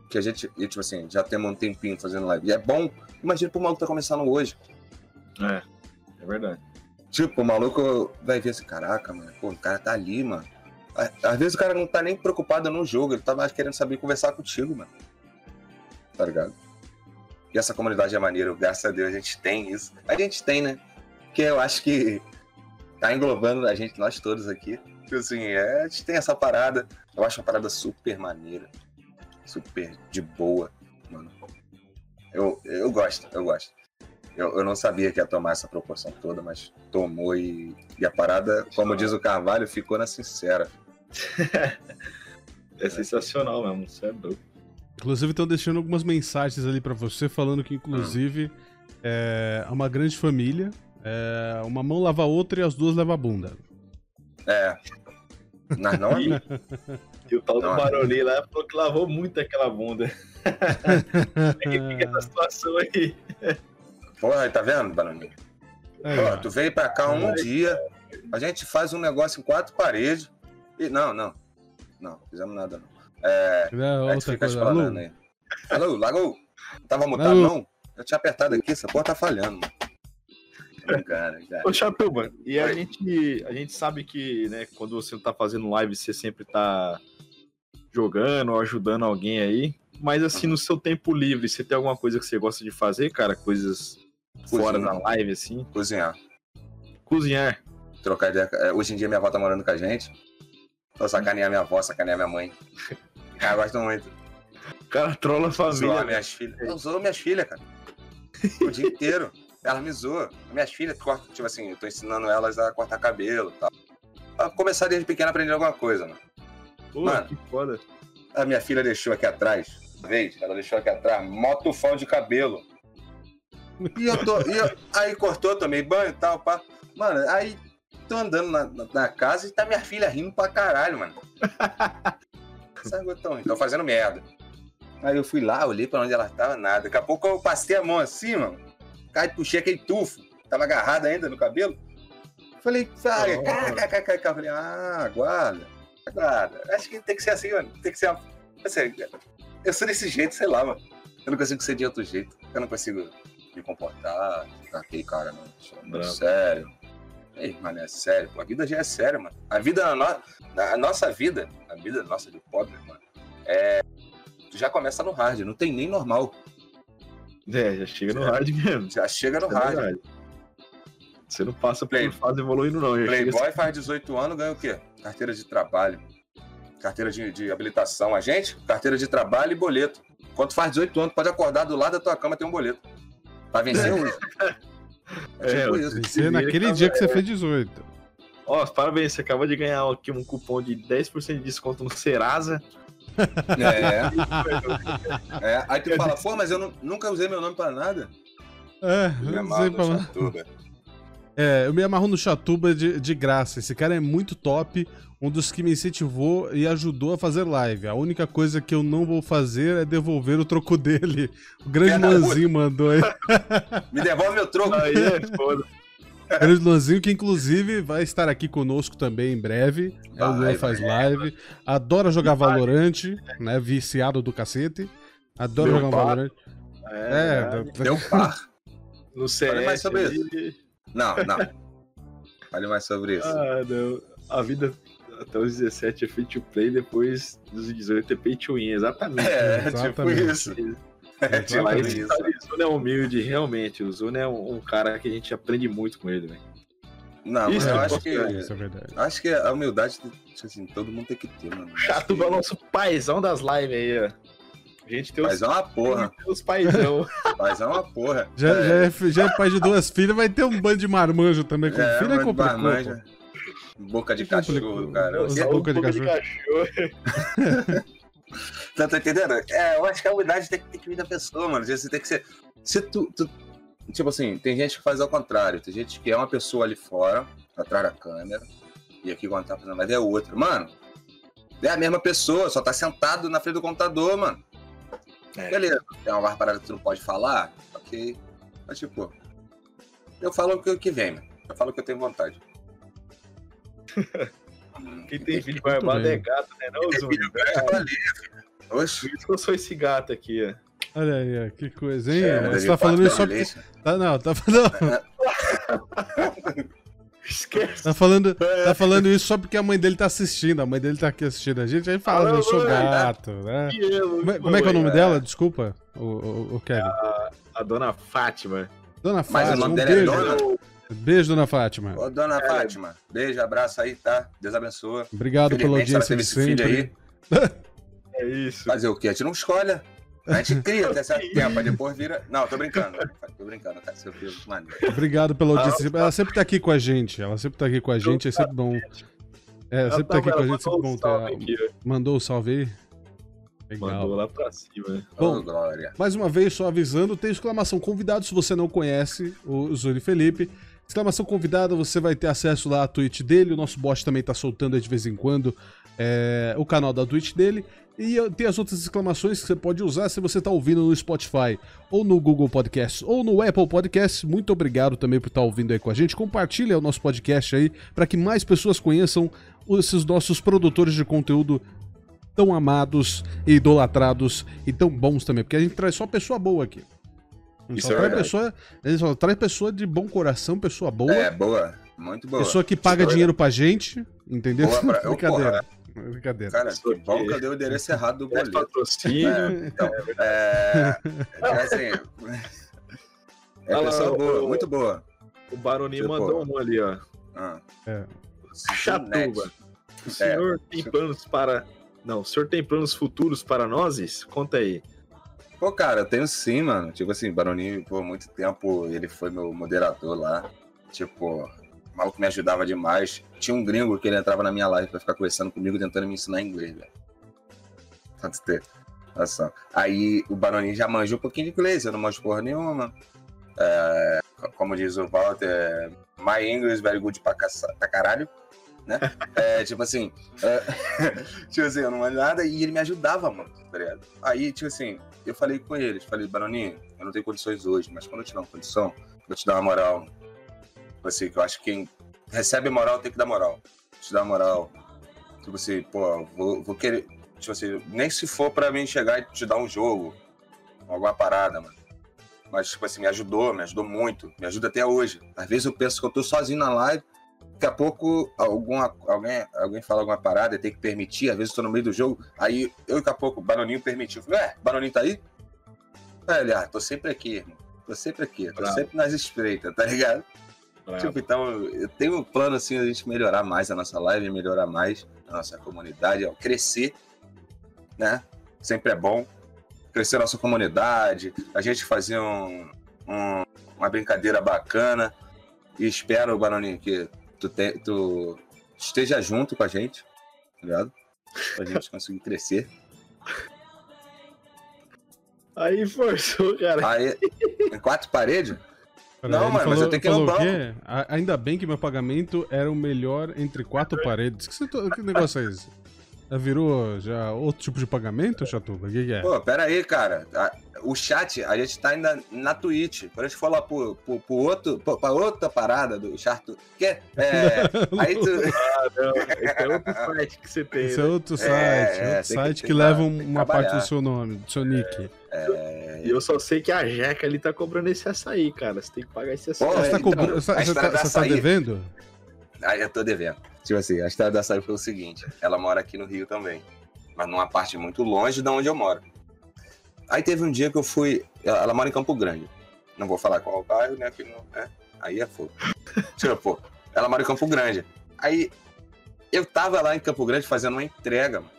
que a gente, tipo assim, já temos um tempinho fazendo live. E é bom. Imagina pro maluco tá começando hoje. É, é verdade. Tipo, o maluco vai ver assim, caraca, mano, pô, o cara tá ali, mano. Às vezes o cara não tá nem preocupado no jogo, ele tá mais querendo saber conversar contigo, mano. Tá ligado? E essa comunidade é maneira, graças a Deus a gente tem isso. A gente tem, né? Que eu acho que tá englobando a gente, nós todos aqui. Tipo assim, é, a gente tem essa parada. Eu acho uma parada super maneira. Super de boa, mano. Eu, eu gosto, eu gosto. Eu, eu não sabia que ia tomar essa proporção toda, mas tomou e, e a parada, como diz o Carvalho, ficou na sincera. é sensacional mesmo, você é doido. Inclusive estão deixando algumas mensagens ali para você falando que inclusive hum. é uma grande família. É, uma mão lava a outra e as duas levam a bunda. É. Mas não E, e o tal do. Baroni lá falou que lavou muito aquela bunda. É que fica essa situação aí. Porra, tá vendo? Aí, Ó, ó. tu veio pra cá um dia, a gente faz um negócio em quatro paredes. E não, não. Não, fizemos nada não. É, Tiver a gente fica coisa. Lu, aí. Alô, Lago? Tava mutado, Alô? não? Eu tinha apertado aqui, essa porra tá falhando, mano. Brincando, já. Ô, Chapéu, mano, e a Oi. gente, a gente sabe que, né, quando você não tá fazendo live, você sempre tá jogando ou ajudando alguém aí. Mas assim, no seu tempo livre, você tem alguma coisa que você gosta de fazer, cara? Coisas fora da live, assim? Cozinhar. Cozinhar. Trocar ideia. é, Hoje em dia minha avó tá morando com a gente. Tô sacanear minha avó, sacanear minha mãe. Cara, gosto muito. O cara trola a Zoar família. minhas filhas. Eu zoo minhas filhas, cara. O dia inteiro. Elas me zoam. Minhas filhas, cortam, tipo assim, eu tô ensinando elas a cortar cabelo e tal. Pra começar desde pequena a aprender alguma coisa, mano. Pô, Mano. que foda. A minha filha deixou aqui atrás, uma vez, ela deixou aqui atrás, motofão de cabelo. E eu tô. e eu- aí cortou, tomei banho e tal, pá. Mano, aí tô andando na, na- na casa e tá minha filha rindo pra caralho, mano. Sabe, então, tô fazendo merda. Aí eu fui lá, olhei pra onde ela tava, nada. Daqui a pouco eu passei a mão assim, mano. Cai, puxei aquele tufo. Tava agarrado ainda no cabelo. Falei, sai, Oh. cá, cá, cá, cá, cá. Falei, ah, guarda, guarda. Acho que tem que ser assim, mano. Tem que ser uma... assim, eu sou desse jeito, sei lá, mano. Eu não consigo ser de outro jeito. Eu não consigo me comportar, ficar aquele cara, não. Sou muito Bravo. sério. Ei, mano, é sério. pô. A vida já é séria, mano. A vida, na no... a nossa vida, a vida nossa de pobre, mano, é. Já começa no hard, não tem nem normal. É, já chega no hard mesmo. Já chega no É hard. verdade. Você não passa por Play- fase evoluindo, não. Playboy faz 18 anos, ganha o quê? Carteira de trabalho. Carteira de, de habilitação. A gente, carteira de trabalho e boleto. Quando faz 18 anos, pode acordar do lado da tua cama tem um boleto. Pra vencer hoje. É É, tipo isso. Isso é naquele dia que você fez 18. Ó, parabéns, você acabou de ganhar aqui um cupom de 10% de desconto no Serasa. É, é. Aí tu fala, pô, mas eu nu- nunca usei meu nome pra nada. É, Me não amarro no pra... Chatuba. é, eu me amarro no Chatuba de, de graça. Esse cara é muito top. Um dos que me incentivou e ajudou a fazer live. A única coisa que eu não vou fazer é devolver o troco dele. O grande da Luanzinho mandou aí. Me devolve meu troco. Aí é foda. O grande Luanzinho, que inclusive vai estar aqui conosco também em breve. É o Vai, Luan faz vai. live. Adora jogar Valorante, né? Viciado do cacete. Adora Meu jogar um pai. Valorante. É, É, Deu par. no CS. mais sobre ali- Não, não. Fale mais sobre isso. Ah, não. A vida até os 17 é free to play, depois dos 18 é pay to win. Exatamente. É, tipo exatamente. isso. É tipo Mas isso. o Zuna é humilde, realmente. O Zuna é um, um cara que a gente aprende muito com ele, velho. Não, mas Isso eu é acho que. Isso é verdade. Acho que a humildade, tipo assim, todo mundo tem que ter, mano. Chato é o nosso paizão das lives aí, ó. A gente tem os, Mas é uma porra. os paizão. Mas é uma porra. Já é. Já, é, já é pai de duas filhas, vai ter um bando de marmanjo também. Com É, filho é complicado. Boca de cachorro, cara. Boca de pouco cachorro. Tá, tá entendendo? É, eu acho que a humildade tem que, tem que vir da pessoa, mano. Você tem que ser. Se tu, tu- Tipo assim, tem gente que faz ao contrário. Tem gente que é uma pessoa ali fora, atrás da câmera. E aqui quando tá fazendo live é outra. Mano, é a mesma pessoa, só tá sentado na frente do computador, mano. É. Beleza, tem uma parada que tu não pode falar, ok. Mas tipo, eu falo o que, o que vem, mano. Eu falo o que eu tenho vontade. Quem tem filho barbado é gato, né? Não, Tem Zuna? filho falei, filho. Oxe. Por isso que eu sou esse gato aqui, ó. Olha aí, ó, que coisa, hein? É, Você tá falando isso só porque. Tá, não, tá, não, Esquece. tá, falando, tá falando isso só porque a mãe dele tá assistindo. A mãe dele tá aqui assistindo a gente. Aí fala, eu sou gato, né? Como é, como é que é o nome dela? Desculpa, o, o, o Kevin. A dona Fátima. Dona Mas Fátima, o nome um dela é. Dona? Beijo, Dona Fátima. Ô, dona Fátima, beijo, abraço aí, tá? Deus abençoe. Obrigado pela ela audiência de sempre. aí. É isso. Fazer o quê? A gente não escolhe. A gente cria até certo tempo, aí depois vira. Não, tô brincando. Tô brincando, tá? Seu filho, mano. Obrigado pela audiência. Ela sempre tá aqui com a gente. Ela sempre tá aqui com a gente. É sempre bom. É, sempre tá aqui com a gente. Sempre bom ter. Aqui, ó. Mandou o salve aí? Legal. Mandou lá pra cima. Bom, oh, mais uma vez, só avisando, tem exclamação convidado se você não conhece o Zuri Felipe. Exclamação convidada, você vai ter acesso lá à Twitch dele. O nosso bot também tá soltando de vez em quando é, o canal da Twitch dele. E tem as outras exclamações que você pode usar se você está ouvindo no Spotify, ou no Google Podcast, ou no Apple Podcast. Muito obrigado também por estar tá ouvindo aí com a gente. Compartilha o nosso podcast aí para que mais pessoas conheçam esses nossos produtores de conteúdo tão amados, idolatrados e tão bons também, porque a gente traz só pessoa boa aqui. Isso só, é traz pessoa, traz pessoa de bom coração, pessoa boa. É, boa. Muito boa. Pessoa que paga dinheiro pra gente, entendeu? Boa pra... Brincadeira. Porra. Brincadeira. Cara, que bom que eu dei o endereço errado do boleto. Patrocínio. É, então, é, é assim... É pessoa boa, o, muito boa. O Baroninho tipo, mandou um ali, ó. Ah. É. Chatuba. O senhor é, tem planos para não, o senhor tem planos futuros para nós? Conta aí. Pô, cara, eu tenho sim, mano. Tipo assim, Baroninho, por muito tempo, ele foi meu moderador lá. Tipo, o maluco me ajudava demais. Tinha um gringo que ele entrava na minha live pra ficar conversando comigo, tentando me ensinar inglês, velho. Pode ter. Nossa. Aí o Baroninho já manjou um pouquinho de inglês, eu não manjo porra nenhuma. É, como diz o Walter, my English very good pra, caça, pra caralho né? É, tipo assim, é, tipo assim, eu não manjo nada e ele me ajudava, mano, tá ligado? Aí, tipo assim, eu falei com eles, falei, Baroninho, eu não tenho condições hoje, mas quando eu dar uma condição, vou te dar uma moral. Assim, que eu acho que quem recebe moral tem que dar moral. Te dar moral. Tipo assim, pô, vou, vou querer. Tipo assim, nem se for pra mim chegar e te dar um jogo, alguma parada, mano. Mas, tipo assim, me ajudou, me ajudou muito, me ajuda até hoje. Às vezes eu penso que eu tô sozinho na live, daqui a pouco alguma, alguém, alguém fala alguma parada, tem que permitir, às vezes estou no meio do jogo, aí eu daqui a pouco o Baroninho permitiu. Falei, ué, Baroninho tá aí? Aí ele, ah, tô sempre aqui, irmão. Tô sempre aqui, tô Bravo. sempre nas estreitas, tá ligado? Tipo, então, eu tenho um plano assim, a gente melhorar mais a nossa live, melhorar mais a nossa comunidade, ó, crescer, né? Sempre é bom. Crescer a nossa comunidade, a gente fazer um, um, uma brincadeira bacana. E espero, Baroninho, que tu, te, tu esteja junto com a gente, tá ligado? Pra gente conseguir crescer. Aí forçou, cara. Aí, em quatro paredes? não, mano, falou, mas eu tenho que ir no banco. Ainda bem que meu pagamento era o melhor entre quatro paredes. Que, que negócio é esse? Já virou já outro tipo de pagamento, Chatuba? O que, que, é? Pô, pera aí, cara. O chat, a gente tá ainda na Twitch. Quando a gente for lá pro, pro, pro outro, pra outra parada do chat. Que é, aí tu... Ah, não. Esse é outro site que você tem. Esse é né? outro site. É, outro site que, que leva uma parte do seu nome, do seu nick. É... E eu só sei que a Jeca ali tá cobrando esse açaí, cara. Você tem que pagar esse açaí. Pô, você, tá, então, você, tá, você tá devendo? Ah, eu tô devendo. Tipo assim, a história da Saí foi o seguinte: ela mora aqui no Rio também, mas numa parte muito longe de onde eu moro. Aí teve um dia que eu fui. Ela mora em Campo Grande. Não vou falar qual bairro, né? Que não, né? Aí é fogo. ela mora em Campo Grande. Aí eu tava lá em Campo Grande fazendo uma entrega, mano.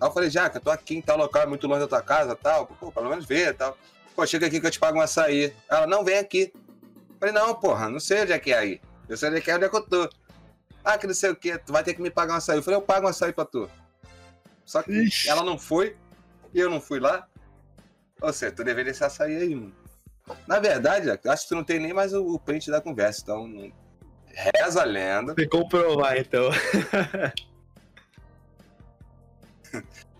Aí eu falei, Jaca, tô aqui em tal local, é muito longe da tua casa tal. Pô, pelo menos vê tal. Pô, chega aqui que eu te pago um açaí. Ela, não, vem aqui. Eu falei, não, porra, não sei onde é que é aí. Eu sei onde é que é onde é que eu tô. Ah, que não sei o que, tu vai ter que me pagar um açaí. Eu falei, eu pago um açaí pra tu. Só que Ixi. ela não foi, e eu não fui lá. Ou seja, tu deveria ser açaí aí, mano. Na verdade, acho que tu não tem nem mais o, print da conversa, então. Não... Reza a lenda. Tem que comprovar, então.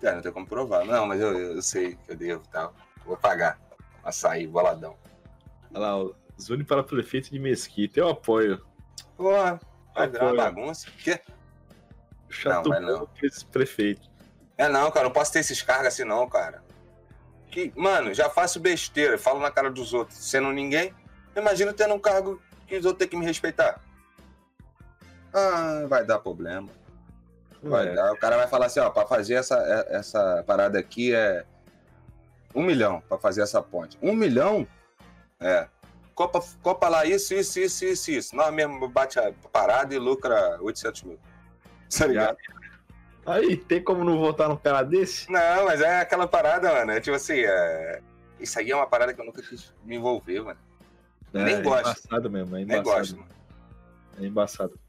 é, não tem como provar. Não, mas eu, eu sei que eu devo tal. Tá? Vou pagar. Açaí, boladão. Olha lá, Zune para prefeito de Mesquita. Eu apoio. Porra, Vai virar uma bagunça. Quê? Chato não, não. esse prefeito. É não, cara, não posso ter esses cargos assim não, cara. Que, mano, já faço besteira, falo na cara dos outros, sendo ninguém. Imagina tendo um cargo que os outros têm que me respeitar. Ah, vai dar problema. Vai é. dar. O cara vai falar assim, ó, pra fazer essa, é, essa parada aqui é um milhão pra fazer essa ponte. Um milhão? É. Copa, Copa lá, isso, isso, isso, isso, isso. Nós mesmo bate a parada e lucra 800 mil. Tá ligado? Aí, tem como não voltar num cara desse? Não, mas é aquela parada, mano. É tipo assim, é... isso aí é uma parada que eu nunca quis me envolver, mano. É, Nem gosto. É embaçado mesmo, é embaçado. Nem gosto, mano. É embaçado.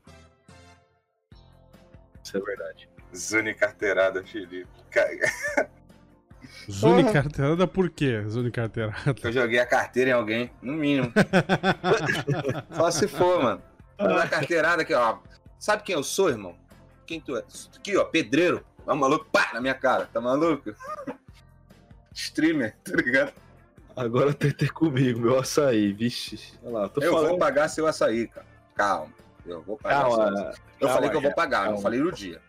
Isso é verdade. Zuni carteirada, Felipe. Zune carteirada por quê? Zune carteirada. Eu joguei a carteira em alguém, no mínimo. Só se for, mano. Na carteirada aqui, ó. Sabe quem eu sou, irmão? Quem tu é? Aqui, ó, pedreiro. Tá maluco? Pá, na minha cara. Tá maluco? Streamer, tá ligado? Agora tentei comigo, meu açaí, vixe. Olha lá, eu falando... vou pagar seu açaí, cara. Calma. Eu vou pagar. Calma, seu açaí. Eu calma, falei que eu vou pagar, calma. não falei no dia.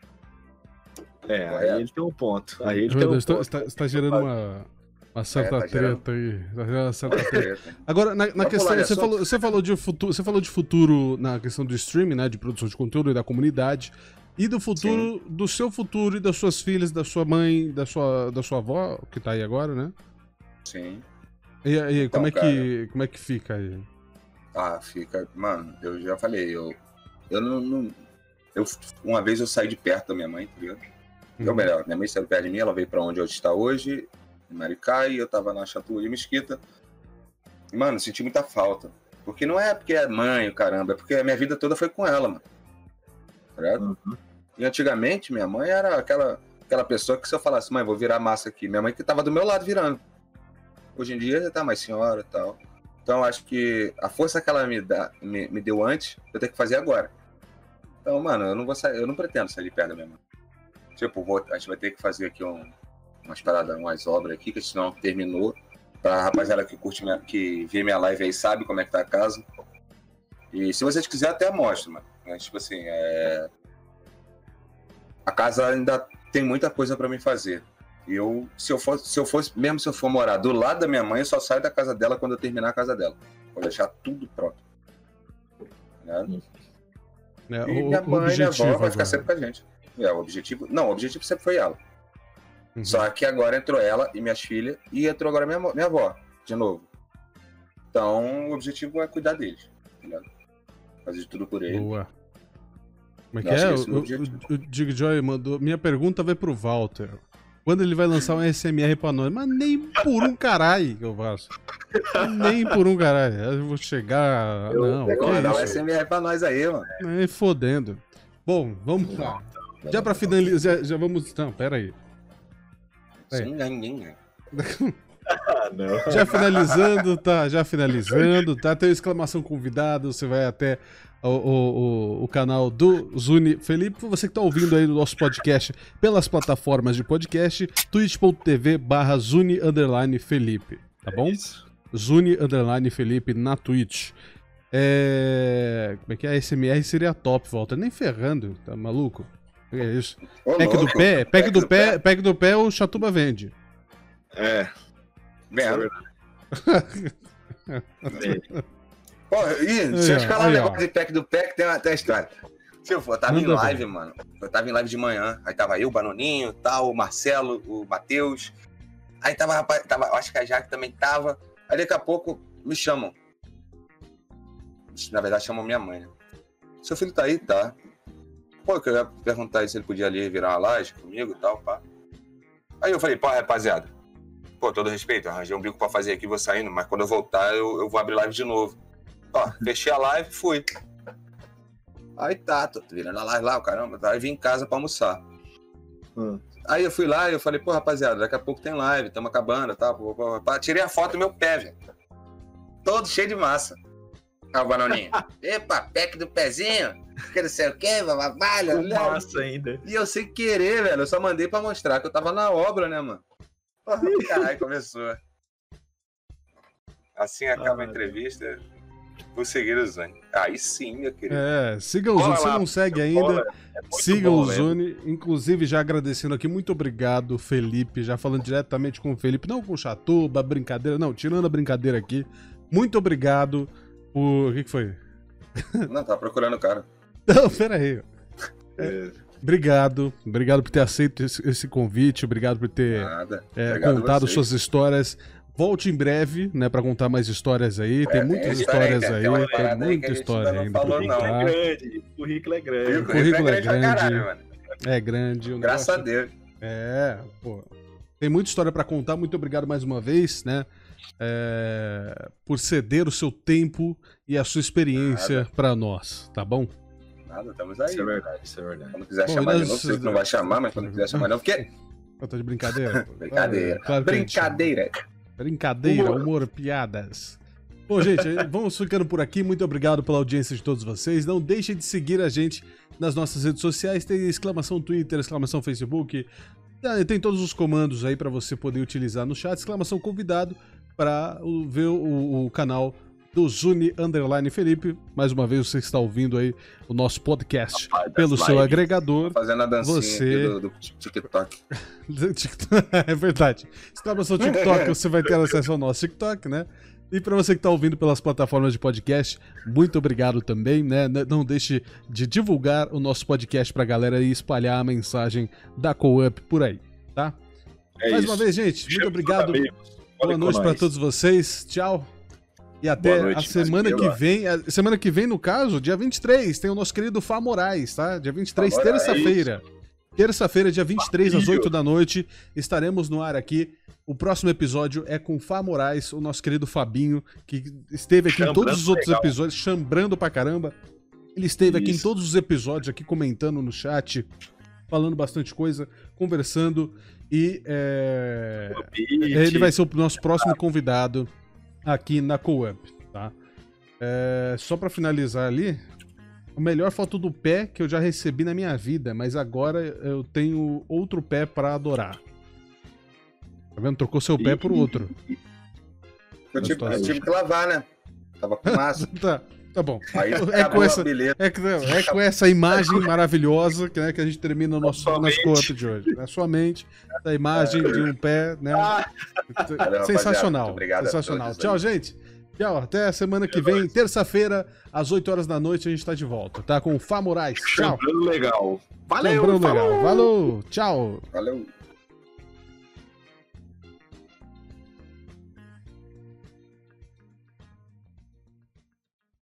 É, aí ele tem um ponto. Aí ele tem um Deus, ponto. Está, está gerando uma, uma certa é, tá treta aí. Uma certa treta. Agora, na, na questão, você falou, você, falou de futuro, você falou de futuro na questão do streaming, né? De produção de conteúdo e da comunidade. E do futuro, Sim. do seu futuro e das suas filhas, da sua mãe, da sua, da sua avó, que tá aí agora, né? Sim. E, aí, então, como, é cara, que, como é que fica aí? Ah, fica. Mano, eu já falei, eu. Eu não. não eu, uma vez eu saí de perto da minha mãe, tá ligado? Uhum. Ou melhor, minha mãe saiu perto de mim, ela veio pra onde eu está hoje, em Maricá, e eu tava na Chatua de Mesquita. E, mano, senti muita falta. Porque não é porque é mãe, caramba, é porque a minha vida toda foi com ela, mano. Uhum. E antigamente, minha mãe era aquela, aquela pessoa que se eu falasse, mãe, vou virar massa aqui, minha mãe que tava do meu lado virando. Hoje em dia já tá mais senhora e tal. Então acho que a força que ela me, dá, me, me deu antes, eu tenho que fazer agora. Então, mano, eu não vou sair, eu não pretendo sair de perto da minha mãe. Tipo, vou, a gente vai ter que fazer aqui um, umas paradas, umas obras aqui, que senão terminou. Pra rapaziada que curte minha, que vê minha live aí sabe como é que tá a casa. E se vocês quiserem, até mostro, mano. Mas, tipo assim, é... a casa ainda tem muita coisa para mim fazer. E eu, se eu fosse, se eu fosse, mesmo se eu for morar do lado da minha mãe, eu só saio da casa dela quando eu terminar a casa dela. Vou deixar tudo pronto. Né? É, e o, minha mãe e minha avó vai ficar sempre com a gente. É, o objetivo. Não, o objetivo sempre foi ela. Uhum. Só que agora entrou ela e minhas filhas, e entrou agora minha, minha avó, de novo. Então, o objetivo é cuidar deles. Entendeu? Fazer de tudo por ele. Boa. Como é que é? O, o, o Dig Joy mandou. Minha pergunta vai pro Walter. Quando ele vai lançar um SMR pra nós? Mas nem por um caralho que eu faço. nem por um caralho. Eu vou chegar. Eu, não, vou dar um SMR pra nós aí, mano. Nem fodendo. Bom, vamos lá. Já pra finalizar, já, já vamos. Não, pera aí. Já finalizando, tá? Já finalizando, tá? Tem exclamação convidado, você vai até o, o, o, canal do Zuni Felipe. Você que tá ouvindo aí no nosso podcast pelas plataformas de podcast, twitch.tv barra Zuni Underline Felipe, tá bom? É Zuni Underline Felipe na Twitch. É... Como é que é? A SMR seria top, volta. Nem ferrando, tá maluco? É isso. Ô, pack do pé, pack do, do pé, pack do pé o Chatuba vende. É. Vendo. Pô, e se eu te falar um negócio de pack do pé, que tem até história. Se eu for, eu tava Manda em live, bem. mano. Eu tava em live de manhã. Aí tava eu, o Banoninho, tal, o Marcelo, o Matheus. Aí tava, rapaz, tava, acho que a Jaque também tava. Aí daqui a pouco me chamam. Na verdade, chamam minha mãe, né? Seu filho tá aí? Tá. Pô, eu ia perguntar se ele podia ali virar uma laje comigo e tal, pá. Aí eu falei, pô, rapaziada, pô, todo respeito, arranjei um bico pra fazer aqui, vou saindo, mas quando eu voltar eu, eu vou abrir live de novo. Ó, fechei a live e fui. Aí tá, tô virando a live lá, o caramba, aí vim em casa pra almoçar. Hum. Aí eu fui lá e eu falei, pô, rapaziada, daqui a pouco tem live, estamos acabando, tá? Pô, pô, pô. Tirei a foto do meu pé, velho. Todo cheio de massa. Ah, o Banoninho. Epa, pack do pezinho que não sei o que, babalha. Massa ainda. E eu sem querer, velho, eu só mandei pra mostrar que eu tava na obra, né, mano? Caralho, começou. Assim acaba ah, a entrevista. Vou seguir o Zune. Aí sim, meu querido. É, siga o Zune. Se não segue ainda, é siga o Zune. Inclusive, já agradecendo aqui, muito obrigado, Felipe. Já falando diretamente com o Felipe, não com o Chatuba, brincadeira, não, tirando a brincadeira aqui. Muito obrigado por. O que, que foi? Não, tá procurando o cara. Não, pera aí. É, obrigado, obrigado por ter aceito esse, esse convite, obrigado por ter é, contado suas histórias. Volte em breve, né, para contar mais histórias aí. Tem é, muitas histórias aí, tem muita história ainda pra contar. É grande, o currículo é grande. O currículo é grande. É grande. É grande Graças a Deus. É, pô. Tem muita história para contar. Muito obrigado mais uma vez, né? É, por ceder o seu tempo e a sua experiência para nós, tá bom? Nada, estamos aí. Isso é verdade, isso é verdade. Quando quiser Bom, chamar nós... de novo, você não vai chamar, mas quando quiser chamar não, porque Eu tô de brincadeira? brincadeira. Claro brincadeira. Brincadeira, humor. humor, piadas. Bom, gente, vamos ficando por aqui. Muito obrigado pela audiência de todos vocês. Não deixem de seguir a gente nas nossas redes sociais. Tem exclamação Twitter, exclamação Facebook. Tem todos os comandos aí para você poder utilizar no chat. Exclamação convidado para ver o, o canal do Zuni Underline Felipe. Mais uma vez, você está ouvindo aí o nosso podcast Rapaz, pelo seu live. agregador. Fazendo a dancinha você... do, do TikTok. é verdade. Exclamação TikTok, você vai ter acesso ao nosso TikTok, né? E para você que está ouvindo pelas plataformas de podcast, muito obrigado também, né? Não deixe de divulgar o nosso podcast para a galera e espalhar a mensagem da Co-Up por aí, tá? É Mais isso. uma vez, gente, muito obrigado. Boa noite para todos vocês. Tchau. E até noite, a semana que vem, a semana que vem, no caso, dia 23, tem o nosso querido Fá Moraes, tá? Dia 23, terça-feira. Terça-feira, dia 23, às 8 da noite, estaremos no ar aqui. O próximo episódio é com Fá Moraes, o nosso querido Fabinho, que esteve aqui chambrando em todos os outros legal. episódios, chambrando pra caramba. Ele esteve Isso. aqui em todos os episódios, aqui comentando no chat, falando bastante coisa, conversando. E é... ele vai ser o nosso próximo convidado aqui na Co-Up, tá? É, só para finalizar ali, a melhor foto do pé que eu já recebi na minha vida, mas agora eu tenho outro pé para adorar. Tá vendo? Trocou seu pé por outro. Eu tive, eu tive que lavar, né? Tava com massa. tá. Tá bom. é, com essa, é, é, com essa imagem maravilhosa que, né, que a gente termina o nosso, nosso co de hoje. Na sua mente, a imagem de um pé, né? Ah. Sensacional. Obrigado sensacional. Tchau, gente. Tchau, até a semana que vem, terça-feira, às 8 horas da noite, a gente tá de volta, tá? Com o Fá Moraes. Tchau. Legal. Valeu, Lembrando legal. Valeu, tchau. Valeu.